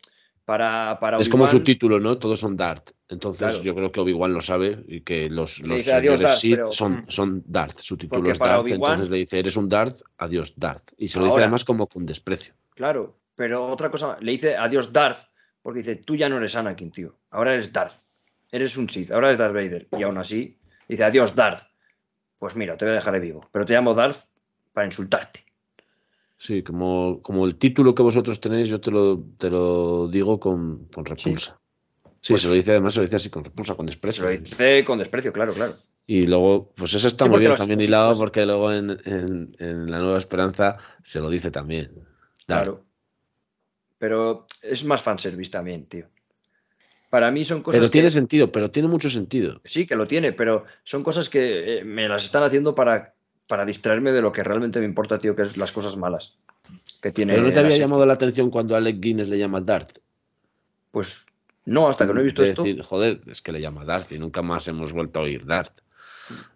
Speaker 1: para, para
Speaker 3: Es como su título, ¿no? Todos son Darth. Entonces
Speaker 1: Claro.
Speaker 3: yo creo que Obi-Wan lo sabe y que los, los
Speaker 1: dice, "Adiós,
Speaker 3: señores
Speaker 1: Darth",
Speaker 3: Sith
Speaker 1: pero-
Speaker 3: son,
Speaker 2: Mm.
Speaker 3: son Darth. Su título es
Speaker 1: Obi-Wan-
Speaker 3: entonces le dice, eres un Darth, adiós Darth. Y se lo dice además como con desprecio.
Speaker 1: Claro, pero otra cosa, le dice adiós Darth, porque dice, tú ya no eres Anakin, tío. Ahora eres Darth. Eres un Sith, ahora eres Darth Vader. Y aún así, dice adiós Darth. Pues mira, te voy a dejar vivo. Pero te llamo Darth para insultarte.
Speaker 3: Sí, como, como el título que vosotros tenéis, yo te lo, te lo digo con, con repulsa. Sí,
Speaker 1: Pues-
Speaker 3: se lo dice además, se lo dice así con repulsa, con
Speaker 1: Se
Speaker 3: desprecio.
Speaker 1: lo dice con desprecio, claro, claro.
Speaker 3: Y luego, pues eso está
Speaker 1: Sí,
Speaker 3: muy bien también
Speaker 1: sí,
Speaker 3: hilado,
Speaker 1: pues-
Speaker 3: porque luego en, en- en La Nueva Esperanza se lo dice también.
Speaker 1: Claro. Pero es más fanservice también, tío. Para mí son cosas
Speaker 3: Pero
Speaker 1: que-
Speaker 3: tiene sentido, pero tiene mucho sentido.
Speaker 1: Sí, que lo tiene, pero son cosas que eh, me las están haciendo para, para distraerme de lo que realmente me importa, tío, que es las cosas malas. que tiene.
Speaker 3: Pero no te había llamado la atención cuando Alec Guinness le llama Darth.
Speaker 1: Pues no, hasta que no he visto
Speaker 3: De
Speaker 1: esto.
Speaker 3: decir, joder, es que le llama Darth y nunca más hemos vuelto a oír Darth.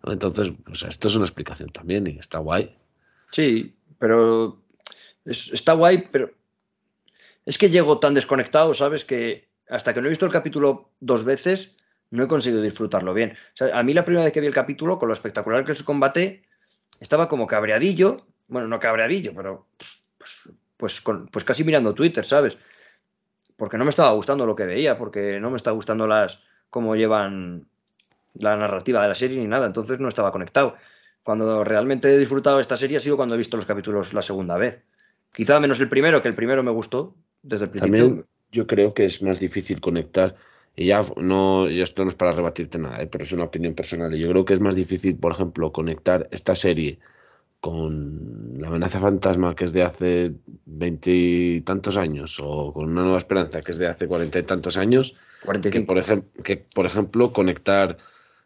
Speaker 3: Entonces, pues esto es una explicación también y está guay.
Speaker 1: Sí, pero es- está guay, pero es que llego tan desconectado, ¿sabes? Que hasta que no he visto el capítulo dos veces, no he conseguido disfrutarlo bien. O sea, a mí la primera vez que vi el capítulo, con lo espectacular que es el combate, estaba como cabreadillo, bueno, no cabreadillo, pero pues, pues, con- pues casi mirando Twitter, ¿sabes? Porque no me estaba gustando lo que veía, porque no me está gustando las cómo llevan la narrativa de la serie ni nada, entonces no estaba conectado. Cuando realmente he disfrutado esta serie ha sido cuando he visto los capítulos la segunda vez. Quizá menos el primero, que el primero me gustó desde el principio.
Speaker 3: También yo creo que es más difícil conectar, y ya no, y esto no es para rebatirte nada, ¿eh? pero es una opinión personal. y Yo creo que es más difícil, por ejemplo, conectar esta serie con la amenaza fantasma que es de hace veintitantos años, o con una nueva esperanza que es de hace cuarenta y tantos años, que
Speaker 1: 45.
Speaker 3: por, ejem- que, por ejemplo, conectar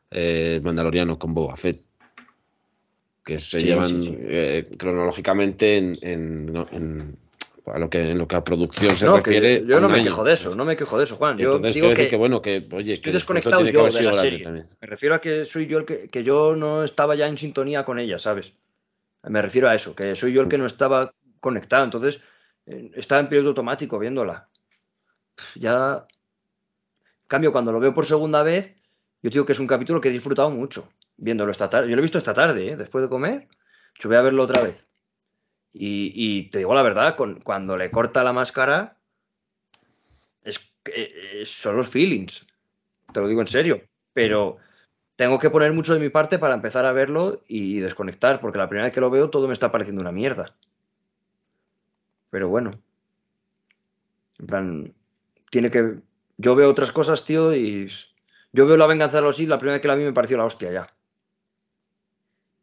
Speaker 3: eh, Mandaloriano con Boba Fett. Que se
Speaker 1: Sí,
Speaker 3: llevan
Speaker 1: sí, sí.
Speaker 3: eh, cronológicamente en, en- en- a lo que, en lo que a producción se
Speaker 1: No,
Speaker 3: refiere.
Speaker 1: yo no me
Speaker 3: año.
Speaker 1: quejo de eso, no me quejo de eso, Juan. Yo
Speaker 3: Entonces,
Speaker 1: digo que,
Speaker 3: decir que, bueno, que, oye,
Speaker 1: estoy
Speaker 3: que
Speaker 1: desconectado yo de la serie.
Speaker 3: también.
Speaker 1: Me refiero a que soy yo el que, que yo no estaba ya en sintonía con ella, ¿sabes? Me refiero a eso, que soy yo el que no estaba conectado. Entonces, eh, estaba en piloto automático viéndola. Ya. En cambio, cuando lo veo por segunda vez, yo digo que es un capítulo que he disfrutado mucho viéndolo esta tarde. Yo lo he visto esta tarde, ¿eh? después de comer. Yo voy a verlo otra vez. Y, te digo la verdad, cuando le corta la máscara, es, que- eh, son los feelings. Te lo digo en serio. Pero tengo que poner mucho de mi parte para empezar a verlo y desconectar, porque la primera vez que lo veo todo me está pareciendo una mierda. Pero bueno. En plan, tiene que. Yo veo otras cosas, tío, y. Yo veo la venganza de los Sith, la primera vez que la vi me pareció la hostia ya.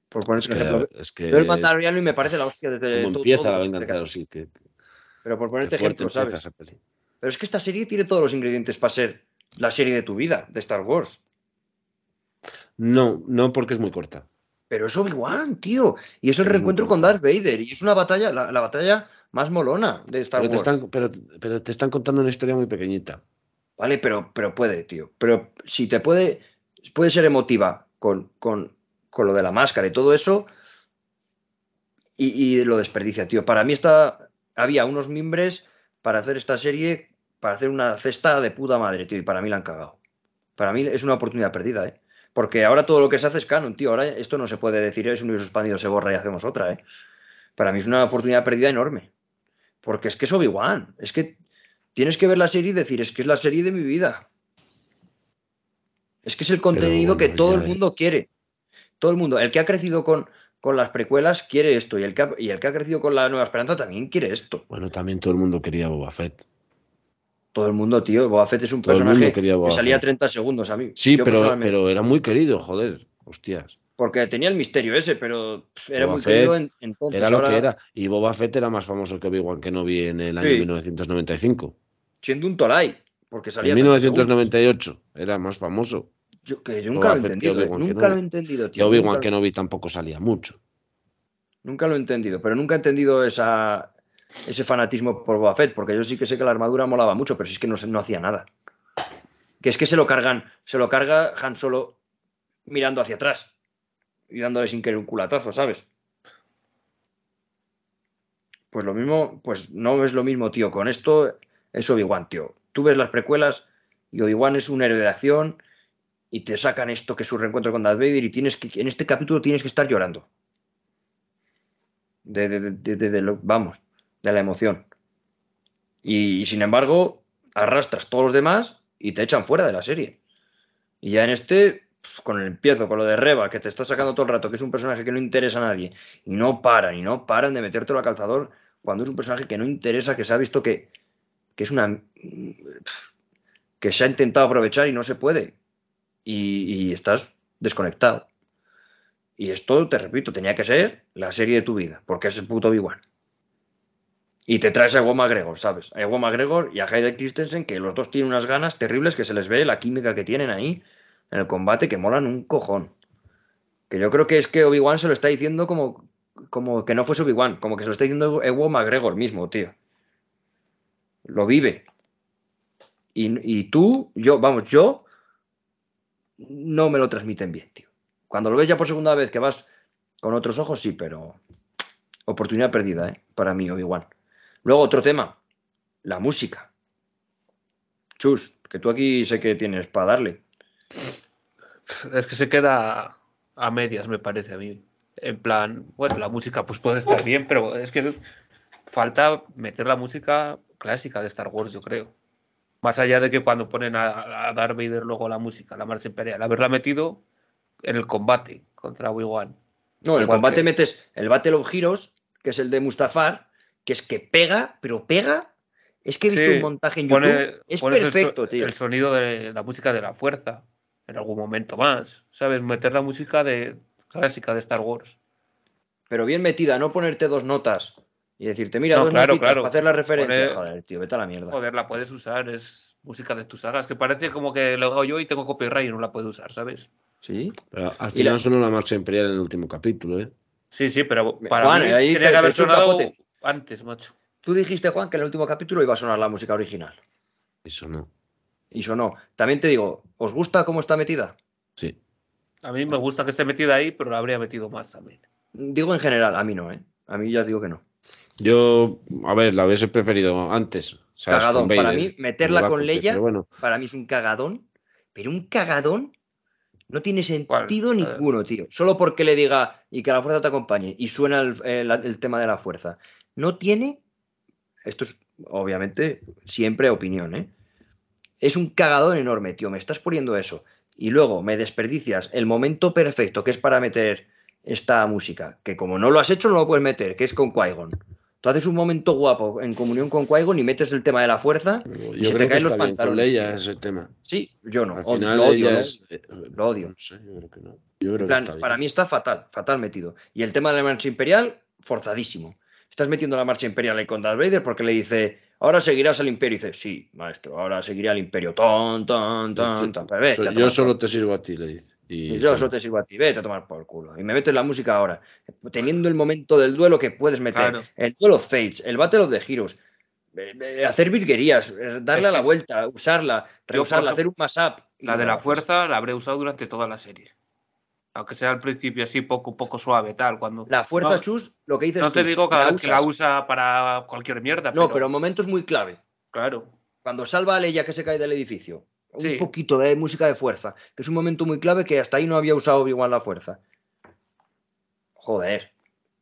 Speaker 1: Por poner
Speaker 3: Es
Speaker 1: un
Speaker 3: que,
Speaker 1: ejemplo.
Speaker 3: es que
Speaker 1: el Mandaloriano y me parece la hostia desde
Speaker 3: como
Speaker 1: todo-
Speaker 3: empieza
Speaker 1: todo-
Speaker 3: la venganza de los Sith, que,
Speaker 1: Pero por ponerte ejemplo, ¿sabes?
Speaker 3: esa peli.
Speaker 1: Pero es que esta serie tiene todos los ingredientes para ser la serie de tu vida, de Star Wars.
Speaker 3: No, no porque es muy corta.
Speaker 1: Pero es Obi-Wan, tío. Y es el
Speaker 3: Es
Speaker 1: reencuentro con. Darth Vader. Y es una batalla, la, la batalla más molona de Star
Speaker 3: Pero te,
Speaker 1: Wars.
Speaker 3: están, pero, pero te están contando una historia muy pequeñita.
Speaker 1: Vale, pero, pero puede, tío. Pero si te puede, puede ser emotiva con, con, con lo de la máscara y todo eso, y, y lo desperdicia, tío. Para mí está, había unos mimbres para hacer esta serie, para hacer una cesta de puta madre, tío, y para mí la han cagado. Para mí es una oportunidad perdida, ¿eh? Porque ahora todo lo que se hace es canon, tío. Ahora esto no se puede decir, es un universo expandido, se borra y hacemos otra, ¿eh? Para mí es una oportunidad perdida enorme. Porque es que es Obi-Wan. Es que tienes que ver la serie y decir, es que es la serie de mi vida. Es que es el contenido
Speaker 3: bueno,
Speaker 1: que todo el mundo quiere. Todo el mundo. El que ha crecido con, con las precuelas quiere esto. Y el, que ha, y el que ha crecido con la Nueva Esperanza también quiere esto.
Speaker 3: Bueno, también todo el mundo quería Boba Fett.
Speaker 1: Todo el mundo, tío. Boba Fett es un
Speaker 3: Todo
Speaker 1: personaje que salía
Speaker 3: Fett.
Speaker 1: 30 segundos a mí.
Speaker 3: Sí,
Speaker 1: Yo
Speaker 3: pero, pero era muy querido, joder. Hostias.
Speaker 1: Porque tenía el misterio ese, pero era
Speaker 3: Boba
Speaker 1: muy
Speaker 3: Fett
Speaker 1: querido en- entonces.
Speaker 3: Era lo
Speaker 1: ahora,
Speaker 3: que era. Y Boba Fett era más famoso que Obi-Wan que no vi en el año
Speaker 1: Sí.
Speaker 3: 1995.
Speaker 1: Siendo un Tolai. Porque salía
Speaker 3: En
Speaker 1: 30 segundos.
Speaker 3: 1998 era más famoso.
Speaker 1: Yo, que yo nunca lo he
Speaker 3: que
Speaker 1: entendido. ¿eh?
Speaker 3: Obi-Wan
Speaker 1: Nunca lo he entendido,
Speaker 3: Que
Speaker 1: tío.
Speaker 3: Obi-Wan
Speaker 1: nunca,
Speaker 3: Kenobi tampoco salía mucho.
Speaker 1: nunca lo he entendido. Pero nunca he entendido esa, ese fanatismo por Boba Fett. Porque yo sí que sé que la armadura molaba mucho, pero sí es que no hacía nada. Que es que se lo cargan, se lo carga Han Solo mirando hacia atrás y dándole sin querer un culatazo, ¿sabes? Pues lo mismo, pues no es lo mismo, tío. Con esto es Obi-Wan, tío. Tú ves las precuelas y Obi-Wan es un héroe de acción y te sacan esto que es su reencuentro con Darth Vader y tienes que, en este capítulo tienes que estar llorando. De, de- de- de- lo- vamos, de la emoción. Y, sin embargo, arrastras todos los demás y te echan fuera de la serie. Y ya en este, con el empiezo, con lo de Reba, que te está sacando todo el rato, que es un personaje que no interesa a nadie, y no paran, y no paran de metértelo al calzador, cuando es un personaje que no interesa, que se ha visto que, que es una. que se ha intentado aprovechar y no se puede. Y, estás desconectado. Y esto, te repito, tenía que ser la serie de tu vida, porque es el puto Obi-Wan. Y te traes a Ewan McGregor, ¿sabes? A Ewan McGregor y a Hayden Christensen, que los dos tienen unas ganas terribles, que se les ve la química que tienen ahí en el combate, que molan un cojón. Que yo creo que es que Obi-Wan se lo está diciendo como como que no fuese Obi-Wan, como que se lo está diciendo Ewo McGregor mismo, tío. Lo vive. Y, y tú, yo, vamos, yo no me lo transmiten bien, tío. Cuando lo ves ya por segunda vez que vas con otros ojos, sí, pero oportunidad perdida, ¿eh? Para mí, Obi-Wan. Luego, otro tema, la música. Chus, que tú aquí sé que tienes para darle.
Speaker 2: Es que se queda a medias, me parece a mí. En plan, bueno, la música pues puede estar bien, pero es que falta meter la música clásica de Star Wars, yo creo. Más allá de que cuando ponen a, a Darth Vader luego la música, la marcha imperial, haberla metido en el combate contra Obi-Wan.
Speaker 1: No, en el combate
Speaker 2: que-
Speaker 1: metes el Battle of Heroes, que es el de Mustafar, que es que pega, pero pega. Es que he visto
Speaker 2: Sí,
Speaker 1: un montaje en YouTube.
Speaker 2: Pone-
Speaker 1: es
Speaker 2: el
Speaker 1: perfecto, tío.
Speaker 2: El sonido de la música de la fuerza en algún momento más. ¿Sabes? Meter la música de clásica de Star Wars.
Speaker 1: Pero bien metida, no ponerte dos notas y decirte, mira,
Speaker 2: No,
Speaker 1: dos
Speaker 2: claro,
Speaker 1: notitas
Speaker 2: claro.
Speaker 1: para hacer la referencia.
Speaker 2: Poner-
Speaker 1: Joder, tío, vete a la mierda.
Speaker 2: Joder, la puedes usar, es música de tus sagas. Que parece como que lo hago yo y tengo copyright y no la puedo usar, ¿sabes?
Speaker 1: ¿Sí?
Speaker 3: Pero al final
Speaker 1: la-
Speaker 3: sonó la marcha imperial en el último capítulo, ¿eh?
Speaker 2: Sí, sí, pero para
Speaker 1: Juan,
Speaker 2: mí
Speaker 1: ahí
Speaker 2: tenía
Speaker 1: te-
Speaker 2: que haber
Speaker 1: te
Speaker 2: sonado antes, macho.
Speaker 1: Tú dijiste, Juan, que en el último capítulo iba a sonar la música original.
Speaker 3: Eso no.
Speaker 1: Y sonó. También te digo, ¿os gusta cómo está metida?
Speaker 3: Sí.
Speaker 2: A mí me gusta que esté metida ahí, pero la habría metido más también.
Speaker 1: Digo en general, a mí no, ¿eh? A mí ya digo que no.
Speaker 3: Yo, a ver, la hubiese preferido antes. ¿sabes?
Speaker 1: Cagadón.
Speaker 3: Con
Speaker 1: Para mí, meterla con Leia,
Speaker 3: bueno,
Speaker 1: para mí es un cagadón. Pero un cagadón no tiene sentido ninguno, tío. Solo porque le diga y que la fuerza te acompañe y suena el, el- el tema de la fuerza. No tiene. Esto es, obviamente, siempre opinión, ¿eh? Es un cagadón enorme, tío. Me estás poniendo eso. Y luego me desperdicias el momento perfecto que es para meter esta música. Que como no lo has hecho, no lo puedes meter, que es con Qui-Gon. Tú haces un momento guapo en comunión con Qui-Gon y metes el tema de la fuerza.
Speaker 3: yo
Speaker 1: y se te caen los pantalones,
Speaker 3: Leia ese tema.
Speaker 1: Sí, yo no.
Speaker 3: Final
Speaker 1: lo odio,
Speaker 3: ella
Speaker 1: lo
Speaker 3: es- eh,
Speaker 1: lo odio.
Speaker 3: No sé, yo creo que no. Yo creo
Speaker 1: En plan,
Speaker 3: que está bien.
Speaker 1: para mí está fatal, fatal metido. Y el tema de la marcha imperial, forzadísimo. Estás metiendo la marcha imperial ahí con Darth Vader porque le dice, ahora seguirás al imperio. Y dice, sí, maestro, ahora seguiré al imperio. Ton, ton, ton,
Speaker 3: Yo-
Speaker 1: ton. Pero
Speaker 3: so- yo solo te sirvo a ti, le dice. Y
Speaker 1: yo
Speaker 3: solo-
Speaker 1: te sirvo a ti, vete a tomar por culo. Y me metes la música ahora. Teniendo el momento del duelo que puedes meter.
Speaker 2: Claro.
Speaker 1: El duelo Fates, el Battle of the Heroes. eh, eh, Hacer virguerías, eh, darle
Speaker 2: Es
Speaker 1: a la vuelta, usarla, reusarla, hacer un mashup.
Speaker 2: La de la
Speaker 1: haces.
Speaker 2: fuerza la habré usado durante toda la serie. Aunque sea al principio así poco, poco suave, tal. Cuando...
Speaker 1: La fuerza,
Speaker 2: No,
Speaker 1: chus, lo que dices
Speaker 2: No te
Speaker 1: tú,
Speaker 2: digo cada vez que la usa para cualquier mierda.
Speaker 1: No, pero momentos muy clave.
Speaker 2: Claro.
Speaker 1: Cuando salva a Leia que se cae del edificio. Un poquito de música de fuerza. Que es un momento muy clave que hasta ahí no había usado Obi-Wan la fuerza. Joder.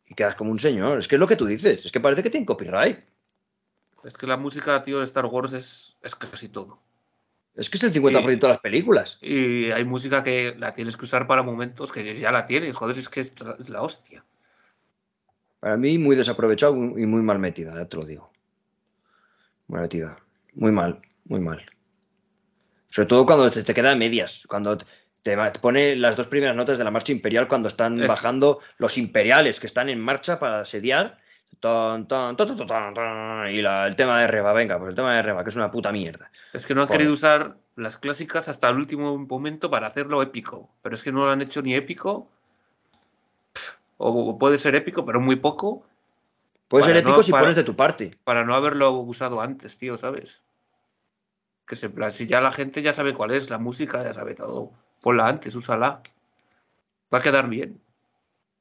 Speaker 1: Y quedas como un señor. Es que es lo que tú dices. Es que parece que tiene copyright.
Speaker 2: Es que la música, tío, de Star Wars es, es casi todo.
Speaker 1: Es que es el 50% de las películas.
Speaker 2: Y hay música que la tienes que usar para momentos que ya la tienes. Joder, es que es la hostia.
Speaker 1: Para mí, muy desaprovechado y muy mal metida, ya te lo digo. Mal metida. Muy mal, muy mal. Sobre todo cuando te, te queda a medias. Cuando te, pone las dos primeras notas de la marcha imperial cuando están
Speaker 2: Es-
Speaker 1: bajando los imperiales que están en marcha para asediar. Ton, ton, ton, y la- el tema de Reba, venga, pues el tema de Reba, que es una puta mierda.
Speaker 2: Es que no han
Speaker 1: Joder.
Speaker 2: querido usar las clásicas hasta el último momento para hacerlo épico. Pero es que no lo han hecho ni épico. O puede ser épico, pero muy poco.
Speaker 1: Puede ser épico
Speaker 2: no-
Speaker 1: si
Speaker 2: para-
Speaker 1: pones de tu parte.
Speaker 2: Para no haberlo usado antes, tío, ¿sabes? Que se, en plan, si ya la gente ya sabe cuál es, la música ya sabe todo. Ponla antes, úsala. Va a quedar bien.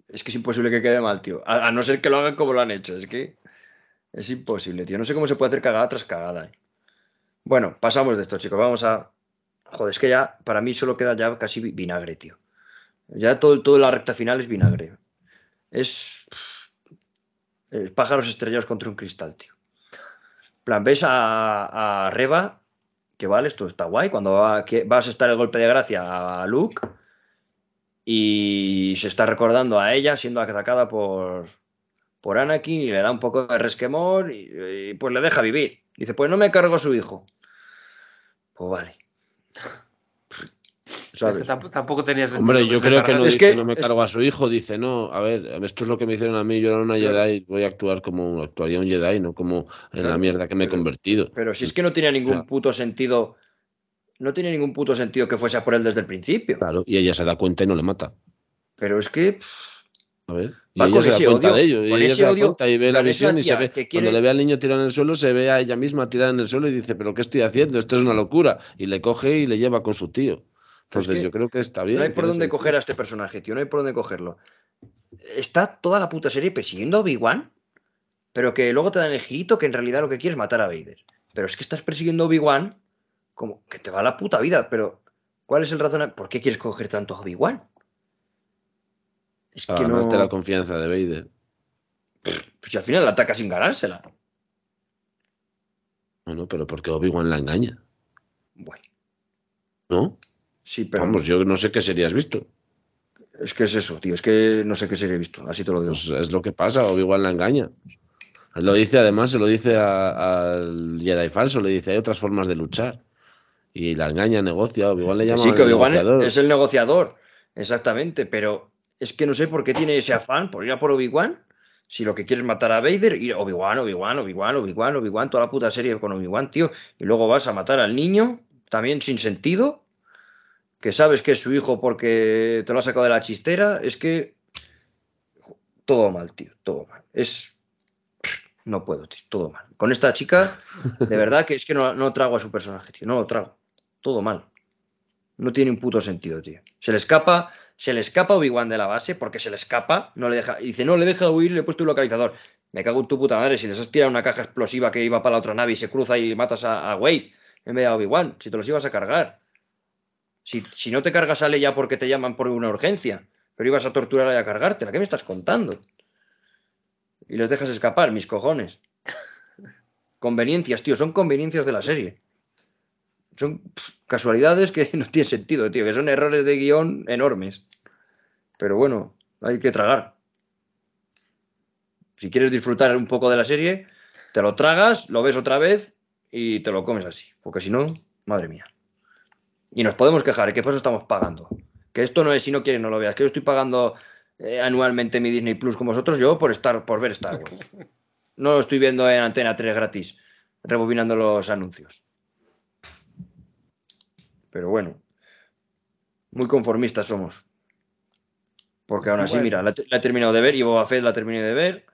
Speaker 1: Es que es imposible que quede mal, tío. A, no ser que lo hagan como lo han hecho. Es que es imposible, tío. No sé cómo se puede hacer cagada tras cagada. eh. Bueno, pasamos de esto, chicos. Vamos a. Joder, es que ya para mí solo queda ya casi vi- vinagre, tío. Ya todo, la recta final es vinagre. Es. pájaros estrellados contra un cristal, tío. Plan, ves a, a Reba, que vale, esto está guay. Cuando va- que vas a estar el golpe de gracia a Luke y se está recordando a ella siendo atacada por, por Anakin y le da un poco de resquemor y, pues le deja vivir. Dice, pues no me cargo a su hijo. Pues vale. ¿Sabes?
Speaker 2: Es que tamp- tampoco tenía sentido
Speaker 3: Hombre, yo creo que no
Speaker 2: cargase.
Speaker 1: Es
Speaker 3: dice
Speaker 1: que-
Speaker 3: no me
Speaker 1: es-
Speaker 3: cargo a su hijo, dice no, a ver, esto es lo que me hicieron a mí, yo era una. Jedi, voy a actuar como actuaría un Jedi, no como en la mierda que me he convertido.
Speaker 1: Pero si es que no tenía ningún puto sentido. No tiene ningún puto sentido que fuese a por él desde el principio.
Speaker 3: Claro, y ella se da cuenta y no le mata.
Speaker 1: Pero es que. pff,
Speaker 3: A ver. Y
Speaker 1: Va
Speaker 3: ella se da cuenta
Speaker 1: odio,
Speaker 3: de ello. Y ella se da
Speaker 1: odio,
Speaker 3: cuenta y ve la visión y se ve.
Speaker 1: quiere-
Speaker 3: Cuando le ve al niño tirado en el suelo, se ve a ella misma tirada en el suelo y dice, ¿pero qué estoy haciendo? Esto es una locura. Y le coge y le lleva con su tío. Entonces
Speaker 1: que
Speaker 3: yo creo que está bien.
Speaker 1: No hay por dónde
Speaker 3: sentido.
Speaker 1: coger a este personaje, tío. No hay por dónde cogerlo. Está toda la puta serie persiguiendo a Obi-Wan, pero que luego te dan el girito que en realidad lo que quiere es matar a Vader. Pero es que estás persiguiendo a Obi-Wan como que te va la puta vida. Pero, ¿cuál es el razón? ¿Por qué quieres coger tanto a Obi-Wan? Es que no.
Speaker 3: la confianza de Vader.
Speaker 1: Pues si al final la ataca sin ganársela.
Speaker 3: Bueno, pero porque Obi-Wan la engaña,
Speaker 1: Bueno,
Speaker 3: ¿no?
Speaker 1: Sí, pero
Speaker 3: Vamos, yo no sé qué serías visto.
Speaker 1: es que es eso, tío. Es que no sé qué sería visto. Así te lo digo.
Speaker 3: Pues es lo que pasa, Obi-Wan la engaña. Lo dice, además, se lo dice al Jedi falso, le dice, hay otras formas de luchar. Y la engaña, negocia, Obi-Wan le llama
Speaker 1: Sí, que Obi-Wan es el negociador, exactamente, pero es que no sé por qué tiene ese afán por ir a por Obi-Wan, si lo que quiere es matar a Vader, y Obi-Wan, Obi-Wan, Obi-Wan, Obi-Wan, Obi-Wan, toda la puta serie con Obi-Wan, tío, y luego vas a matar al niño, también sin sentido, que sabes que es su hijo porque te lo ha sacado de la chistera, es que todo mal, tío, todo mal. Es... No puedo, tío, todo mal. Con esta chica, de verdad que es que no, no trago a su personaje, tío, no lo trago. Todo mal. No tiene un puto sentido, tío. Se le escapa, se le escapa Obi-Wan de la base porque se le escapa, no le deja, y dice, no le deja huir, le he puesto un localizador. Me cago en tu puta madre, si les has tirado una caja explosiva que iba para la otra nave y se cruza y matas a, a Wade en vez de Obi-Wan, si te los ibas a cargar. Si, si no te cargas a Leia porque te llaman por una urgencia, pero ibas a torturarla y a cargártela, ¿qué me estás contando? Y les dejas escapar, mis cojones. Conveniencias, tío, son conveniencias de la serie. Son pff, casualidades que no tienen sentido, tío, que son errores de guion enormes. Pero bueno, hay que tragar. Si quieres disfrutar un poco de la serie, te lo tragas, lo ves otra vez y te lo comes así. Porque si no, madre mía. Y nos podemos quejar, que por eso estamos pagando. Que esto no es si no quieres no lo veas, que yo estoy pagando eh, anualmente mi Disney Plus con vosotros, yo por estar, por ver Star Wars. No lo estoy viendo en Antena 3 gratis, rebobinando los anuncios. Pero bueno, muy conformistas somos. Porque aún así,
Speaker 2: Bueno.
Speaker 1: mira, la he terminado de ver y Boba Fett la terminé de ver.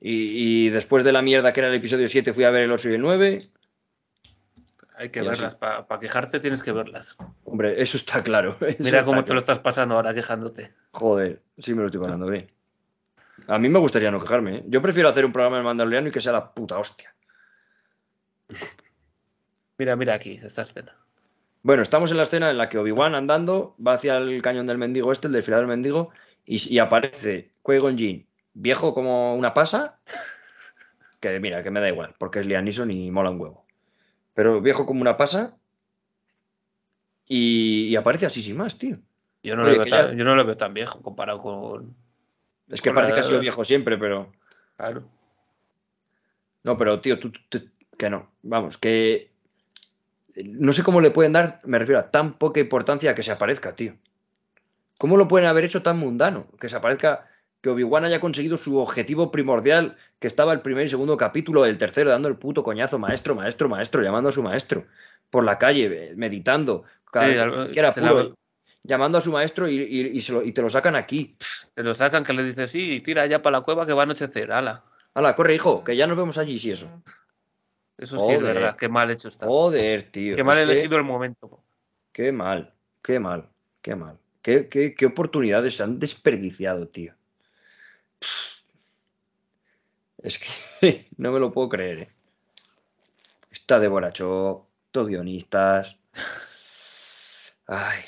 Speaker 1: Y, y después de la mierda que era el episodio 7 fui a ver el 8 y el 9.
Speaker 2: Hay que
Speaker 1: Y
Speaker 2: verlas. Para quejarte tienes que verlas.
Speaker 1: Hombre, eso está claro. eso
Speaker 2: Mira cómo te lo estás pasando ahora quejándote.
Speaker 1: Joder, sí me lo estoy pasando bien. A mí me gustaría no quejarme. ¿eh? Yo prefiero hacer un programa de Mandaloriano y que sea la puta hostia.
Speaker 2: Mira, mira aquí, esta escena.
Speaker 1: Bueno, estamos en la escena en la que Obi-Wan andando va hacia el cañón del mendigo este, el desfilador del mendigo, y, y aparece Qui-Gon Jinn, viejo como una pasa, que mira, que me da igual, porque es Liam Neeson y mola un huevo. Pero viejo como una pasa, y, y aparece así sin más, tío.
Speaker 2: Yo no,
Speaker 1: Oye,
Speaker 2: lo veo tan,
Speaker 1: ya-
Speaker 2: yo no lo veo tan viejo comparado con.
Speaker 1: Es que
Speaker 2: Con
Speaker 1: parece que ha sido viejo siempre, pero...
Speaker 2: Claro.
Speaker 1: No, pero tío, tú, tú- que no. Vamos, que no sé cómo le pueden dar, me refiero a tan poca importancia a que se aparezca, tío. ¿Cómo lo pueden haber hecho tan mundano? Que se aparezca, que Obi-Wan haya conseguido su objetivo primordial, que estaba el primer y segundo capítulo del tercero, dando el puto coñazo, maestro, maestro, maestro, llamando a su maestro, por la calle, eh, meditando, cada
Speaker 2: Sí,
Speaker 1: vez que era puro,
Speaker 2: la-
Speaker 1: llamando a su maestro y, y- y se lo- y te lo sacan aquí.
Speaker 2: Te lo sacan que le dices, sí, tira ya para la cueva que va a anochecer. Ala.
Speaker 1: Hala, corre, hijo, que ya nos vemos allí, si eso.
Speaker 2: Eso sí es verdad. Qué mal hecho está.
Speaker 1: Joder, tío.
Speaker 2: Qué mal
Speaker 1: es que-
Speaker 2: elegido el momento.
Speaker 1: Qué mal, qué mal, qué mal. Qué, qué- qué oportunidades se han desperdiciado, tío. Es que no me lo puedo creer. eh. Está de borracho, todos guionistas. Ay.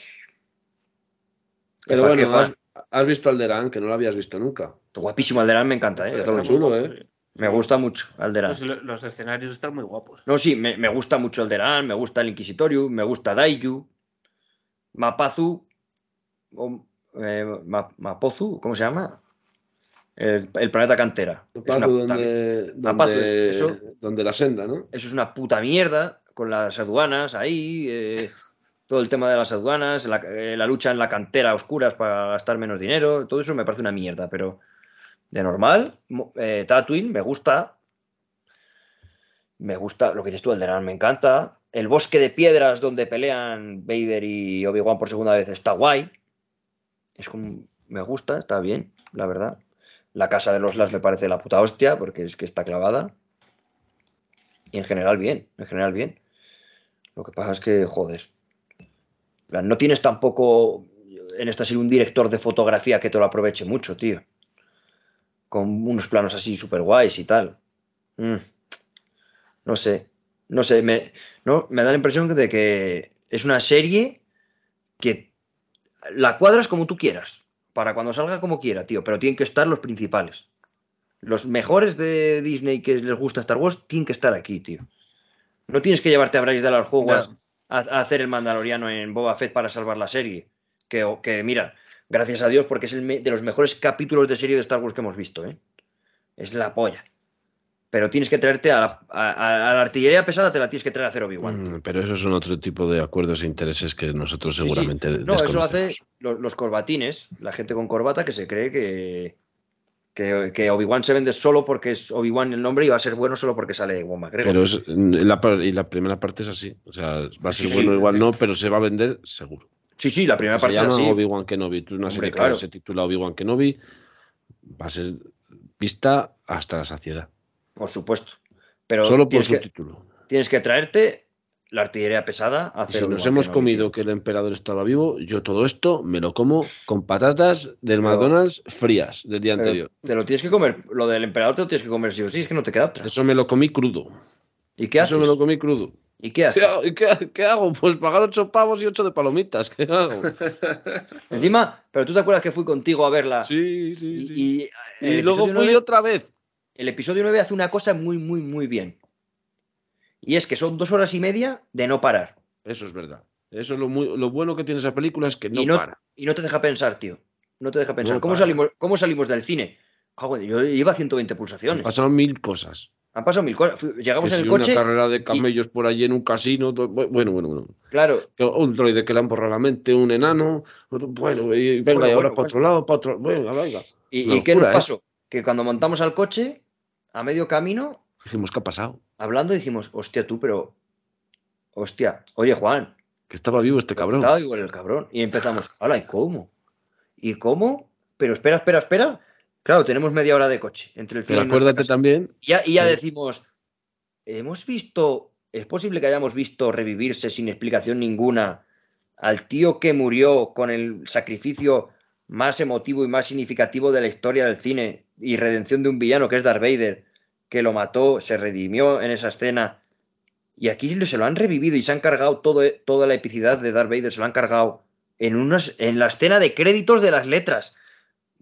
Speaker 3: Pero
Speaker 1: ¿Para qué,
Speaker 3: bueno, has, has visto Alderán, que no lo habías visto nunca.
Speaker 1: Guapísimo Alderán, me encanta, ¿eh?
Speaker 3: Está chulo, ¿eh?
Speaker 1: Me gusta mucho Alderán.
Speaker 2: Pues lo- los escenarios están muy guapos.
Speaker 1: No, sí, me, me gusta mucho Alderán, me gusta el Inquisitorium, me gusta Daiju, Mapazu, o, eh, Ma- Mapozu, ¿cómo se llama? El, el planeta cantera. Es una
Speaker 3: donde,
Speaker 1: eso-
Speaker 3: donde la senda, ¿no?
Speaker 1: eso es una puta mierda con las aduanas ahí, eh, todo el tema de las aduanas, la, eh, la lucha en la cantera a oscuras para gastar menos dinero, todo eso me parece una mierda, pero de normal, eh, Tatooine me gusta, me gusta lo que dices tú, Alderaan me encanta, el bosque de piedras donde pelean Vader y Obi-Wan por segunda vez está guay, es como, me gusta, está bien, la verdad. La casa de los Las me parece la puta hostia, porque es que está clavada. Y en general bien, en general bien. Lo que pasa es que, joder. No tienes tampoco en esta serie un director de fotografía que te lo aproveche mucho, tío. Con unos planos así super guays y tal. Mm. No sé. No sé, me, no, me da la impresión de que es una serie que la cuadras como tú quieras. Para cuando salga como quiera, tío. Pero tienen que estar los principales. Los mejores de Disney que les gusta Star Wars tienen que estar aquí, tío. No tienes que llevarte a Bryce Dallas Howard
Speaker 2: Ya.
Speaker 1: a, a hacer el Mandaloriano en Boba Fett para salvar la serie. Que, que mira, gracias a Dios, porque es el de los mejores capítulos de serie de Star Wars que hemos visto, ¿eh? Es la polla. Pero tienes que traerte a la, a- a- a la artillería pesada, te la tienes que traer a hacer Obi-Wan.
Speaker 3: Mm, Pero esos son otro tipo de acuerdos e intereses que nosotros
Speaker 1: Sí, sí.
Speaker 3: seguramente
Speaker 1: No, eso lo hace los, los corbatines, la gente con corbata que se cree que, que, que Obi-Wan se vende solo porque es Obi-Wan el nombre y va a ser bueno solo porque sale Ewan McGregor.
Speaker 3: Pero es, la, par- y la primera parte es así. O sea, va a ser
Speaker 1: Sí,
Speaker 3: bueno igual no, pero se va a vender seguro.
Speaker 1: Sí, sí, la primera
Speaker 3: Se
Speaker 1: parte es
Speaker 3: llama
Speaker 1: así.
Speaker 3: Obi-Wan Kenobi. Tú una serie
Speaker 1: claro.
Speaker 3: que se titula Obi-Wan Kenobi va a ser vista hasta la saciedad.
Speaker 1: Por supuesto. Pero
Speaker 3: Solo por
Speaker 1: tienes,
Speaker 3: su
Speaker 1: que,
Speaker 3: título.
Speaker 1: tienes que traerte la artillería pesada hacer
Speaker 3: si nos hemos comido que el emperador estaba vivo, yo todo esto me lo como con patatas del
Speaker 1: Pero-
Speaker 3: McDonald's frías del día anterior.
Speaker 1: te lo tienes que comer. Lo del emperador te lo tienes que comer sí o sí, es que no te queda otra.
Speaker 3: Eso me lo comí crudo.
Speaker 1: ¿Y qué haces?
Speaker 3: Eso me lo comí crudo.
Speaker 1: ¿Y qué haces?
Speaker 3: ¿Qué hago? ¿Y qué, qué hago? Pues pagar ocho pavos y ocho de palomitas. ¿Qué hago?
Speaker 1: Encima, pero tú te acuerdas que fui contigo a verla.
Speaker 3: Sí, sí,
Speaker 1: y,
Speaker 3: sí.
Speaker 1: y,
Speaker 3: Y,
Speaker 1: el
Speaker 3: luego fui otra vez.
Speaker 1: El episodio 9 hace una cosa muy, muy, muy bien. Y es que son dos horas y media de no parar.
Speaker 3: Eso es verdad. Eso es lo, muy, lo bueno que tiene esa película es que no,
Speaker 1: y, no,
Speaker 3: para.
Speaker 1: y no te deja pensar, tío. No te deja pensar.
Speaker 3: No
Speaker 1: ¿Cómo,
Speaker 3: para.
Speaker 1: salimos, ¿Cómo salimos del cine? Yo iba a 120
Speaker 3: Han
Speaker 1: pulsaciones.
Speaker 3: pasado mil cosas.
Speaker 1: Han pasado mil cosas. Llegamos
Speaker 3: Que
Speaker 1: en
Speaker 3: si
Speaker 1: el coche.
Speaker 3: una carrera de camellos por allí en un casino. Bueno, bueno, bueno.
Speaker 1: Claro,
Speaker 3: Un droide que le han borrado la mente, un enano. Bueno, y venga,
Speaker 1: Bueno,
Speaker 3: y ahora
Speaker 1: bueno,
Speaker 3: para otro lado, para otro. Venga, venga.
Speaker 1: ¿Y, qué nos
Speaker 3: ¿eh?
Speaker 1: pasó? Que cuando montamos al coche, a medio camino,
Speaker 3: Dijimos, ¿qué ha pasado?
Speaker 1: hablando, dijimos, hostia, tú, pero. Hostia, oye, Juan,
Speaker 3: Que estaba vivo este cabrón.
Speaker 1: estaba igual el cabrón. Y empezamos, hola, ¿y cómo? ¿Y cómo? Pero espera, espera, espera. Claro, tenemos media hora de coche entre el
Speaker 3: Pero acuérdate también
Speaker 1: Y ya, y ya decimos, hemos visto, es posible que hayamos visto revivirse sin explicación ninguna al tío que murió con el sacrificio más emotivo y más significativo de la historia del cine y redención de un villano que es Darth Vader, que lo mató, se redimió en esa escena. Y aquí se lo han revivido y se han cargado todo, toda la epicidad de Darth Vader, se lo han cargado en, unas, en la escena de créditos de las letras,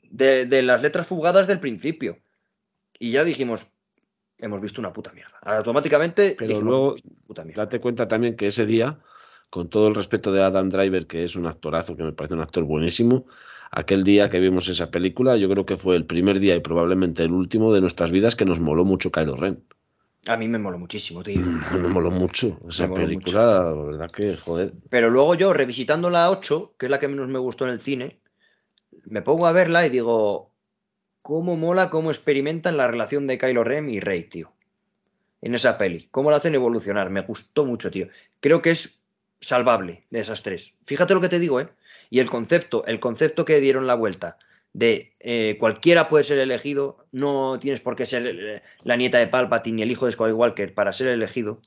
Speaker 1: de, de las letras fugadas del principio. Y ya dijimos, hemos visto una puta mierda. Automáticamente,
Speaker 3: Pero
Speaker 1: dijimos,
Speaker 3: luego,
Speaker 1: "Hemos visto una puta mierda".
Speaker 3: date cuenta también que ese día, con todo el respeto de Adam Driver, que es un actorazo, que me parece un actor buenísimo, aquel día que vimos esa película, yo creo que fue el primer día y probablemente el último de nuestras vidas que nos moló mucho Kylo Ren.
Speaker 1: A mí me moló muchísimo, tío.
Speaker 3: Me moló mucho esa
Speaker 1: moló
Speaker 3: película, la verdad que, joder.
Speaker 1: Pero luego yo, revisitando la 8, que es la que menos me gustó en el cine, me pongo a verla y digo, cómo mola cómo experimentan la relación de Kylo Ren y Rey, tío. En esa peli. Cómo la hacen evolucionar. Me gustó mucho, tío. Creo que es salvable de esas tres. Fíjate lo que te digo, ¿eh? Y el concepto, el concepto que dieron la vuelta de eh, cualquiera puede ser elegido, no tienes por qué ser eh, la nieta de Palpatine ni el hijo de Skywalker para ser elegido,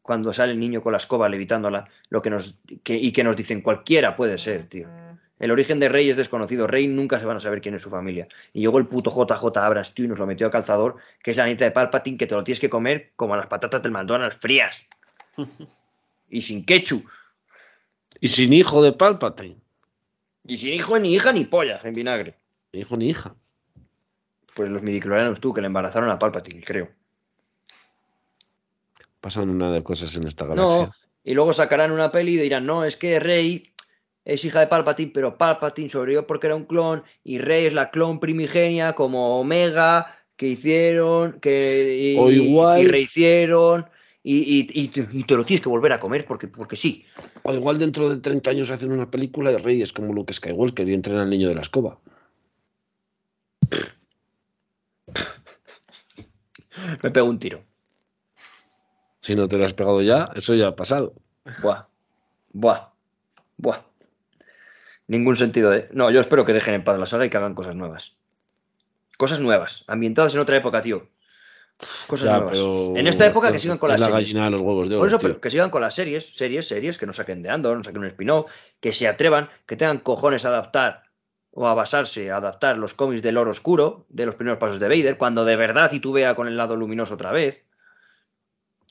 Speaker 1: cuando sale el niño con la escoba levitándola, lo que nos que- y que nos dicen cualquiera puede ser, tío. El origen de Rey es desconocido. Rey nunca se van a saber quién es su familia. Y llegó el puto JJ Abrams, tío, y nos lo metió a calzador, que es la nieta de Palpatine, que te lo tienes que comer como las patatas del McDonald's frías. y sin ketchup.
Speaker 3: Y sin hijo de Palpatine.
Speaker 1: Y sin hijo ni hija ni pollas en vinagre.
Speaker 3: Ni hijo ni hija.
Speaker 1: Pues los midiclorianos tú, que le embarazaron a Palpatine, creo.
Speaker 3: Pasan una de cosas en esta galaxia.
Speaker 1: No, y luego sacarán una peli y dirán, no, es que Rey es hija de Palpatine, pero Palpatine sobrevivió porque era un clon y Rey es la clon primigenia como Omega que hicieron, que y,
Speaker 3: O igual-
Speaker 1: y rehicieron y, y- y te- lo tienes que volver a comer porque, porque sí.
Speaker 3: O igual dentro de 30 años hacen una película de reyes como Luke Skywalker y entrenan al niño de la escoba.
Speaker 1: Me pego un tiro.
Speaker 3: Si no te lo has pegado ya, eso ya ha pasado.
Speaker 1: Buah, buah, buah. Ningún sentido, ¿eh? No, yo espero que dejen en paz la saga y que hagan cosas nuevas. Cosas nuevas, ambientadas en otra época, tío. Cosas
Speaker 3: Ya,
Speaker 1: nuevas.
Speaker 3: pero-
Speaker 1: En esta época que sigan con
Speaker 3: la
Speaker 1: las series.
Speaker 3: gallina de los huevos de oro.
Speaker 1: Por eso,
Speaker 3: tío.
Speaker 1: pero que sigan con las series, series, series, que no saquen de Andor, no saquen un spin-off, que se atrevan, que tengan cojones a adaptar o a basarse, a adaptar los cómics del oro oscuro, de los primeros pasos de Vader, cuando de verdad titubea con el lado luminoso otra vez.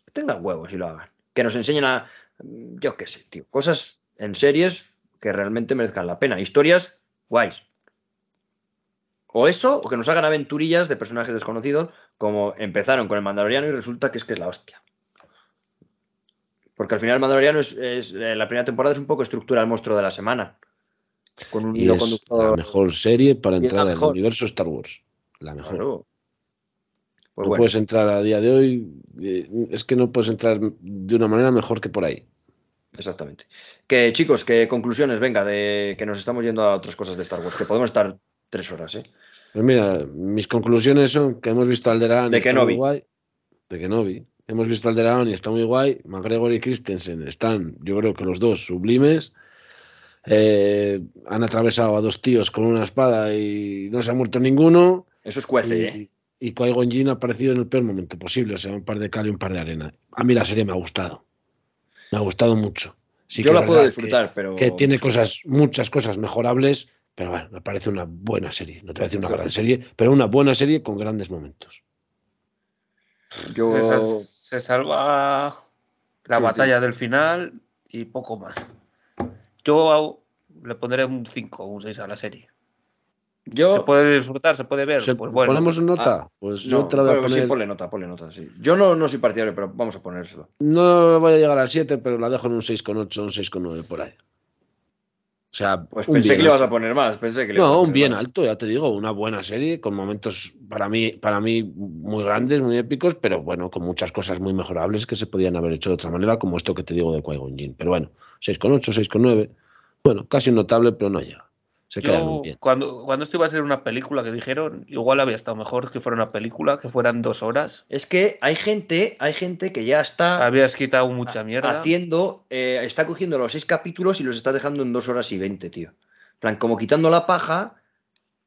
Speaker 1: Que tengan huevos y lo hagan. Que nos enseñen a, yo qué sé, tío, cosas en series que realmente merezcan la pena. Historias guays. O eso, o que nos hagan aventurillas de personajes desconocidos, como empezaron con el Mandaloriano y resulta que es que es la hostia. Porque al final el Mandaloriano es, es- eh, la primera temporada es un poco estructura el monstruo de la semana. Con un
Speaker 3: Y
Speaker 1: hilo
Speaker 3: es la
Speaker 1: conductor.
Speaker 3: mejor serie para
Speaker 1: la
Speaker 3: entrar al
Speaker 1: mejor.
Speaker 3: universo Star Wars. La mejor.
Speaker 1: Claro. Pues
Speaker 3: no
Speaker 1: bueno,
Speaker 3: puedes entrar a día de hoy. eh, es que no puedes entrar de una manera mejor que por ahí.
Speaker 1: exactamente. Que chicos, que conclusiones, venga, de que nos estamos yendo a otras cosas de Star Wars, que podemos estar tres horas, ¿eh?
Speaker 3: Pues mira, mis conclusiones son que hemos visto Alderaan
Speaker 1: De
Speaker 3: y está muy
Speaker 1: Kenobi.
Speaker 3: guay. De Kenobi. Hemos visto Alderaan y está muy guay. McGregor y Christensen están, yo creo que los dos sublimes. Eh, han atravesado a dos tíos con una espada y no se ha muerto ninguno.
Speaker 1: Eso es cuece, ¿eh?
Speaker 3: Y, Qui-Gon Jinn ha aparecido en el peor momento posible, o sea, un par de cal y un par de arena. A mí la serie me ha gustado. Me ha gustado mucho. Sí
Speaker 1: Yo
Speaker 3: que
Speaker 1: la puedo disfrutar, pero.
Speaker 3: Que tiene cosas, muchas cosas mejorables, pero bueno, me parece una buena serie. No te voy a decir una gran serie, pero una buena serie con grandes momentos.
Speaker 1: Yo.
Speaker 2: Se, sal- se salva la
Speaker 1: Sí,
Speaker 2: batalla del final y poco más. Yo le pondré un 5 o un 6 a la serie. Se puede disfrutar, se puede ver.
Speaker 3: Se-
Speaker 2: pues bueno.
Speaker 3: ¿Ponemos una nota?
Speaker 1: Ah,
Speaker 3: pues yo
Speaker 1: No,
Speaker 3: te la voy a
Speaker 1: bueno, sí, ponle nota, ponle nota, sí. Yo no, no soy partidario, pero vamos a ponérselo.
Speaker 3: No voy a llegar al 7, pero la dejo en un 6,8, un 6,9 por ahí. O sea,
Speaker 1: Pues pensé que le vas a poner más, pensé que le
Speaker 3: No, un bien
Speaker 1: más.
Speaker 3: alto, ya te digo, una buena serie con momentos para mí, para mí muy grandes, muy épicos, pero bueno, con muchas cosas muy mejorables que se podían haber hecho de otra manera, como esto que te digo de Qui-Gon Jinn. Pero bueno, 6,8, 6,9, bueno, casi notable, pero no llega. Se queda
Speaker 2: Yo,
Speaker 3: muy bien.
Speaker 2: cuando, cuando esto iba a ser una película que dijeron, igual había estado mejor que fuera una película, que fueran dos horas.
Speaker 1: Es que hay gente, hay gente que ya está
Speaker 2: Habías quitado mucha mierda.
Speaker 1: haciendo, eh, está cogiendo los seis capítulos y los está dejando en dos horas y veinte, tío. En plan, como quitando la paja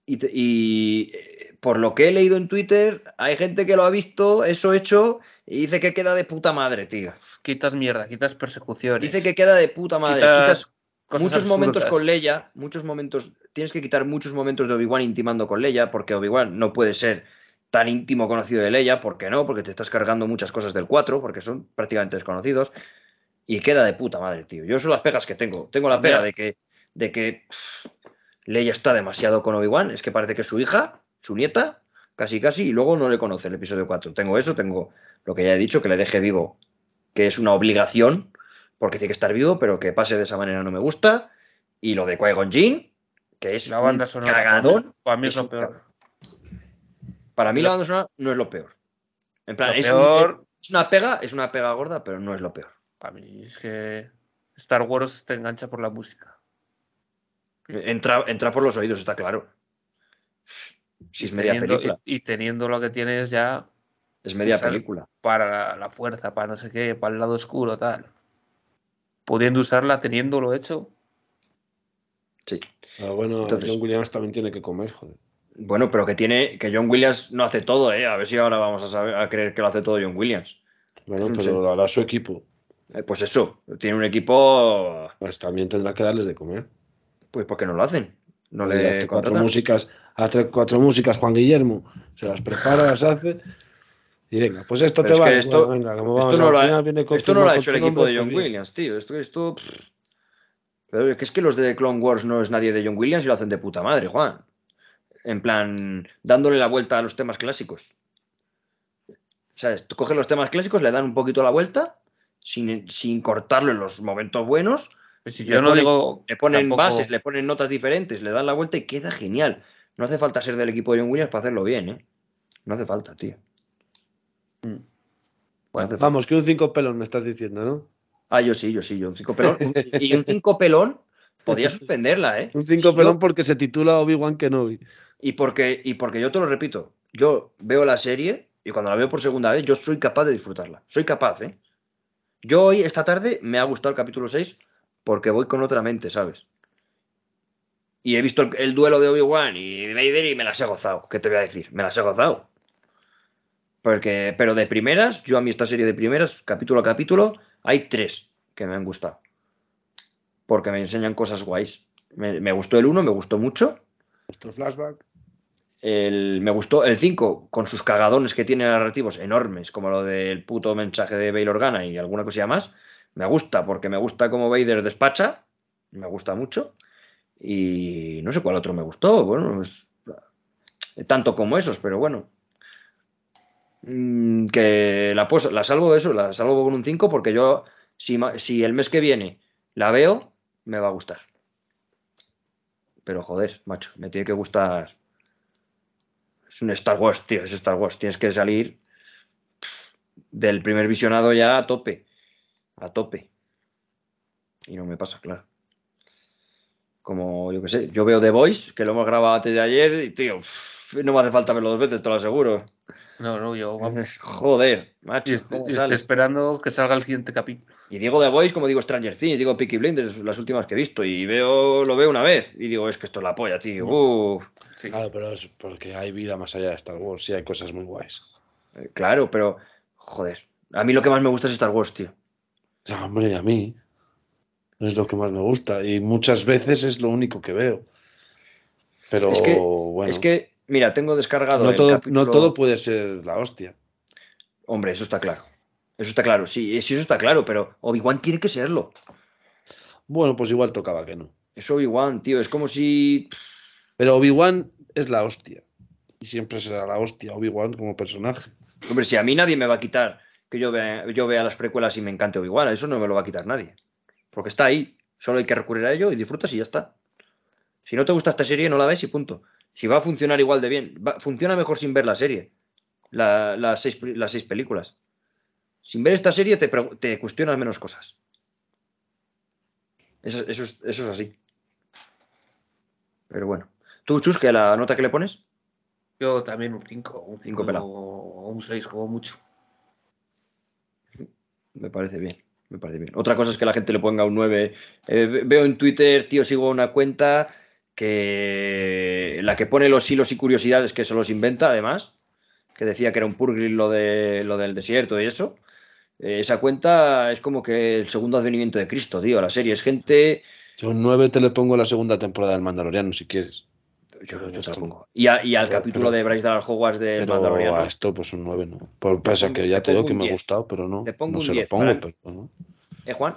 Speaker 1: y, te- y, eh, por lo que he leído en Twitter, hay gente que lo ha visto, eso hecho, y dice que queda de puta madre, tío.
Speaker 2: Quitas mierda, quitas persecuciones.
Speaker 1: Dice que queda de puta madre.
Speaker 2: quitas
Speaker 1: Quitas
Speaker 2: cosas
Speaker 1: muchos momentos con Leia, muchos momentos, tienes que quitar muchos momentos de Obi-Wan intimando con Leia, porque Obi-Wan no puede ser tan íntimo conocido de Leia, ¿por qué no? Porque te estás cargando muchas cosas del 4, porque son prácticamente desconocidos, y queda de puta madre, tío. Yo son las pegas que tengo. Tengo la pega de que, de que pff, Leia está demasiado con Obi-Wan, es que parece que es su hija, su nieta, casi casi, y luego no le conoce el episodio 4. Tengo eso, tengo lo que ya he dicho, que le deje vivo, que es una obligación, porque tiene que estar vivo, pero que pase de esa manera no me gusta. Y lo de Qui-Gon Jinn, que es
Speaker 2: La banda sonora.
Speaker 1: cagadón.
Speaker 2: Para mí es lo peor.
Speaker 1: Para mí la banda sonora no es lo peor. En plan, es, un-
Speaker 2: peor-
Speaker 1: es una pega, es una pega gorda, pero no es lo peor.
Speaker 2: Para mí es que Star Wars te engancha por la música.
Speaker 1: Entra, entra por los oídos, está claro. Si es media
Speaker 2: Teniendo-
Speaker 1: película.
Speaker 2: y, y teniendo lo que tienes ya
Speaker 1: Es media película.
Speaker 2: para la, la fuerza, para no sé qué, para el lado oscuro, tal. Pudiendo usarla, teniéndolo hecho.
Speaker 1: Sí.
Speaker 3: Ah, bueno,
Speaker 1: Entonces-
Speaker 3: John Williams también tiene que comer, joder.
Speaker 1: Bueno, pero que tiene. Que John Williams no hace todo, ¿eh? A ver si ahora vamos a, saber, a creer que lo hace todo John Williams.
Speaker 3: Bueno,
Speaker 1: Es un
Speaker 3: pero lo hará su equipo.
Speaker 1: Eh, pues eso, tiene un equipo.
Speaker 3: Pues también tendrá que darles de comer.
Speaker 1: Pues ¿por qué no lo hacen? No
Speaker 3: Hace
Speaker 1: le
Speaker 3: cuatro
Speaker 1: contratan.
Speaker 3: músicas, hace cuatro músicas Juan Guillermo, se las prepara, las hace y venga, pues esto
Speaker 1: Pero
Speaker 3: te
Speaker 1: es que
Speaker 3: vale.
Speaker 1: esto-
Speaker 3: Bueno, venga, como
Speaker 1: esto no lo ha-
Speaker 3: final viene
Speaker 1: Esto no lo ha
Speaker 3: confirmado
Speaker 1: hecho el equipo de John
Speaker 3: pues.
Speaker 1: Williams, tío. Esto, esto. pff. Pero es que es que los de Clone Wars no es nadie de John Williams y lo hacen de puta madre, Juan. En plan, dándole la vuelta a los temas clásicos. ¿Sabes? Tú coges los temas clásicos, le dan un poquito la vuelta, sin, sin cortarlo en los momentos buenos,
Speaker 2: Pues si
Speaker 1: Le
Speaker 2: yo no
Speaker 1: ponen-
Speaker 2: digo.
Speaker 1: le ponen
Speaker 2: tampoco-
Speaker 1: bases, le ponen notas diferentes, le dan la vuelta y queda genial. No hace falta ser del equipo de John Williams para hacerlo bien, ¿eh? No hace falta, tío.
Speaker 2: Mm.
Speaker 1: No
Speaker 2: Bueno,
Speaker 1: hace falta.
Speaker 3: Vamos, que un cinco pelón me estás diciendo, ¿no?
Speaker 1: Ah, yo sí, yo sí, yo un cinco pelón. Y un cinco pelón podría suspenderla, ¿eh?
Speaker 3: Un cinco
Speaker 1: Si
Speaker 3: pelón
Speaker 1: yo-
Speaker 3: porque se titula Obi-Wan Kenobi.
Speaker 1: y, porque, y porque yo te lo repito, yo veo la serie y cuando la veo por segunda vez, yo soy capaz de disfrutarla. Soy capaz, ¿eh? Yo hoy, esta tarde, me ha gustado el capítulo 6 porque voy con otra mente, ¿sabes? Y he visto el, el duelo de Obi-Wan y de Vader y me las he gozado. ¿Qué te voy a decir? Me las he gozado. Porque, pero de primeras, yo a mí esta serie de primeras, capítulo a capítulo, hay tres que me han gustado. Porque me enseñan cosas guays. Me, me gustó el 1, me gustó mucho.
Speaker 3: Nuestro flashback.
Speaker 1: El, me gustó el 5 con sus cagadones que tiene narrativos enormes, como lo del puto mensaje de Bail Organa y alguna cosilla más. Me gusta porque me gusta como Vader despacha, me gusta mucho. Y no sé cuál otro me gustó, bueno, es- tanto como esos, pero bueno. Mm, que la, pues, la salvo eso, la salvo con un 5 porque yo, si, si el mes que viene la veo, me va a gustar. Pero joder, macho, me tiene que gustar. Es un Star Wars, tío, es Star Wars. Tienes que salir del primer visionado ya a tope. A tope. Y no me pasa, claro. Como, yo qué sé, yo veo The Voice, que lo hemos grabado antes de ayer, y tío, no me hace falta verlo dos veces, te lo aseguro.
Speaker 2: No, no, yo vamos.
Speaker 1: Joder,
Speaker 2: Y
Speaker 1: macho,
Speaker 2: estoy,
Speaker 1: ¿cómo
Speaker 2: y estoy
Speaker 1: sale?
Speaker 2: esperando que salga el siguiente capítulo.
Speaker 1: Y digo The Voice como digo Stranger Things, digo Peaky Blinders, las últimas que he visto, y veo, lo veo una vez, y digo, es que esto es la polla, tío. Uf.
Speaker 2: Sí.
Speaker 3: Claro, pero es porque hay vida más allá de Star Wars. Sí, hay cosas muy guays.
Speaker 1: Eh, Claro, pero, joder, a mí lo que más me gusta es Star Wars, tío.
Speaker 3: Ya, hombre, a mí es lo que más me gusta y muchas veces es lo único que veo. Pero
Speaker 1: Es que-
Speaker 3: bueno,
Speaker 1: Es que, mira, tengo descargado
Speaker 3: no,
Speaker 1: el
Speaker 3: todo,
Speaker 1: capítulo-
Speaker 3: no todo puede ser la hostia.
Speaker 1: Hombre, eso está claro. Eso está claro, sí, sí, eso está claro, pero Obi-Wan tiene que serlo.
Speaker 3: Bueno, pues igual tocaba que no.
Speaker 1: Es Obi-Wan, tío, es como si...
Speaker 3: Pero Obi-Wan es la hostia. Y siempre será la hostia, Obi-Wan como personaje.
Speaker 1: Hombre, si a mí nadie me va a quitar que yo vea, yo vea las precuelas y me encante Obi-Wan, eso no me lo va a quitar nadie. Porque está ahí, solo hay que recurrir a ello y disfrutas y ya está. Si no te gusta esta serie, no la ves y punto. Si va a funcionar igual de bien, va- funciona mejor sin ver la serie, la- las, seis, pri- las seis películas. Sin ver esta serie te, te cuestionas menos cosas. Eso, eso es, eso es así. Pero bueno. ¿Tú, Chus, que la nota que le pones?
Speaker 2: Yo también un 5, un
Speaker 1: Cinco
Speaker 2: 5
Speaker 1: pelado.
Speaker 2: o un 6 como mucho.
Speaker 1: Me parece bien, me parece bien. Otra cosa es que la gente le ponga un 9. Eh, ve- veo en Twitter, tío, sigo una cuenta que la que pone los hilos y curiosidades que se los inventa, además, que decía que era un purgil lo, de, lo del desierto y eso. Eh, esa cuenta es como que el segundo advenimiento de Cristo, tío. La serie es gente.
Speaker 3: Yo un 9 te le pongo la segunda temporada del Mandaloriano si quieres.
Speaker 1: Yo, yo te
Speaker 3: no.
Speaker 1: pongo. Y, a- y al
Speaker 3: Pero-
Speaker 1: capítulo
Speaker 3: pero-
Speaker 1: de Bryce Dallas Hogwarts del
Speaker 3: Pero
Speaker 1: Mandaloriano.
Speaker 3: a esto pues un 9 no. Por pasa
Speaker 1: pongo-
Speaker 3: que ya
Speaker 1: te
Speaker 3: te digo que me ha
Speaker 1: 10.
Speaker 3: gustado, pero no.
Speaker 1: Te pongo
Speaker 3: no
Speaker 1: un
Speaker 3: se
Speaker 1: 10,
Speaker 3: lo pongo, pero no.
Speaker 1: ¿Eh, Juan?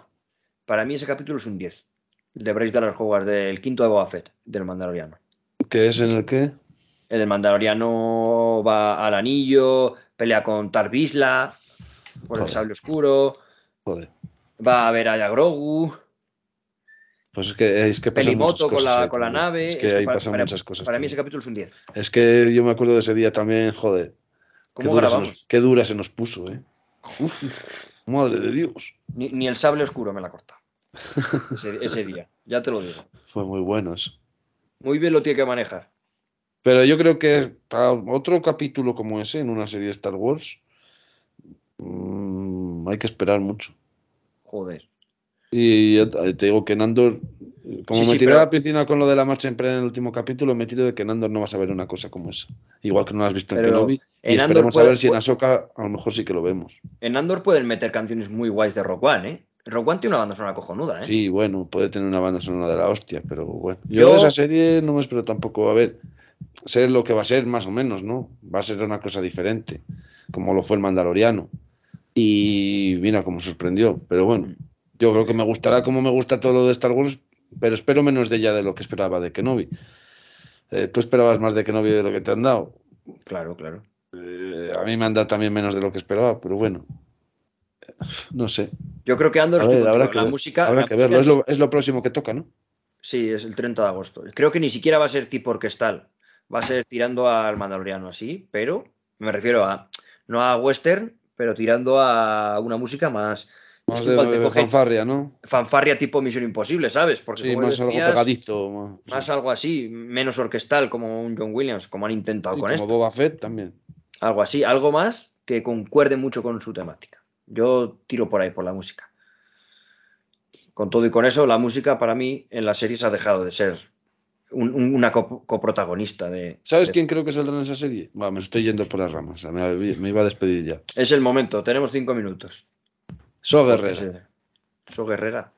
Speaker 1: Para mí ese capítulo es un 10. El de Bryce Dallas Hogwarts, del quinto de Boba Fett, del Mandaloriano.
Speaker 3: ¿Qué es en el que?
Speaker 1: El Mandaloriano va al anillo, pelea con Tarvisla por el sable oscuro,
Speaker 3: Joder.
Speaker 1: va a ver a Grogu,
Speaker 3: Pues es que, es que pasan muchas
Speaker 1: Pelimoto con
Speaker 3: cosas
Speaker 1: la,
Speaker 3: ahí
Speaker 1: con la nave.
Speaker 3: Es que
Speaker 1: Es que
Speaker 3: ahí
Speaker 1: para,
Speaker 3: pasan
Speaker 1: para-
Speaker 3: muchas cosas.
Speaker 1: para mí ese capítulo es un 10.
Speaker 3: Es que yo me acuerdo de ese día también, joder. Qué
Speaker 1: ¿Cómo
Speaker 3: dura, se
Speaker 1: grabamos?
Speaker 3: nos, qué dura se nos puso, ¿eh? Madre de Dios.
Speaker 1: Ni, ni el sable oscuro me la corta. Ese, ese día, ya te lo digo.
Speaker 3: Fue muy bueno eso.
Speaker 1: Muy bien lo tiene que manejar.
Speaker 3: Pero yo creo que para otro capítulo como ese en una serie de Star Wars mm, hay que esperar mucho.
Speaker 1: Joder.
Speaker 3: Y ya te digo que Nandor, como
Speaker 1: Sí,
Speaker 3: me
Speaker 1: sí,
Speaker 3: tiré
Speaker 1: pero-
Speaker 3: a la piscina con lo de la marcha en en el último capítulo, me tiro de que Nandor no vas a ver una cosa como esa. Igual que no lo has visto en Kenobi.
Speaker 1: en
Speaker 3: y
Speaker 1: Andor
Speaker 3: esperemos
Speaker 1: puede-
Speaker 3: a ver si en Ahsoka a lo mejor sí que lo vemos.
Speaker 1: En Andor pueden meter canciones muy guays de Rock One, ¿eh? One tiene una banda sonora cojonuda, ¿eh?
Speaker 3: Sí, bueno, puede tener una banda sonora de la hostia, pero bueno. Yo,
Speaker 1: Yo-
Speaker 3: de esa serie no me espero tampoco a ver. Sé lo que va a ser, más o menos, ¿no? Va a ser una cosa diferente, como lo fue el Mandaloriano. Y mira cómo sorprendió. Pero bueno, yo creo que me gustará como me gusta todo lo de Star Wars, pero espero menos de ella de lo que esperaba de Kenobi. Eh, Tú esperabas más de Kenobi de lo que te han dado.
Speaker 1: Claro, claro.
Speaker 3: Eh, a mí me han dado también menos de lo que esperaba, pero bueno. No sé.
Speaker 1: Yo creo que Andor,
Speaker 3: ver, habrá
Speaker 1: contigo,
Speaker 3: que,
Speaker 1: la
Speaker 3: ver.
Speaker 1: música.
Speaker 3: Habrá
Speaker 1: la
Speaker 3: que verlo. Es lo, es lo próximo que toca, ¿no?
Speaker 1: Sí, es el 30 de agosto. Creo que ni siquiera va a ser tipo orquestal. Va a ser tirando al Mandaloriano así, pero me refiero a. No a western, pero tirando a una música más.
Speaker 3: Más
Speaker 1: es que
Speaker 3: de,
Speaker 1: igual te
Speaker 3: de
Speaker 1: coge
Speaker 3: fanfarria, ¿no?
Speaker 1: fanfarria tipo Misión Imposible, ¿sabes? Porque
Speaker 3: Sí,
Speaker 1: como
Speaker 3: más algo. Más,
Speaker 1: más
Speaker 3: sí.
Speaker 1: algo así, menos orquestal como un John Williams, como han intentado
Speaker 3: Y
Speaker 1: con
Speaker 3: como
Speaker 1: esto.
Speaker 3: Boba Fett también.
Speaker 1: Algo así, algo más que concuerde mucho con su temática. Yo tiro por ahí, por la música. Con todo y con eso, la música para mí en las series ha dejado de ser un- un- una co- coprotagonista de.
Speaker 3: ¿Sabes
Speaker 1: de-
Speaker 3: quién creo que saldrá en esa serie? Me estoy yendo por las ramas. me, me iba a despedir ya.
Speaker 1: Es el momento, tenemos cinco minutos.
Speaker 3: So Guerrero.
Speaker 1: Eso Guerrera.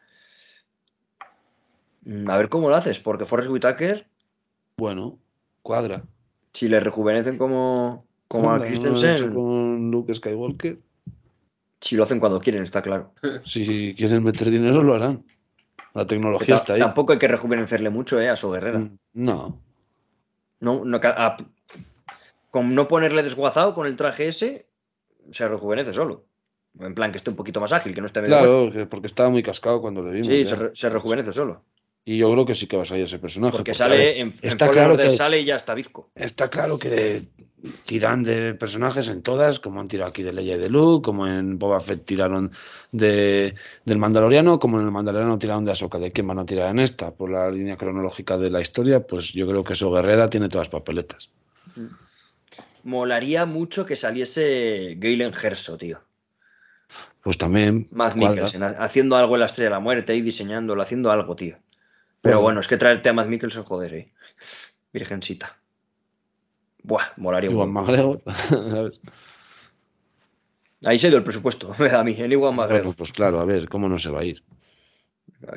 Speaker 1: Mm, A ver cómo lo haces, porque Forrest Whitaker,
Speaker 3: Bueno, cuadra.
Speaker 1: si le rejuvenecen como, como a
Speaker 3: Anda, ¿no lo
Speaker 1: Christensen,
Speaker 3: con Luke Skywalker.
Speaker 1: Si lo hacen cuando quieren, está claro.
Speaker 3: Si quieren meter dinero, lo harán. La tecnología está ahí.
Speaker 1: Tampoco hay que rejuvenecerle mucho eh, a su Guerrera.
Speaker 3: Mm, No.
Speaker 1: No, no, a- con no ponerle desguazado con el traje ese, se rejuvenece solo. En plan, que esté un poquito más ágil, que no esté medio.
Speaker 3: Claro, que porque estaba muy cascado cuando le vimos.
Speaker 1: Sí,
Speaker 3: ya.
Speaker 1: se, re- se rejuvenece solo.
Speaker 3: Y yo creo que sí que va a salir ese personaje.
Speaker 1: Porque sale en,
Speaker 3: está claro que-
Speaker 1: sale y ya está bizco.
Speaker 3: Está claro que tiran de personajes en todas, como han tirado aquí de Leia y de Luke, como en Boba Fett tiraron de, del Mandaloriano, como en el Mandaloriano tiraron de Ahsoka. ¿De quién van a tirar en esta? Por la línea cronológica de la historia, pues yo creo que eso Guerrera tiene todas las papeletas.
Speaker 1: Molaría mucho que saliese Galen Gerso, tío.
Speaker 3: Pues también.
Speaker 1: Matt. Mikkelsen, ha- haciendo algo en la Estrella de la Muerte y diseñándolo, haciendo algo, tío. Pero
Speaker 3: Bueno.
Speaker 1: es que traerte a Matt Mikkelsen, joder, eh. Virgencita. Buah, molaría montón.
Speaker 3: McGregor, ¿sabes?
Speaker 1: Ahí se dio el presupuesto, me da a mí, en Iwan McGregor.
Speaker 3: Bueno, pues claro, a ver, ¿cómo no se va a ir?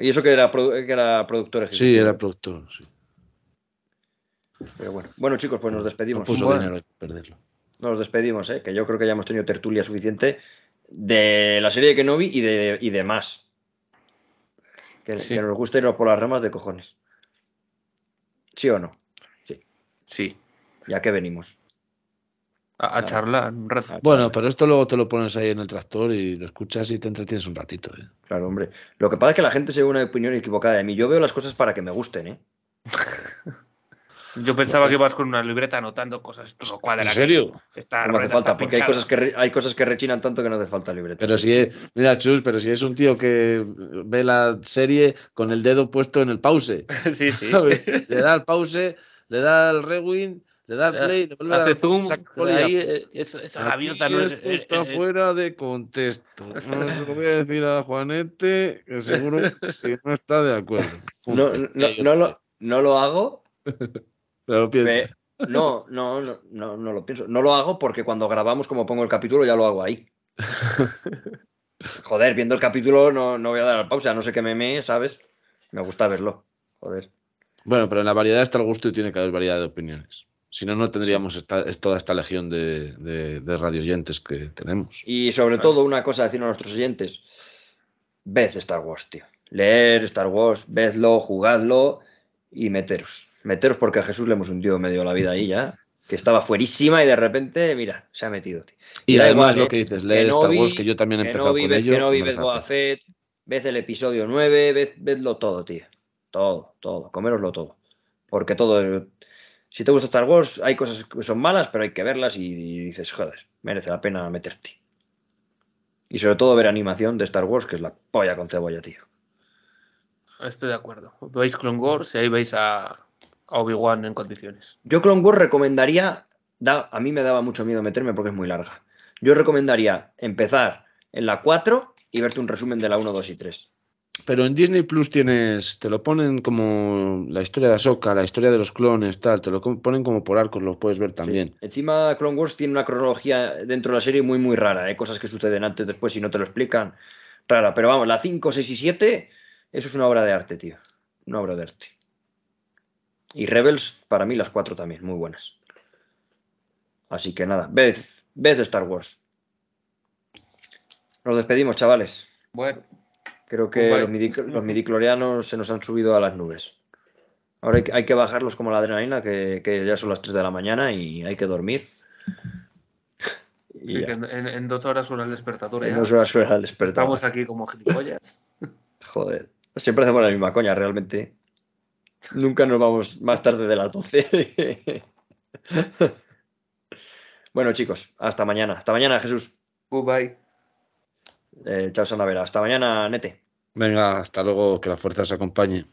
Speaker 1: Y eso que era, que era productor
Speaker 3: Sí,
Speaker 1: ejecutivo.
Speaker 3: era productor, sí.
Speaker 1: Pero bueno. bueno, chicos, pues nos
Speaker 3: No
Speaker 1: despedimos.
Speaker 3: puso
Speaker 2: Bueno.
Speaker 3: dinero perderlo.
Speaker 1: Nos despedimos, ¿eh? que yo creo que ya hemos tenido tertulia suficiente de la serie de Kenobi y de, y de más. Que,
Speaker 2: Sí.
Speaker 1: que nos gusta irnos por las ramas de cojones. ¿Sí o no?
Speaker 2: Sí.
Speaker 1: Ya que venimos.
Speaker 2: A, a charlar un rato.
Speaker 3: Bueno, pero esto luego te lo pones ahí en el tractor y lo escuchas y te entretienes un ratito. ¿eh?
Speaker 1: Claro, hombre. Lo que pasa es que la gente se ve una opinión equivocada de mí. Yo veo las cosas para que me gusten, ¿eh?
Speaker 2: Yo pensaba que ibas con una libreta anotando cosas. Esto no cuadra.
Speaker 3: ¿En serio?
Speaker 2: Esta
Speaker 1: No me hace falta,
Speaker 2: está
Speaker 1: porque hay cosas, que re- hay cosas que rechinan tanto que no hace falta libreta.
Speaker 3: Pero si es, mira, Chus, pero si es un tío que ve la serie con el dedo puesto en el pause,
Speaker 2: sí, sí.
Speaker 3: ¿sabes? Le da al pause, le da al rewind, le da al play, le vuelve a
Speaker 2: Hace
Speaker 3: dar
Speaker 2: zoom. ahí, eh, esa, esa gaviota no es.
Speaker 3: esto
Speaker 2: eh,
Speaker 3: está
Speaker 2: eh,
Speaker 3: fuera de contexto. No se lo voy a decir a Juanete, que seguro que no está de acuerdo.
Speaker 1: No, no, no lo, no lo hago.
Speaker 3: Pero lo
Speaker 1: no, no, no, no, no lo pienso. No lo hago porque cuando grabamos, como pongo el capítulo, ya lo hago ahí. Joder, viendo el capítulo no, no voy a dar la pausa, no sé qué meme, ¿sabes? Me gusta verlo. Joder.
Speaker 3: Bueno, pero en la variedad está el gusto y tiene que haber variedad de opiniones. Si no, no tendríamos esta- es toda esta legión de, de, de radioyentes que tenemos.
Speaker 1: Y sobre todo, una cosa a decir a nuestros oyentes: ved Star Wars, tío. Leer Star Wars, vedlo, jugadlo y meteros. Meteros porque a Jesús le hemos hundido medio la vida ahí ya. Que estaba fuerísima y de repente, mira, se ha metido, tío.
Speaker 3: Y además
Speaker 1: igual,
Speaker 3: lo
Speaker 1: ¿eh?
Speaker 3: que dices, leer Star
Speaker 1: Kenobi,
Speaker 3: Wars, que yo también he empezado
Speaker 1: Kenobi,
Speaker 3: con
Speaker 1: ves
Speaker 3: ello.
Speaker 1: Kenobi, ves. Boba Fett, ves el episodio 9, ves, vedlo todo, tío. Todo, todo, coméroslo todo. Porque todo. Si te gusta Star Wars, hay cosas que son malas, pero hay que verlas y, y dices, joder, merece la pena meterte. Y sobre todo ver animación de Star Wars, que es la polla con cebolla, tío.
Speaker 2: Estoy de acuerdo. Veis Clone Wars y ahí veis a, a Obi-Wan en condiciones.
Speaker 1: Yo Clone Wars recomendaría, da, a mí me daba mucho miedo meterme porque es muy larga. Yo recomendaría empezar en la 4 y verte un resumen de la 1, 2 y 3.
Speaker 3: Pero en Disney Plus tienes, te lo ponen como la historia de Ahsoka, la historia de los clones, tal, te lo ponen como por arcos, lo puedes ver también.
Speaker 1: Sí. Encima Clone Wars tiene una cronología dentro de la serie muy muy rara, hay cosas que suceden antes, después y no te lo explican. Rara, pero vamos, la 5, 6 y 7, eso es una obra de arte, tío. Una obra de arte. Y Rebels, para mí las 4 también, muy buenas. Así que nada, ved, ved Star Wars. Nos despedimos, chavales.
Speaker 2: Bueno,
Speaker 1: Creo que los, midic- los midiclorianos se nos han subido a las nubes. Ahora hay que, hay que bajarlos como la adrenalina, que, que ya son las 3 de la mañana y hay que dormir. Y
Speaker 2: sí, que en, en- en dos horas suena el despertador. ya.
Speaker 1: No es una suena al despertar.
Speaker 2: Estamos aquí como gilipollas.
Speaker 1: Joder. Siempre hacemos la misma coña, realmente. Nunca nos vamos más tarde de las 12. bueno, chicos, hasta mañana. Hasta mañana, Jesús.
Speaker 2: Goodbye.
Speaker 1: Eh, chao, Sanavera. Hasta mañana, Nete.
Speaker 3: Venga, hasta luego, que la fuerza os acompañe.